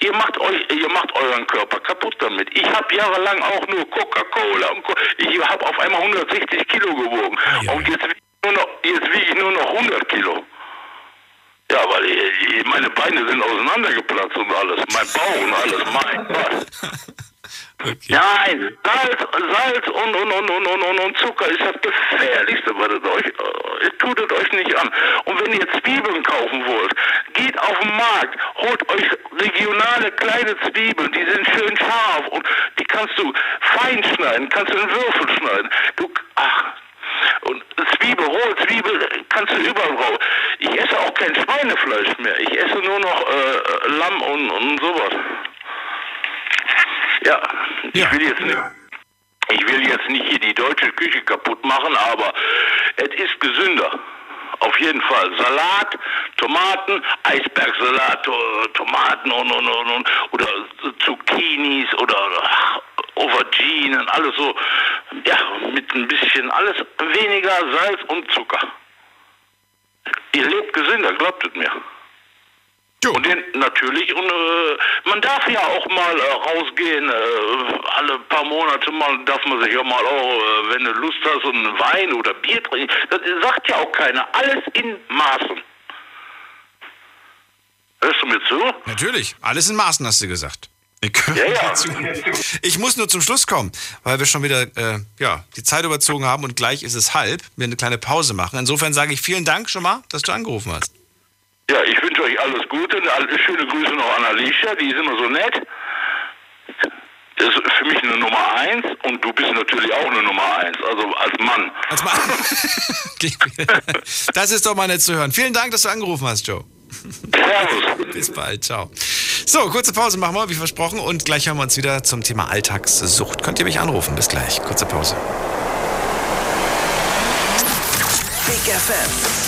Ihr macht euch, ihr macht euren Körper kaputt damit. Ich habe jahrelang auch nur Coca-Cola und Co ich habe auf einmal 160 Kilo gewogen und jetzt wiege ich nur noch, jetzt wiege ich nur noch 100 Kilo. Ja, weil ich, meine Beine sind auseinandergeplatzt und alles, mein Bauch und alles, mein Gott. Nein, Salz, Salz und, und, und, und, und, und, Zucker ist das Gefährlichste, was es euch, äh, tut es euch nicht an. Und wenn ihr Zwiebeln kaufen wollt, geht auf den Markt, holt euch regionale kleine Zwiebeln, die sind schön scharf und die kannst du fein schneiden, kannst du in Würfel schneiden. Du, ach, und Zwiebel, rohe Zwiebel kannst du überall brauchen. Ich esse auch kein Schweinefleisch mehr. Ich esse nur noch äh, Lamm und, und sowas. Ja, ich will jetzt nicht. Ich will jetzt nicht hier die deutsche Küche kaputt machen, aber es ist gesünder. Auf jeden Fall. Salat, Tomaten, Eisbergsalat, to- Tomaten und, und, und, und oder Zucchinis oder Auberginen, alles so. Ja, mit ein bisschen alles weniger Salz und Zucker. Ihr lebt gesünder, glaubt es mir. Und den, natürlich, und äh, man darf ja auch mal äh, rausgehen, äh, alle paar Monate mal darf man sich ja mal auch, äh, wenn du Lust hast, einen Wein oder Bier trinken. Das sagt ja auch keiner. Alles in Maßen. Hörst du mir zu? Natürlich, alles in Maßen hast du gesagt. Ich, Ja, ja. ich muss nur zum Schluss kommen, weil wir schon wieder äh, ja, die Zeit überzogen haben und gleich ist es halb. Wir eine kleine Pause machen. Insofern sage ich vielen Dank schon mal, dass du angerufen hast. Ja, ich wünsche euch alles Gute. Alle- Schöne Grüße noch an Alicia, die ist immer so nett. Das ist für mich eine Nummer eins und du bist natürlich auch eine Nummer eins, also als Mann. Als Mann. Das ist doch mal nett zu hören. Vielen Dank, dass du angerufen hast, Joe. Servus. Bis bald, ciao. So, kurze Pause machen wir, wie versprochen. Und gleich hören wir uns wieder zum Thema Alltagssucht. Könnt ihr mich anrufen? Bis gleich. Kurze Pause. Big FM.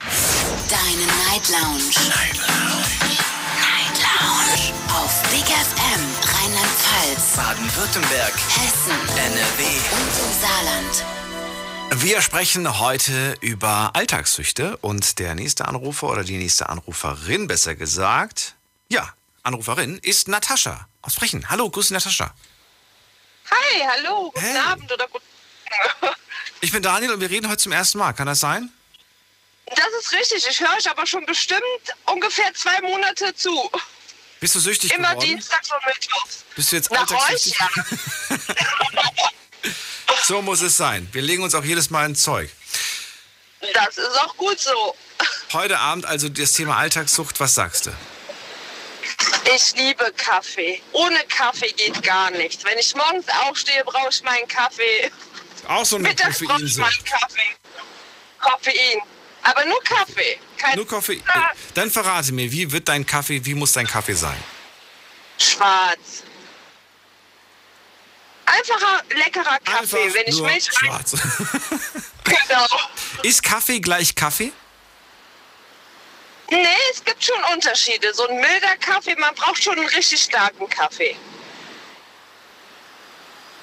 Deine Night Lounge. Night Lounge. Night Lounge. Auf Big FM Rheinland-Pfalz, Baden-Württemberg. Hessen, NRW. und im Saarland. Wir sprechen heute über Alltagssüchte und der nächste Anrufer oder die nächste Anruferin, besser gesagt, ja, Anruferin ist Natascha aus Frechen. Hallo, grüß dich, Natascha. Hi, hallo, guten Abend oder guten Ich bin Daniel und wir reden heute zum ersten Mal. Kann das sein? Das ist richtig, ich höre euch aber schon bestimmt ungefähr zwei Monate zu. Bist du süchtig Immer geworden? dienstags und mittwochs. Bist du jetzt Nach euch, ja. So muss es sein. Wir legen uns auch jedes Mal ins Zeug. Das ist auch gut so. Heute Abend also das Thema Alltagssucht. Was sagst du? Ich liebe Kaffee. Ohne Kaffee geht gar nichts. Wenn ich morgens aufstehe, brauche ich meinen Kaffee. Auch so eine Mittags brauche ich meinen Kaffee. Koffein. Aber nur Kaffee. Kein Nur Koffein. Dann verrate mir, wie wird dein Kaffee, wie muss dein Kaffee sein? Schwarz. Einfacher, leckerer Kaffee. Wenn ich Nur Milch schwarz. Genau. Ist Kaffee gleich Kaffee? Nee, es gibt schon Unterschiede. So ein milder Kaffee, man braucht schon einen richtig starken Kaffee.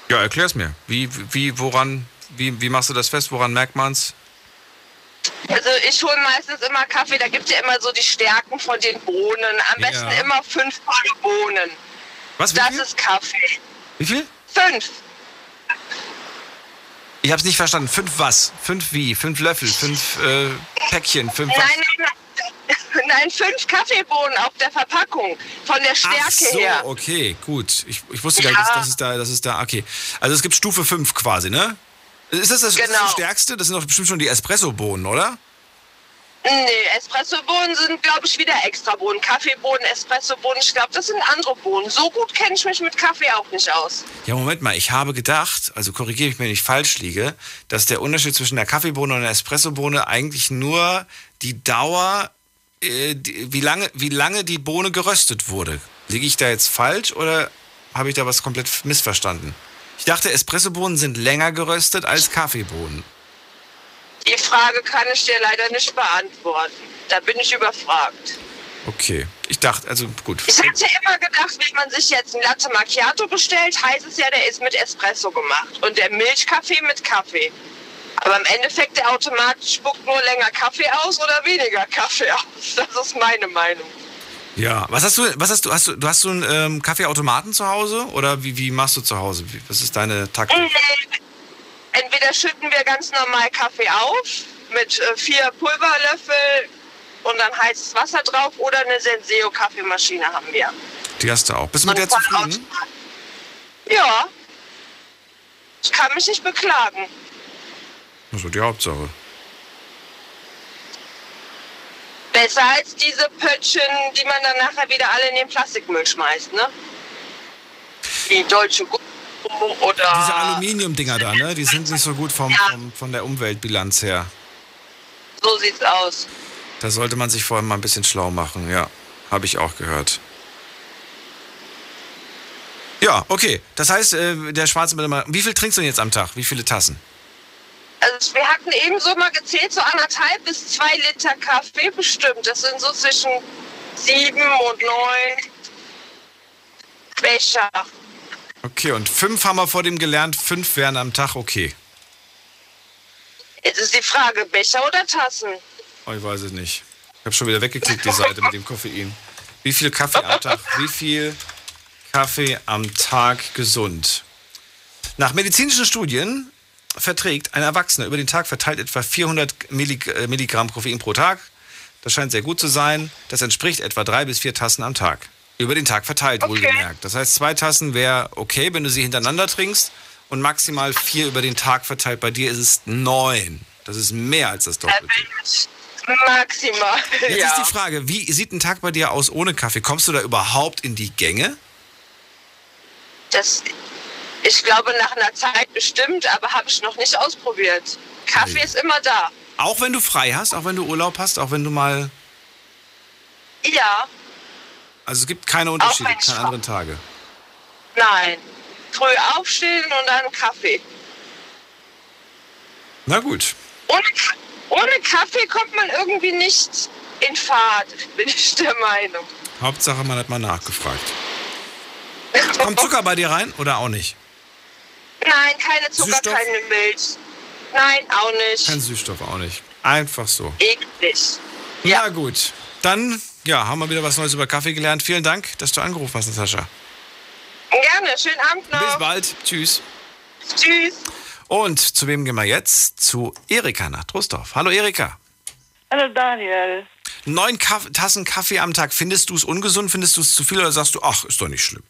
Ja, erklär's mir. Wie, wie, woran, wie, wie machst du das fest? Woran merkt man's? Also ich hole meistens immer Kaffee, da gibt es ja immer so die Stärken von den Bohnen. Am Ja. besten immer fünf volle Bohnen. Was, wie das viel? ist Kaffee. Wie viel? Fünf. Ich habe es nicht verstanden. Fünf was? Fünf wie? Fünf Löffel? Fünf äh, Päckchen? Fünf? Nein, nein, nein. Nein, fünf Kaffeebohnen auf der Verpackung. Von der Stärke Ach so, her. okay, gut. Ich, ich wusste gar nicht, dass, dass es da, das ist da, okay. Also es gibt Stufe 5 quasi, ne? Ist das das, ist das Genau. Stärkste? Das sind doch bestimmt schon die Espresso-Bohnen, oder? Nee, Espressobohnen sind, glaube ich, wieder extra Bohnen. Kaffeebohnen, Espressobohnen, ich glaube, das sind andere Bohnen. So gut kenne ich mich mit Kaffee auch nicht aus. Ja, Moment mal, ich habe gedacht, also korrigiere mich, wenn ich falsch liege, dass der Unterschied zwischen der Kaffeebohne und der Espressobohne eigentlich nur die Dauer, äh, die, wie, lange, wie lange die Bohne geröstet wurde. Liege ich da jetzt falsch oder habe ich da was komplett missverstanden? Ich dachte, Espressobohnen sind länger geröstet als Kaffeebohnen. Die Frage kann ich dir leider nicht beantworten. Da bin ich überfragt. Okay, ich dachte, also gut. Ich hatte immer gedacht, wenn man sich jetzt ein Latte Macchiato bestellt, heißt es ja, der ist mit Espresso gemacht. Und der Milchkaffee mit Kaffee. Aber im Endeffekt, der Automat spuckt nur länger Kaffee aus oder weniger Kaffee aus. Das ist meine Meinung. Ja, was hast du, was hast du, hast du, du hast du einen ähm, Kaffeeautomaten zu Hause oder wie, wie machst du zu Hause? Wie, was ist deine Taktik? Entweder schütten wir ganz normal Kaffee auf mit äh, vier Pulverlöffel und dann heißes Wasser drauf oder eine Senseo-Kaffeemaschine haben wir. Die hast du auch. Bist du mit der zufrieden? Ja. Ich kann mich nicht beklagen. Das ist die Hauptsache. Besser als diese Pöttchen, die man dann nachher wieder alle in den Plastikmüll schmeißt, ne? Wie deutsche Gummi oder. Diese Aluminium-Dinger da, ne? Die sind nicht so gut vom, vom, von der Umweltbilanz her. So sieht's aus. Da sollte man sich vorher mal ein bisschen schlau machen, ja. Habe ich auch gehört. Ja, okay. Das heißt, äh, der schwarze Mittelmann. Wie viel trinkst du denn jetzt am Tag? Wie viele Tassen? Also wir hatten eben so mal gezählt, so anderthalb bis zwei Liter Kaffee bestimmt. Das sind so zwischen sieben und neun Becher. Okay, und fünf haben wir vor dem gelernt, fünf wären am Tag okay. Jetzt ist die Frage, Becher oder Tassen? Oh, ich weiß es nicht. Ich habe schon wieder weggeklickt, die Seite mit dem Koffein. Wie viel Kaffee am Tag? Wie viel Kaffee am Tag gesund? Nach medizinischen Studien verträgt ein Erwachsener über den Tag verteilt etwa 400 Millig äh, Milligramm Koffein pro Tag. Das scheint sehr gut zu sein. Das entspricht etwa drei bis vier Tassen am Tag. Über den Tag verteilt, wohlgemerkt. Das heißt, zwei Tassen wäre okay, wenn du sie hintereinander trinkst. Und maximal vier über den Tag verteilt. Bei dir ist es neun. Das ist mehr als das Doppelte. Maximal. Jetzt ja. ist die Frage, wie sieht ein Tag bei dir aus ohne Kaffee? Kommst du da überhaupt in die Gänge? Das, ich glaube, nach einer Zeit bestimmt, aber habe ich noch nicht ausprobiert. Kaffee ist immer da. Auch wenn du frei hast, auch wenn du Urlaub hast, auch wenn du mal. Ja, Also es gibt keine Unterschiede, keine anderen Tage. nein. Früh aufstehen und dann Kaffee. Na gut. Ohne, ohne Kaffee kommt man irgendwie nicht in Fahrt, bin ich der Meinung. Hauptsache, man hat mal nachgefragt. Kommt Zucker bei dir rein oder auch nicht? Nein, keine Zucker, Süßstoff? keine Milch. Nein, auch nicht. Kein Süßstoff auch nicht. Einfach so. Eklig. Ja, gut. Dann, ja, haben wir wieder was Neues über Kaffee gelernt. Vielen Dank, dass du angerufen hast, Natascha. Gerne, schönen Abend noch. Bis bald. Tschüss. Tschüss. Und zu wem gehen wir jetzt? Zu Erika nach Trostorf. Hallo Erika. Hallo Daniel. Neun Kaff Tassen Kaffee am Tag. Findest du es ungesund? Findest du es zu viel oder sagst du, ach, ist doch nicht schlimm?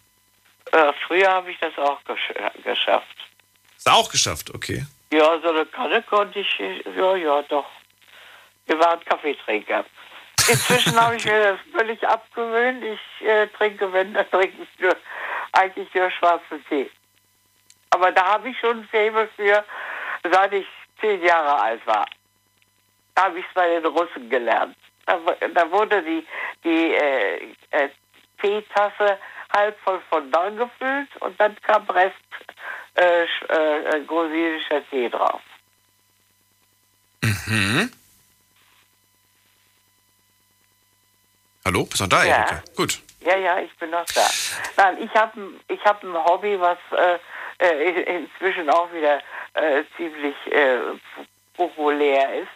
Äh, früher habe ich das auch gesch geschafft. Ist auch geschafft, okay. Ja, so eine Kanne konnte ich, äh, ja, ja, doch. Wir waren Kaffeetrinker. Inzwischen habe ich mir das völlig abgewöhnt. Ich äh, trinke, wenn, dann trinke ich nur, eigentlich nur schwarzen Tee. Aber da habe ich schon ein Faible für, seit ich zehn Jahre alt war. Da habe ich es bei den Russen gelernt. Da, da wurde die, die äh, äh, Teetasse halb voll von Don gefüllt und dann kam Rest äh, äh, grosinischer Tee drauf. Mhm. Hallo, bist du da, Ja. Erika? Gut. Ja, ja, ich bin noch da. Nein, ich habe ich hab ein Hobby, was äh, äh, inzwischen auch wieder äh, ziemlich äh, populär ist.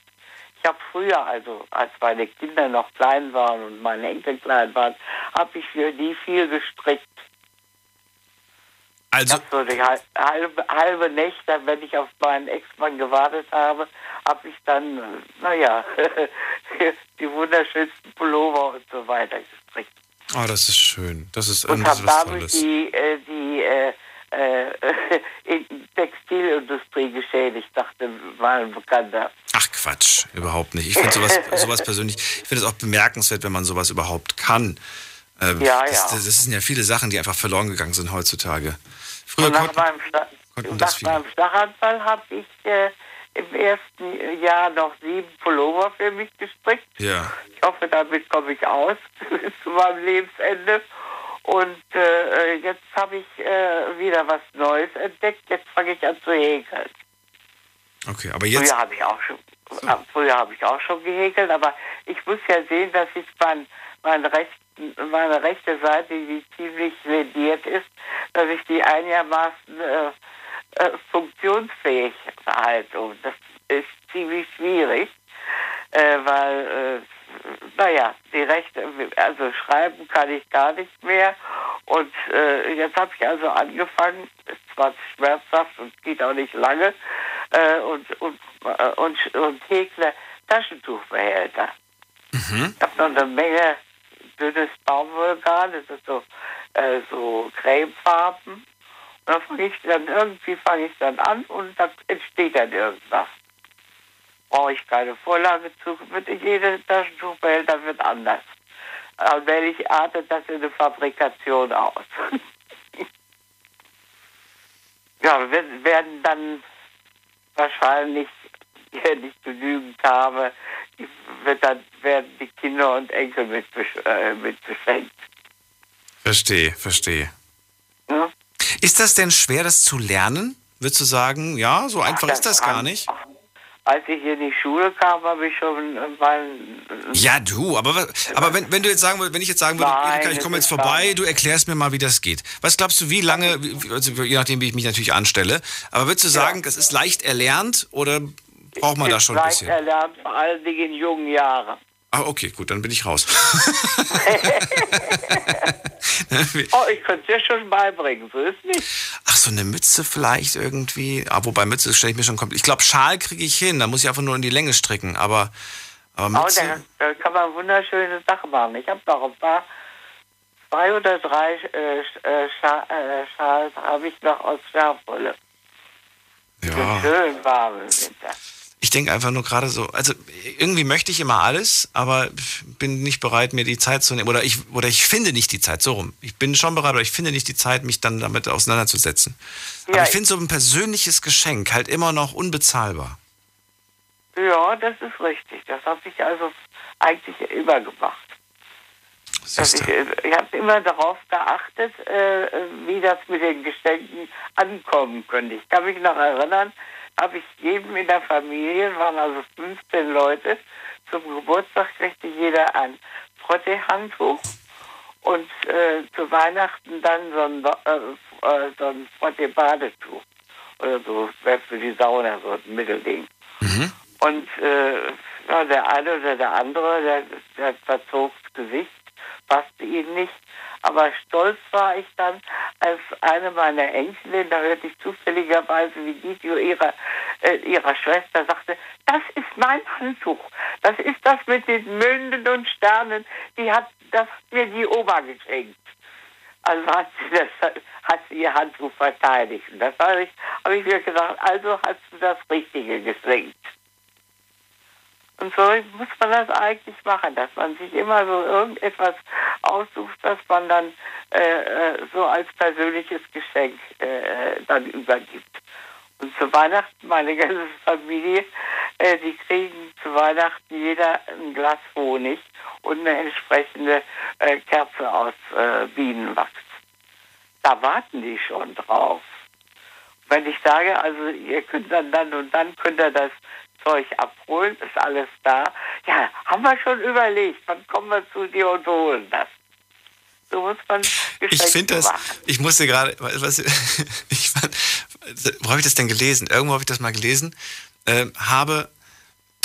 Ich habe früher, also als meine Kinder noch klein waren und meine Enkel klein waren, habe ich für die viel gestrickt. Also. Ich so die halbe, halbe Nächte, wenn ich auf meinen Ex-Mann gewartet habe, habe ich dann, naja, die wunderschönsten Pullover und so weiter gestrickt. Oh, das ist schön. Das ist, Und das habe ist was dadurch Tolles. die, äh, die äh, äh, in- Textilindustrie geschädigt, dachte mal ein Bekannter. Ach Quatsch, überhaupt nicht. Ich finde sowas, sowas persönlich, ich finde es auch bemerkenswert, wenn man sowas überhaupt kann. Ähm, Ja, das, ja. Das, das sind ja viele Sachen, die einfach verloren gegangen sind heutzutage. Früher Und nach meinem, das nach meinem Schlaganfall habe ich äh, im ersten Jahr noch sieben Pullover für mich gestrickt. Ja. Ich hoffe, damit komme ich aus bis zu meinem Lebensende. Und äh, jetzt habe ich äh, wieder was Neues entdeckt. Jetzt fange ich an zu häkeln. Okay, aber jetzt. Früher habe ich auch schon, äh, früher habe ich auch schon gehäkelt, aber ich muss ja sehen, dass ich mein, mein rechten, meine rechte Seite, die ziemlich lediert ist, dass ich die einigermaßen äh, äh, funktionsfähig halte. Und das ist ziemlich schwierig, äh, weil, äh, naja, die rechte, also schreiben kann ich gar nicht mehr. Und äh, jetzt habe ich also angefangen, ist zwar schmerzhaft und geht auch nicht lange, äh, und, und, und, und häkle Taschentuchbehälter. Mhm. Ich habe noch eine Menge dünnes Baumwollgarn, das ist so, äh, so cremefarben. Und dann fange ich dann irgendwie fange ich dann an und dann entsteht dann irgendwas. Brauche ich keine Vorlage zu, wird jede Taschentuchbehälter wird anders. Allmählich artet das in eine Fabrikation aus. ja, wir werden dann wahrscheinlich, wenn ich genügend habe, wird dann, werden die Kinder und Enkel mit, äh, mit beschenkt. Verstehe, verstehe. Ja. Ist das denn schwer, das zu lernen? Würdest du sagen, ja, so einfach das ist das gar nicht? Als ich in die Schule kam, habe ich schon äh, mal Ja, du, aber, aber wenn, wenn du jetzt sagen würdest, wenn ich jetzt sagen würde, Nein, Erika, ich komme jetzt vorbei, du erklärst mir mal, wie das geht. Was glaubst du, wie lange, also je nachdem, wie ich mich natürlich anstelle, aber würdest du sagen, das ist leicht erlernt oder braucht man da schon ein bisschen? erlernt, vor allen Dingen in jungen Jahren. Ah, okay, gut, dann bin ich raus. Oh, ich könnte es dir schon beibringen, so ist nicht. Ach, so eine Mütze vielleicht irgendwie. Ah, wobei Mütze stelle ich mir schon komplett. Ich glaube, Schal kriege ich hin, da muss ich einfach nur in die Länge stricken, aber, aber Oh, Mütze. da, da kann man wunderschöne Sachen machen. Ich habe noch ein paar, zwei oder drei äh, äh, Scha äh, Schals habe ich noch aus Schafwolle. Ja. Schön warm im Winter. Ich denke einfach nur gerade so, also irgendwie möchte ich immer alles, aber bin nicht bereit, mir die Zeit zu nehmen. Oder ich, oder ich finde nicht die Zeit, so rum. Ich bin schon bereit, aber ich finde nicht die Zeit, mich dann damit auseinanderzusetzen. aber Ja, ich finde so ein persönliches Geschenk halt immer noch unbezahlbar. Ja, das ist richtig. Das habe ich also eigentlich immer gemacht. Dass ich äh, ich habe immer darauf geachtet, äh, wie das mit den Geschenken ankommen könnte. Ich kann mich noch erinnern, habe ich jedem in der Familie, waren also 15 Leute, zum Geburtstag kriegte jeder ein Frottee-Handtuch und äh, zu Weihnachten dann so ein, äh, äh, so ein Frottee-Badetuch oder so, wäre für die Sauna so ein Mittelding. Und äh, ja, der eine oder der andere, der, der verzog das Gesicht, passte ihm nicht. Aber stolz war ich dann, als eine meiner Enkelinnen, da hörte ich zufälligerweise, wie zu ihrer, äh, ihrer Schwester sagte, das ist mein Handtuch. Das ist das mit den Münden und Sternen. Die hat, das hat mir die Oma geschenkt. Also hat sie, das, hat sie ihr Handtuch verteidigt. Und das habe ich, habe ich mir gedacht, also hast du das Richtige geschenkt. Und so muss man das eigentlich machen, dass man sich immer so irgendetwas aussucht, was man dann äh, äh, so als persönliches Geschenk äh, dann übergibt. Und zu Weihnachten, meine ganze Familie, äh, die kriegen zu Weihnachten jeder ein Glas Honig und eine entsprechende äh, Kerze aus äh, Bienenwachs. Da warten die schon drauf. Wenn ich sage, also ihr könnt dann dann und dann könnt ihr das Zeug abholen, ist alles da. Ja, haben wir schon überlegt, wann kommen wir zu dir und holen das. So muss man Ich Geschenke finde das, ich musste gerade, was, ich fand, wo habe ich das denn gelesen? Irgendwo habe ich das mal gelesen. Ähm, habe,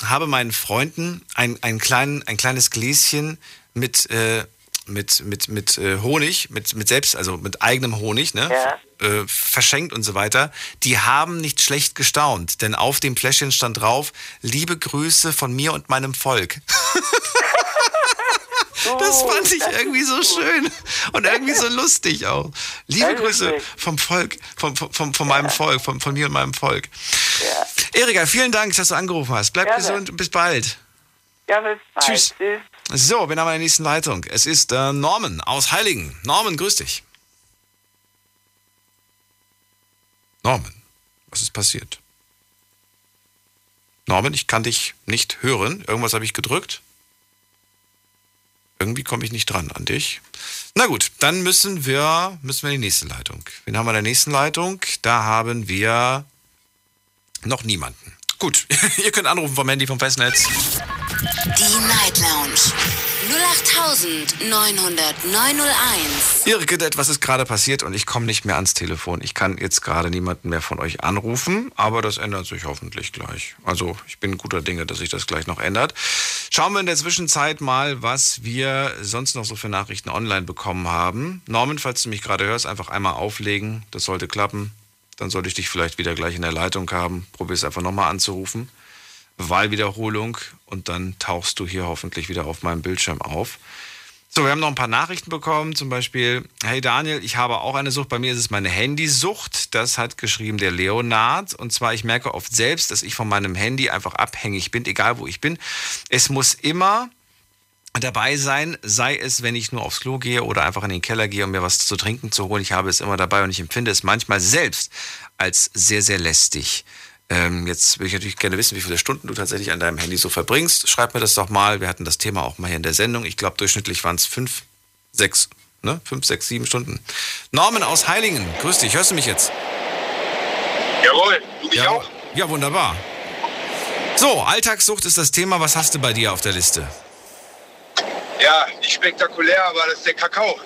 habe meinen Freunden ein, ein, klein, ein kleines Gläschen mit, äh, mit, mit, mit äh, Honig, mit, mit selbst, also mit eigenem Honig, ne? Äh, verschenkt und so weiter. Die haben nicht schlecht gestaunt, denn auf dem Fläschchen stand drauf, liebe Grüße von mir und meinem Volk. Das fand ich irgendwie so schön und irgendwie so lustig auch. Liebe Grüße vom Volk, vom, vom, von meinem Volk, von, von mir und meinem Volk. Erika, vielen Dank, dass du angerufen hast. Bleib Gerne. gesund und bis bald. Ja, bis bald. Tschüss. So, wir haben eine nächste Leitung. Es ist äh, Norman aus Heiligen. Norman, grüß dich. Norman, was ist passiert? Norman, ich kann dich nicht hören. Irgendwas habe ich gedrückt. Irgendwie komme ich nicht dran an dich. Na gut, dann müssen wir, müssen wir in die nächste Leitung. Wen haben wir in der nächsten Leitung? Da haben wir noch niemanden. Gut, ihr könnt anrufen vom Handy vom Festnetz. Die Night Lounge 0890901. Irke, etwas ist gerade passiert und ich komme nicht mehr ans Telefon. Ich kann jetzt gerade niemanden mehr von euch anrufen, aber das ändert sich hoffentlich gleich. Also ich bin guter Dinge, dass sich das gleich noch ändert. Schauen wir in der Zwischenzeit mal, was wir sonst noch so für Nachrichten online bekommen haben. Norman, falls du mich gerade hörst, einfach einmal auflegen. Das sollte klappen. Dann sollte ich dich vielleicht wieder gleich in der Leitung haben. Probier es einfach nochmal anzurufen. Wahlwiederholung und dann tauchst du hier hoffentlich wieder auf meinem Bildschirm auf. So, wir haben noch ein paar Nachrichten bekommen, zum Beispiel, hey Daniel, ich habe auch eine Sucht, bei mir ist es meine Handysucht, das hat geschrieben der Leonard und zwar, ich merke oft selbst, dass ich von meinem Handy einfach abhängig bin, egal wo ich bin. Es muss immer dabei sein, sei es, wenn ich nur aufs Klo gehe oder einfach in den Keller gehe, um mir was zu trinken zu holen. Ich habe es immer dabei und ich empfinde es manchmal selbst als sehr, sehr lästig. Ähm, jetzt würde ich natürlich gerne wissen, wie viele Stunden du tatsächlich an deinem Handy so verbringst. Schreib mir das doch mal. Wir hatten das Thema auch mal hier in der Sendung. Ich glaube, durchschnittlich waren es fünf, sechs, ne? Fünf, sechs, sieben Stunden. Norman aus Heilingen, grüß dich. Hörst du mich jetzt? Jawohl, du mich ja, auch? Ja, wunderbar. So, Alltagssucht ist das Thema. Was hast du bei dir auf der Liste? Ja, nicht spektakulär, aber das ist der Kakao.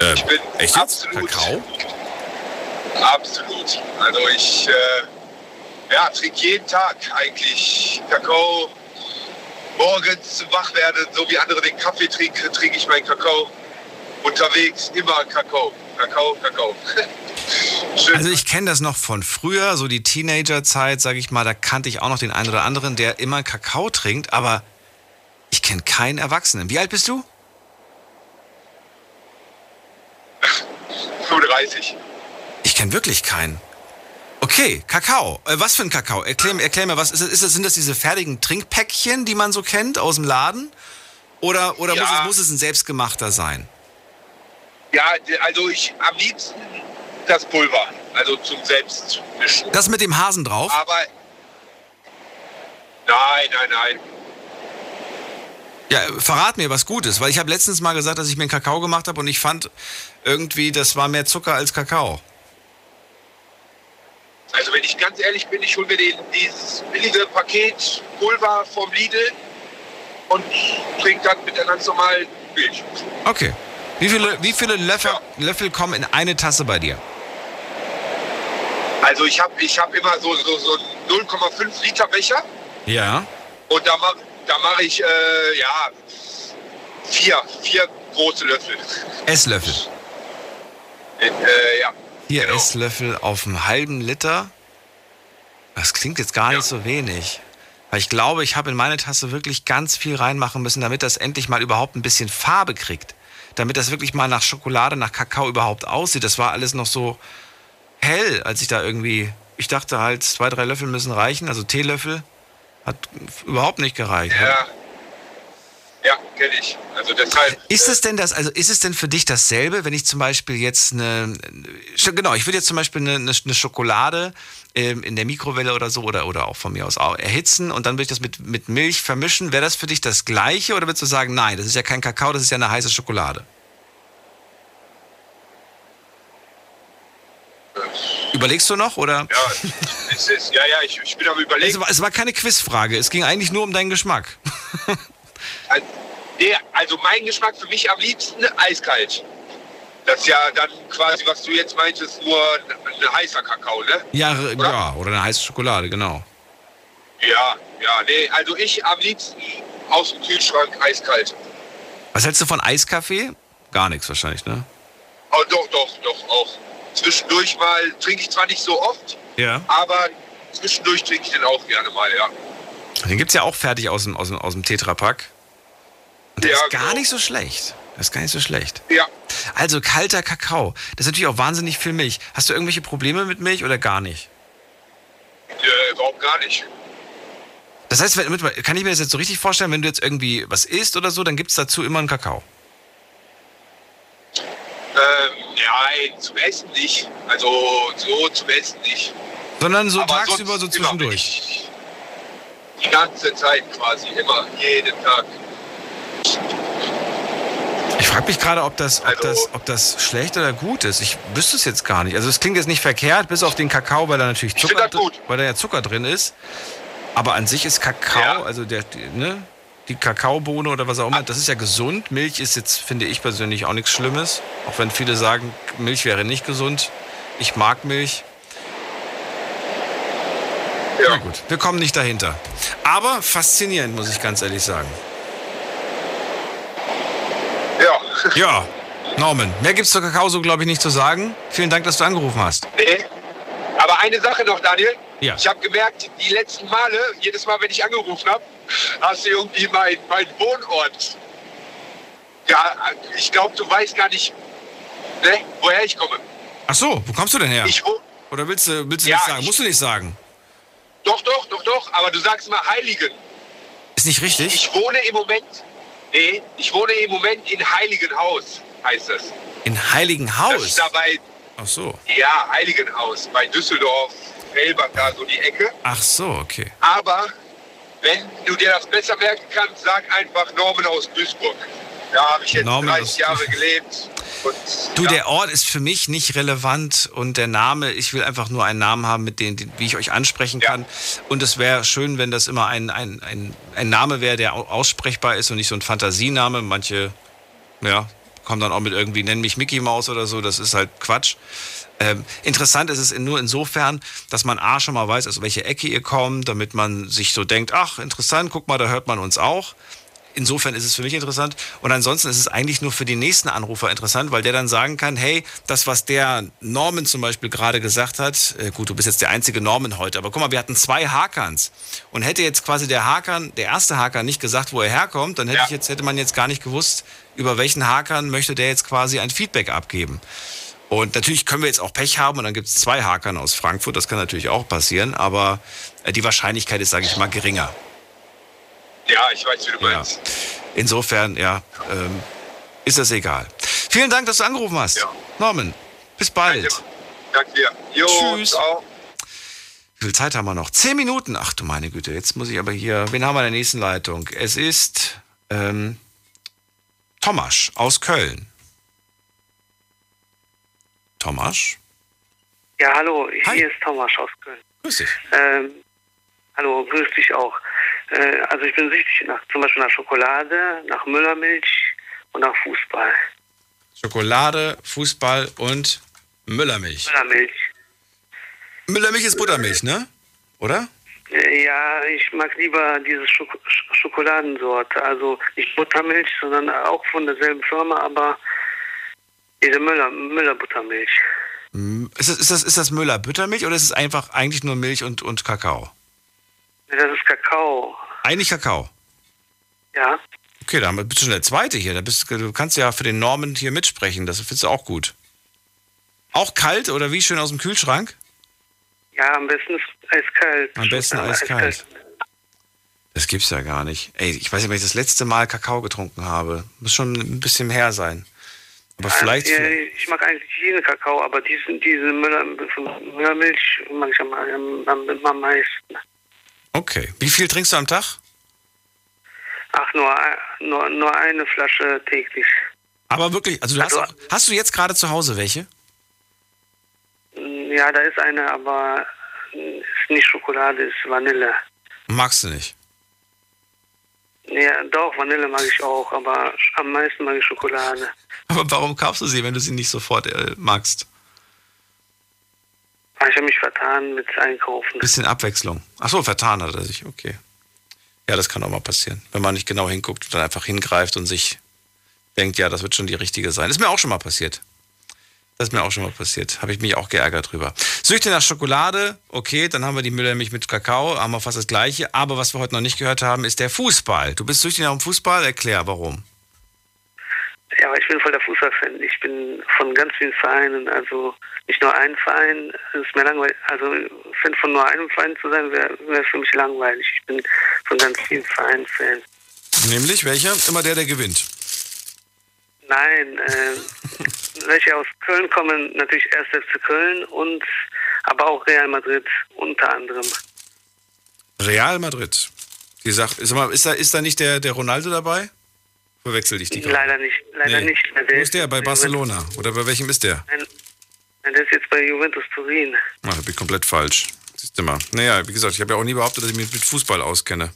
Ähm, ich bin echt jetzt? absolut, Kakao? absolut. Also ich äh, ja, trinke jeden Tag eigentlich Kakao. Morgens zum Wachwerden, so wie andere den Kaffee trinken, trinke ich meinen Kakao. Unterwegs immer Kakao. Kakao, Kakao. Also ich kenne das noch von früher, so die Teenagerzeit, sage ich mal, da kannte ich auch noch den einen oder anderen, der immer Kakao trinkt, aber ich kenne keinen Erwachsenen. Wie alt bist du? 35. Ich kenne wirklich keinen. Okay, Kakao. Äh, was für ein Kakao? Erklär, erklär mir, was ist das, ist das? Sind das diese fertigen Trinkpäckchen, die man so kennt aus dem Laden? Oder, oder muss, es, muss es ein selbstgemachter sein? Ja, also ich am liebsten das Pulver, also zum Selbstmischen. Das mit dem Hasen drauf? Aber nein, nein, nein. Ja, verrat mir was Gutes, weil ich habe letztens mal gesagt, dass ich mir einen Kakao gemacht habe und ich fand irgendwie, das war mehr Zucker als Kakao. Also wenn ich ganz ehrlich bin, ich hole mir den, dieses billige Paket Pulver vom Lidl und trinke dann mit der ganz normalen Milch. Okay. Wie viele, wie viele Löffel, Löffel kommen in eine Tasse bei dir? Also ich habe ich hab immer so, so, so einen 0,5 Liter Becher Ja. und da mache da mach ich äh, ja vier, vier große Löffel. Esslöffel. Äh, ja. Vier Esslöffel auf einen halben Liter. Das klingt jetzt gar nicht so wenig. Weil ich glaube, ich habe in meine Tasse wirklich ganz viel reinmachen müssen, damit das endlich mal überhaupt ein bisschen Farbe kriegt. Damit das wirklich mal nach Schokolade, nach Kakao überhaupt aussieht. Das war alles noch so hell, als ich da irgendwie. Ich dachte halt, zwei, drei Löffel müssen reichen, also Teelöffel. Hat überhaupt nicht gereicht. Ja. Ja, kenne ich. Also deshalb. Ist es denn das, also ist es denn für dich dasselbe, wenn ich zum Beispiel jetzt eine, genau, ich würde jetzt zum Beispiel eine, eine Schokolade ähm, in der Mikrowelle oder so oder, oder auch von mir aus erhitzen und dann würde ich das mit, mit Milch vermischen. Wäre das für dich das Gleiche oder würdest du sagen, nein, das ist ja kein Kakao, das ist ja eine heiße Schokolade? Überlegst du noch oder? Ja, es ist, ja, ja, ich, ich bin am überlegen. Es war, es war keine Quizfrage, es ging eigentlich nur um deinen Geschmack. Also, nee, also mein Geschmack für mich am liebsten eiskalt. Das ist ja dann quasi, was du jetzt meintest, nur ein, ein heißer Kakao, ne? Ja, oder? ja, oder eine heiße Schokolade, genau. Ja, ja, nee, also ich am liebsten aus dem Kühlschrank eiskalt. Was hältst du von Eiskaffee? Gar nichts wahrscheinlich, ne? Oh, doch, doch, doch, auch. Zwischendurch mal trinke ich zwar nicht so oft, Ja. aber zwischendurch trinke ich den auch gerne mal, ja. Den gibt's ja auch fertig aus dem, aus dem, aus dem Tetrapack. Und der Ja, ist gar nicht so schlecht. Das ist gar nicht so schlecht. Ja. Also kalter Kakao. Das ist natürlich auch wahnsinnig viel Milch. Hast du irgendwelche Probleme mit Milch oder gar nicht? Äh, überhaupt gar nicht. Das heißt, kann ich mir das jetzt so richtig vorstellen, wenn du jetzt irgendwie was isst oder so, dann gibt's dazu immer einen Kakao. Ähm, nein, zum Essen nicht. Also so zum Essen nicht. Sondern so Aber tagsüber so zwischendurch. Die ganze Zeit quasi, immer, jeden Tag. Ich frage mich gerade, ob das, ob, Also das, ob das schlecht oder gut ist. Ich wüsste es jetzt gar nicht. Also es klingt jetzt nicht verkehrt, bis auf den Kakao, weil da natürlich Zucker, weil da ja Zucker drin ist. Aber an sich ist Kakao, also der, ne, die Kakaobohne oder was auch immer, das ist ja gesund. Milch ist jetzt, finde ich persönlich, auch nichts Schlimmes. Auch wenn viele sagen, Milch wäre nicht gesund. Ich mag Milch. Ja. Na gut, wir kommen nicht dahinter. Aber faszinierend, muss ich ganz ehrlich sagen. Ja. Ja, Norman, mehr gibt's zur Kakao so, glaube ich, nicht zu sagen. Vielen Dank, dass du angerufen hast. Nee. Aber eine Sache noch, Daniel. Ja. Ich habe gemerkt, die letzten Male, jedes Mal, wenn ich angerufen habe, hast du irgendwie meinen mein Wohnort. Ja, ich glaube, du weißt gar nicht, ne, woher ich komme. Ach so, wo kommst du denn her? Ich Oder willst du, willst du Ja, nicht sagen? ich- Musst du nicht sagen. Doch, doch, doch, doch. Aber du sagst mal Heiligen. Ist nicht richtig? Ich wohne im Moment, nee, ich wohne im Moment in Heiligenhaus, heißt das. In Das Heiligenhaus. ist dabei, Ach so. ja, Heiligenhaus, bei Düsseldorf, Felbach, da so die Ecke. Ach so, okay. Aber wenn du dir das besser merken kannst, sag einfach Norman aus Duisburg. Da habe ich jetzt Norman 30 aus- Jahre gelebt. Und, Du, ja, der Ort ist für mich nicht relevant und der Name, ich will einfach nur einen Namen haben, mit dem, wie ich euch ansprechen kann. Und es wäre schön, wenn das immer ein, ein, ein, ein Name wäre, der au- aussprechbar ist und nicht so ein Fantasiename. Manche, ja, kommen dann auch mit irgendwie, nennen mich Mickey Mouse oder so, das ist halt Quatsch. Ähm, interessant ist es in- nur insofern, dass man A schon mal weiß, aus welche Ecke ihr kommt, damit man sich so denkt, ach, interessant, guck mal, da hört man uns auch. Insofern ist es für mich interessant. Und ansonsten ist es eigentlich nur für die nächsten Anrufer interessant, weil der dann sagen kann, hey, das, was der Norman zum Beispiel gerade gesagt hat, äh, gut, du bist jetzt der einzige Norman heute, aber guck mal, wir hatten zwei Hakans. Und hätte jetzt quasi der Hakan, der erste Hakan nicht gesagt, wo er herkommt, dann hätte, ich jetzt, hätte man jetzt gar nicht gewusst, über welchen Hakan möchte der jetzt quasi ein Feedback abgeben. Und natürlich können wir jetzt auch Pech haben und dann gibt es zwei Hakern aus Frankfurt, das kann natürlich auch passieren, aber äh, die Wahrscheinlichkeit ist, sage ich mal, geringer. ja, ich weiß, wie du meinst. Insofern, ja, ähm, ist das egal. Vielen Dank, dass du angerufen hast. Norman, bis bald. Danke dir. Jo, Tschüss. ciao. Wie viel Zeit haben wir noch? Zehn Minuten. Ach du meine Güte, jetzt muss ich aber hier. Wen haben wir in der nächsten Leitung? Es ist ähm, Tomasz aus Köln. Tomasz? Ja, hallo, hier ist Thomas aus Köln. Grüß dich. Ähm, hallo, grüß dich auch. Äh, also ich bin süchtig nach zum Beispiel nach Schokolade, nach Müllermilch und nach Fußball. Schokolade, Fußball und Müllermilch. Müllermilch. Müllermilch ist Buttermilch, ne? Oder? Äh, ja, ich mag lieber diese Schok Sch- Schokoladensorte. Also nicht Buttermilch, sondern auch von derselben Firma, aber diese Müller, Müller-Buttermilch. M- Ist das, ist das, ist das Müller-Buttermilch oder ist es einfach eigentlich nur Milch und, und Kakao? Das ist Kakao. Eigentlich Kakao. Ja. Okay, dann bist du schon der Zweite hier. Da bist, du kannst ja für den Norman hier mitsprechen. Das findest du auch gut. Auch kalt oder wie schön aus dem Kühlschrank? Ja, am besten ist eiskalt. Am besten Ja, eiskalt. Das gibt's ja gar nicht. Ey, ich weiß nicht, wann ich das letzte Mal Kakao getrunken habe. Muss schon ein bisschen her sein. Aber vielleicht. Ja, ich mag eigentlich jeden Kakao, aber diesen, diese Müller, Müllermilch mag ich am, am, am, am meisten. Okay. Wie viel trinkst du am Tag? Ach, nur, nur, nur eine Flasche täglich. Aber wirklich, also du hast, auch, hast du jetzt gerade zu Hause welche? Ja, da ist eine, aber ist nicht Schokolade, ist Vanille. Magst du nicht? Ja, doch, Vanille mag ich auch, aber am meisten mag ich Schokolade. Aber warum kaufst du sie, wenn du sie nicht sofort äh, magst? Ich habe mich vertan mit Einkaufen. Bisschen Abwechslung. Ach so, vertan hat er sich. Okay. Ja, das kann auch mal passieren. Wenn man nicht genau hinguckt und dann einfach hingreift und sich denkt, ja, das wird schon die richtige sein. Ist mir auch schon mal passiert. Das ist mir auch schon mal passiert. Habe ich mich auch geärgert drüber. Süchte nach Schokolade, okay, dann haben wir die Müllermilch mit Kakao, haben wir fast das gleiche. Aber was wir heute noch nicht gehört haben, ist der Fußball. Du bist süchtig nach dem Fußball? Erklär, warum. Ja, aber ich bin voll der Fußballfan. Ich bin von ganz vielen Vereinen, also nicht nur ein Verein, es ist mir langweilig. Also Fan von nur einem Verein zu sein, wäre wär für mich langweilig. Ich bin von ganz vielen Vereinen Fan. Nämlich welcher? Immer der, der gewinnt. Nein, äh, welche aus Köln kommen, natürlich erst FC Köln und aber auch Real Madrid unter anderem. Real Madrid. Die Sache, ist, mal, ist, da, ist da nicht der, der Ronaldo dabei? Verwechsel ich die gerade? Leider nicht, leider Nee. nicht. Wo ist der? Bei Barcelona? Oder bei welchem ist der? Nein, nein, der ist jetzt bei Juventus Turin. Ach, da bin ich komplett falsch. Siehst du mal. Naja, wie gesagt, ich habe ja auch nie behauptet, dass ich mich mit Fußball auskenne.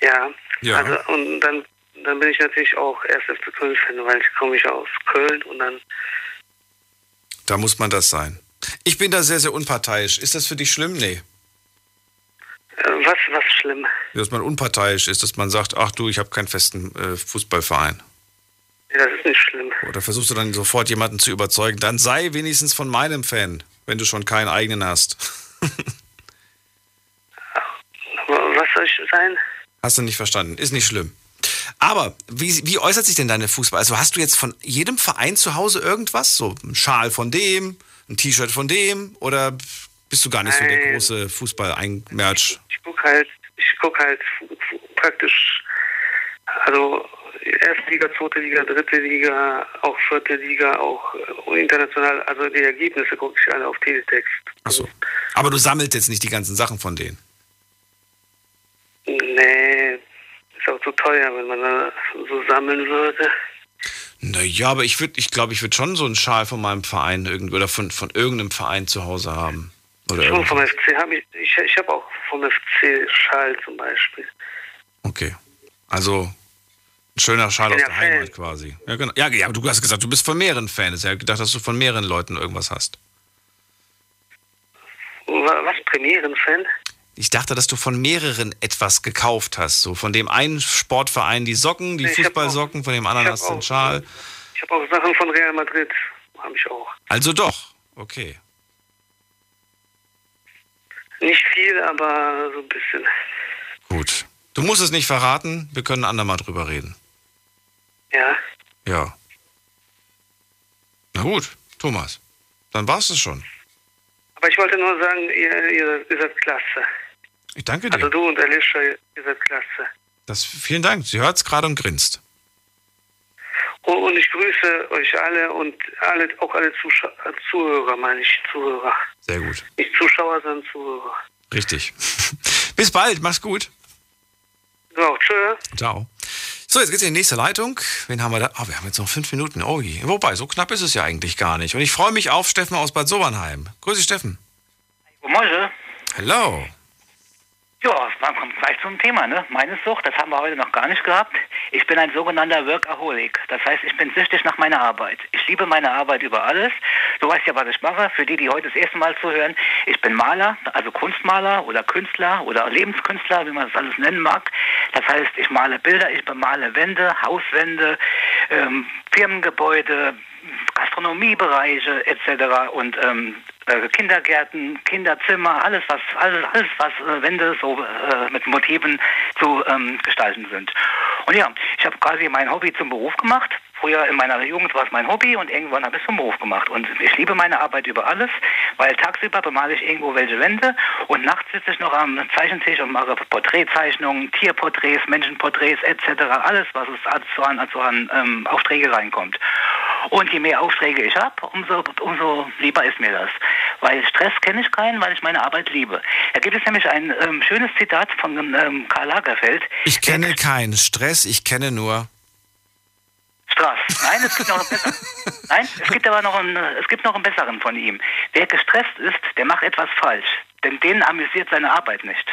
Ja, Ja. also und dann, dann bin ich natürlich auch erst FC Köln-Fan, weil ich komme ich aus Köln und dann Da muss man das sein. Ich bin da sehr, sehr unparteiisch. Ist das für dich schlimm? Nee. Äh, was, was schlimm. Dass man unparteiisch ist, dass man sagt, ach du, ich habe keinen festen äh, Fußballverein. Ja, das ist nicht schlimm. Oder versuchst du dann sofort jemanden zu überzeugen, dann sei wenigstens von meinem Fan, wenn du schon keinen eigenen hast. Was soll ich sein? Hast du nicht verstanden? Ist nicht schlimm. Aber wie, wie äußert sich denn deine Fußball? Also hast du jetzt von jedem Verein zu Hause irgendwas? So ein Schal von dem, ein T-Shirt von dem? Oder bist du gar nicht so der große Fußball-Merch? Ich gucke halt, ich gucke halt praktisch, also erste Liga, zweite Liga, dritte Liga, auch vierte Liga, auch äh, international. Also die Ergebnisse gucke ich alle auf Teletext. Achso. Aber du sammelst jetzt nicht die ganzen Sachen von denen. Nee, ist auch zu teuer, wenn man da so sammeln würde. Naja, aber ich würde, ich glaube, ich würde schon so einen Schal von meinem Verein irgendwie oder von, von irgendeinem Verein zu Hause haben. Oder Schon vom. FC habe ich, ich, ich habe auch vom FC Schal zum Beispiel. Okay. Also ein schöner Schal aus der Fan. Heimat quasi. Ja, genau. Ja, ja, aber du hast gesagt, du bist von mehreren Fans. Ich habe gedacht, dass du von mehreren Leuten irgendwas hast. Wa- Was, Premieren-Fan? Ich dachte, dass du von mehreren etwas gekauft hast. So von dem einen Sportverein die Socken, die hab Fußballsocken, von dem anderen hast du auch- Schal. Ich habe auch Sachen von Real Madrid, habe ich auch. Also doch. Okay. Nicht viel, aber so ein bisschen. Gut. Du musst es nicht verraten. Wir können andermal drüber reden. Ja. Ja. Na gut, Thomas. Dann war's es schon. Aber ich wollte nur sagen, ihr, ihr, ihr seid klasse. Ich danke dir. Also du und Alicia, ihr seid klasse. Das, vielen Dank. Sie hört's gerade und grinst. Und, und ich grüße euch alle und alle, auch alle Zuschau äh, Zuhörer, meine ich, Zuhörer. Sehr gut. Nicht Zuschauer, sondern Zuhörer. Richtig. Bis bald. Mach's gut. Auch, tschö. Ciao. So, jetzt geht's in die nächste Leitung. Wen haben wir da? Oh, wir haben jetzt noch fünf Minuten. Oh, je. wobei, so knapp ist es ja eigentlich gar nicht. Und ich freue mich auf Steffen aus Bad Sobernheim. Grüße, Steffen. Moin. Hello. Ja, man kommt gleich zum Thema, ne? Meine Sucht, das haben wir heute noch gar nicht gehabt. Ich bin ein sogenannter Workaholic. Das heißt, ich bin süchtig nach meiner Arbeit. Ich liebe meine Arbeit über alles. Du weißt ja, was ich mache. Für die, die heute das erste Mal zuhören, ich bin Maler, also Kunstmaler oder Künstler oder Lebenskünstler, wie man das alles nennen mag. Das heißt, ich male Bilder, ich bemale Wände, Hauswände, ähm, Firmengebäude, Gastronomiebereiche etc. und ähm, äh, Kindergärten, Kinderzimmer, alles was alles, alles was äh, Wände so äh, mit Motiven zu ähm, gestalten sind. Und ja, ich habe quasi mein Hobby zum Beruf gemacht. Früher in meiner Jugend war es mein Hobby und irgendwann habe ich es zum Beruf gemacht. Und ich liebe meine Arbeit über alles, weil tagsüber bemale ich irgendwo welche Wände und nachts sitze ich noch am Zeichentisch und mache Porträtzeichnungen, Tierporträts, Menschenporträts etc. Alles, was es also an, also an ähm, Aufträge reinkommt. Und je mehr Aufträge ich habe, umso, umso lieber ist mir das. Weil Stress kenne ich keinen, weil ich meine Arbeit liebe. Da gibt es nämlich ein ähm, schönes Zitat von ähm, Karl Lagerfeld. Ich kenne keinen Stress, ich kenne nur. Straß. Nein, es gibt noch einen besseren. Nein, es gibt aber noch einen, es gibt noch einen besseren von ihm. Wer gestresst ist, der macht etwas falsch. Denn den amüsiert seine Arbeit nicht.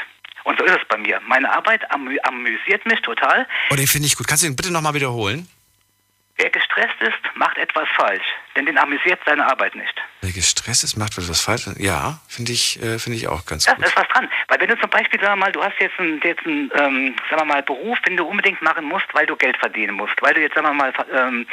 Und so ist es bei mir. Meine Arbeit amü amüsiert mich total. Oh, den finde ich gut. Kannst du den bitte nochmal wiederholen? Wer gestresst ist, macht etwas falsch. Denn den amüsiert seine Arbeit nicht. Wer gestresst ist, macht was falsch. Ja, finde ich, äh, finde ich auch ganz Das gut. ist was dran. Weil wenn du zum Beispiel, sagen wir mal, du hast jetzt einen, jetzt einen ähm, sagen wir mal, Beruf, den du unbedingt machen musst, weil du Geld verdienen musst, weil du jetzt, sagen wir mal, ähm,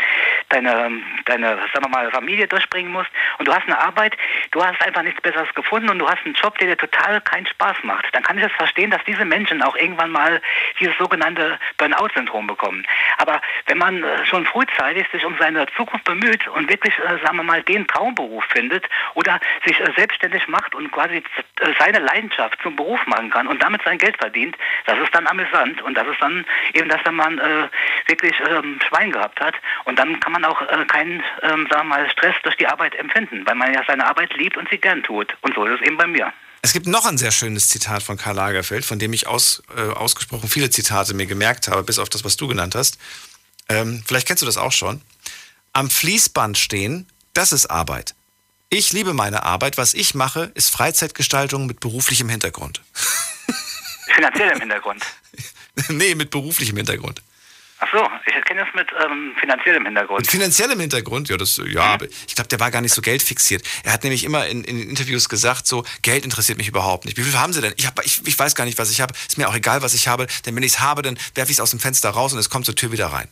deine, deine, sagen wir mal, Familie durchbringen musst und du hast eine Arbeit, du hast einfach nichts Besseres gefunden und du hast einen Job, der dir total keinen Spaß macht, dann kann ich das verstehen, dass diese Menschen auch irgendwann mal dieses sogenannte Burnout-Syndrom bekommen. Aber wenn man äh, schon frühzeitig sich um seine Zukunft bemüht und wirklich, äh, sagen wir mal, den Traumberuf findet oder sich äh, selbstständig macht und quasi äh, seine Leidenschaft zum Beruf machen kann und damit sein Geld verdient, das ist dann amüsant und das ist dann eben, dass wenn man wirklich ähm, Schwein gehabt hat und dann kann man auch keinen, ähm, sagen wir mal, Stress durch die Arbeit empfinden, weil man ja seine Arbeit liebt und sie gern tut. Und so ist es eben bei mir. Es gibt noch ein sehr schönes Zitat von Karl Lagerfeld, von dem ich aus, äh, ausgesprochen viele Zitate mir gemerkt habe, bis auf das, was du genannt hast. Ähm, vielleicht kennst du das auch schon. Am Fließband stehen, das ist Arbeit. Ich liebe meine Arbeit. Was ich mache, ist Freizeitgestaltung mit beruflichem Hintergrund. Finanziell im Hintergrund. nee, mit beruflichem Hintergrund. Ach so, ich kenne das mit ähm, finanziellem Hintergrund. Mit finanziellem Hintergrund, ja, das, ja, aber ich glaube, der war gar nicht so geldfixiert. Er hat nämlich immer in, in Interviews gesagt, so, Geld interessiert mich überhaupt nicht. Wie viel haben Sie denn? Ich, hab, ich, ich weiß gar nicht, was ich habe. Ist mir auch egal, was ich habe, denn wenn ich es habe, dann werfe ich es aus dem Fenster raus und es kommt zur Tür wieder rein.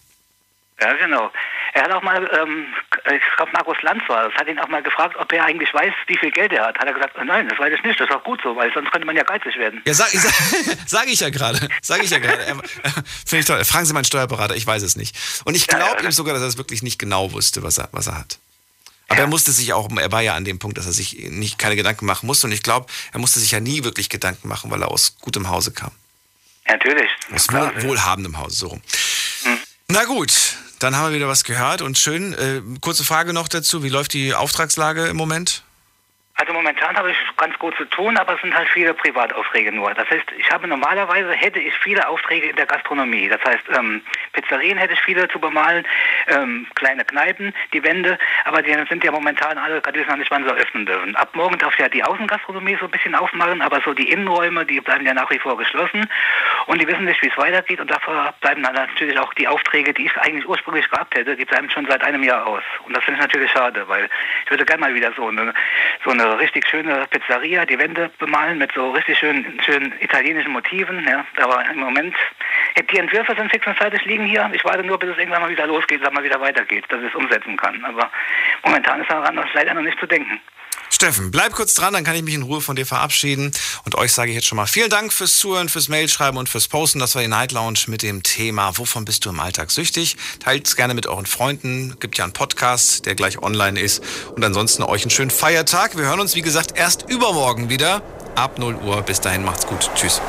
Ja, genau. Er hat auch mal, ähm, ich glaube, Markus Lanz war das, hat ihn auch mal gefragt, ob er eigentlich weiß, wie viel Geld er hat. Hat er gesagt, nein, das weiß ich nicht, das ist auch gut so, weil sonst könnte man ja geizig werden. Ja, sag, sag, sag ich ja gerade. Sag ich ja gerade. Finde ich toll. Fragen Sie meinen Steuerberater, ich weiß es nicht. Und ich glaube ihm sogar, dass er es wirklich nicht genau wusste, was er, was er hat. Aber er musste sich auch, er war ja an dem Punkt, dass er sich nicht keine Gedanken machen musste. Und ich glaube, er musste sich ja nie wirklich Gedanken machen, weil er aus gutem Hause kam. Natürlich. Aus wohl, wohlhabendem Hause, so rum. Na gut, dann haben wir wieder was gehört und schön. Äh, kurze Frage noch dazu. Wie läuft die Auftragslage im Moment? Also momentan habe ich ganz gut zu tun, aber es sind halt viele Privataufträge nur. Das heißt, ich habe normalerweise hätte ich viele Aufträge in der Gastronomie. Das heißt, ähm, Pizzerien hätte ich viele zu bemalen, ähm, kleine Kneipen, die Wände, aber die sind ja momentan alle, gerade wissen noch nicht, wann sie öffnen dürfen. Ab morgen darf ja die Außengastronomie so ein bisschen aufmachen, aber so die Innenräume, die bleiben ja nach wie vor geschlossen und die wissen nicht, wie es weitergeht und dafür bleiben dann natürlich auch die Aufträge, die ich eigentlich ursprünglich gehabt hätte, die bleiben schon seit einem Jahr aus. Und das finde ich natürlich schade, weil ich würde gerne mal wieder so eine, so eine richtig schöne Pizzeria, die Wände bemalen mit so richtig schönen, schönen italienischen Motiven. Ja. Aber im Moment, die Entwürfe sind fix und fertig liegen hier. Ich warte nur, bis es irgendwann mal wieder losgeht, dass mal wieder weitergeht, dass ich es umsetzen kann. Aber momentan ist daran leider noch nicht zu denken. Steffen, bleib kurz dran, dann kann ich mich in Ruhe von dir verabschieden. Und euch sage ich jetzt schon mal vielen Dank fürs Zuhören, fürs Mailschreiben und fürs Posten. Das war die Night Lounge mit dem Thema Wovon bist du im Alltag süchtig? Teilt es gerne mit euren Freunden. Gibt ja einen Podcast, der gleich online ist. Und ansonsten euch einen schönen Feiertag. Wir hören uns, wie gesagt, erst übermorgen wieder ab 0 Uhr. Bis dahin macht's gut. Tschüss.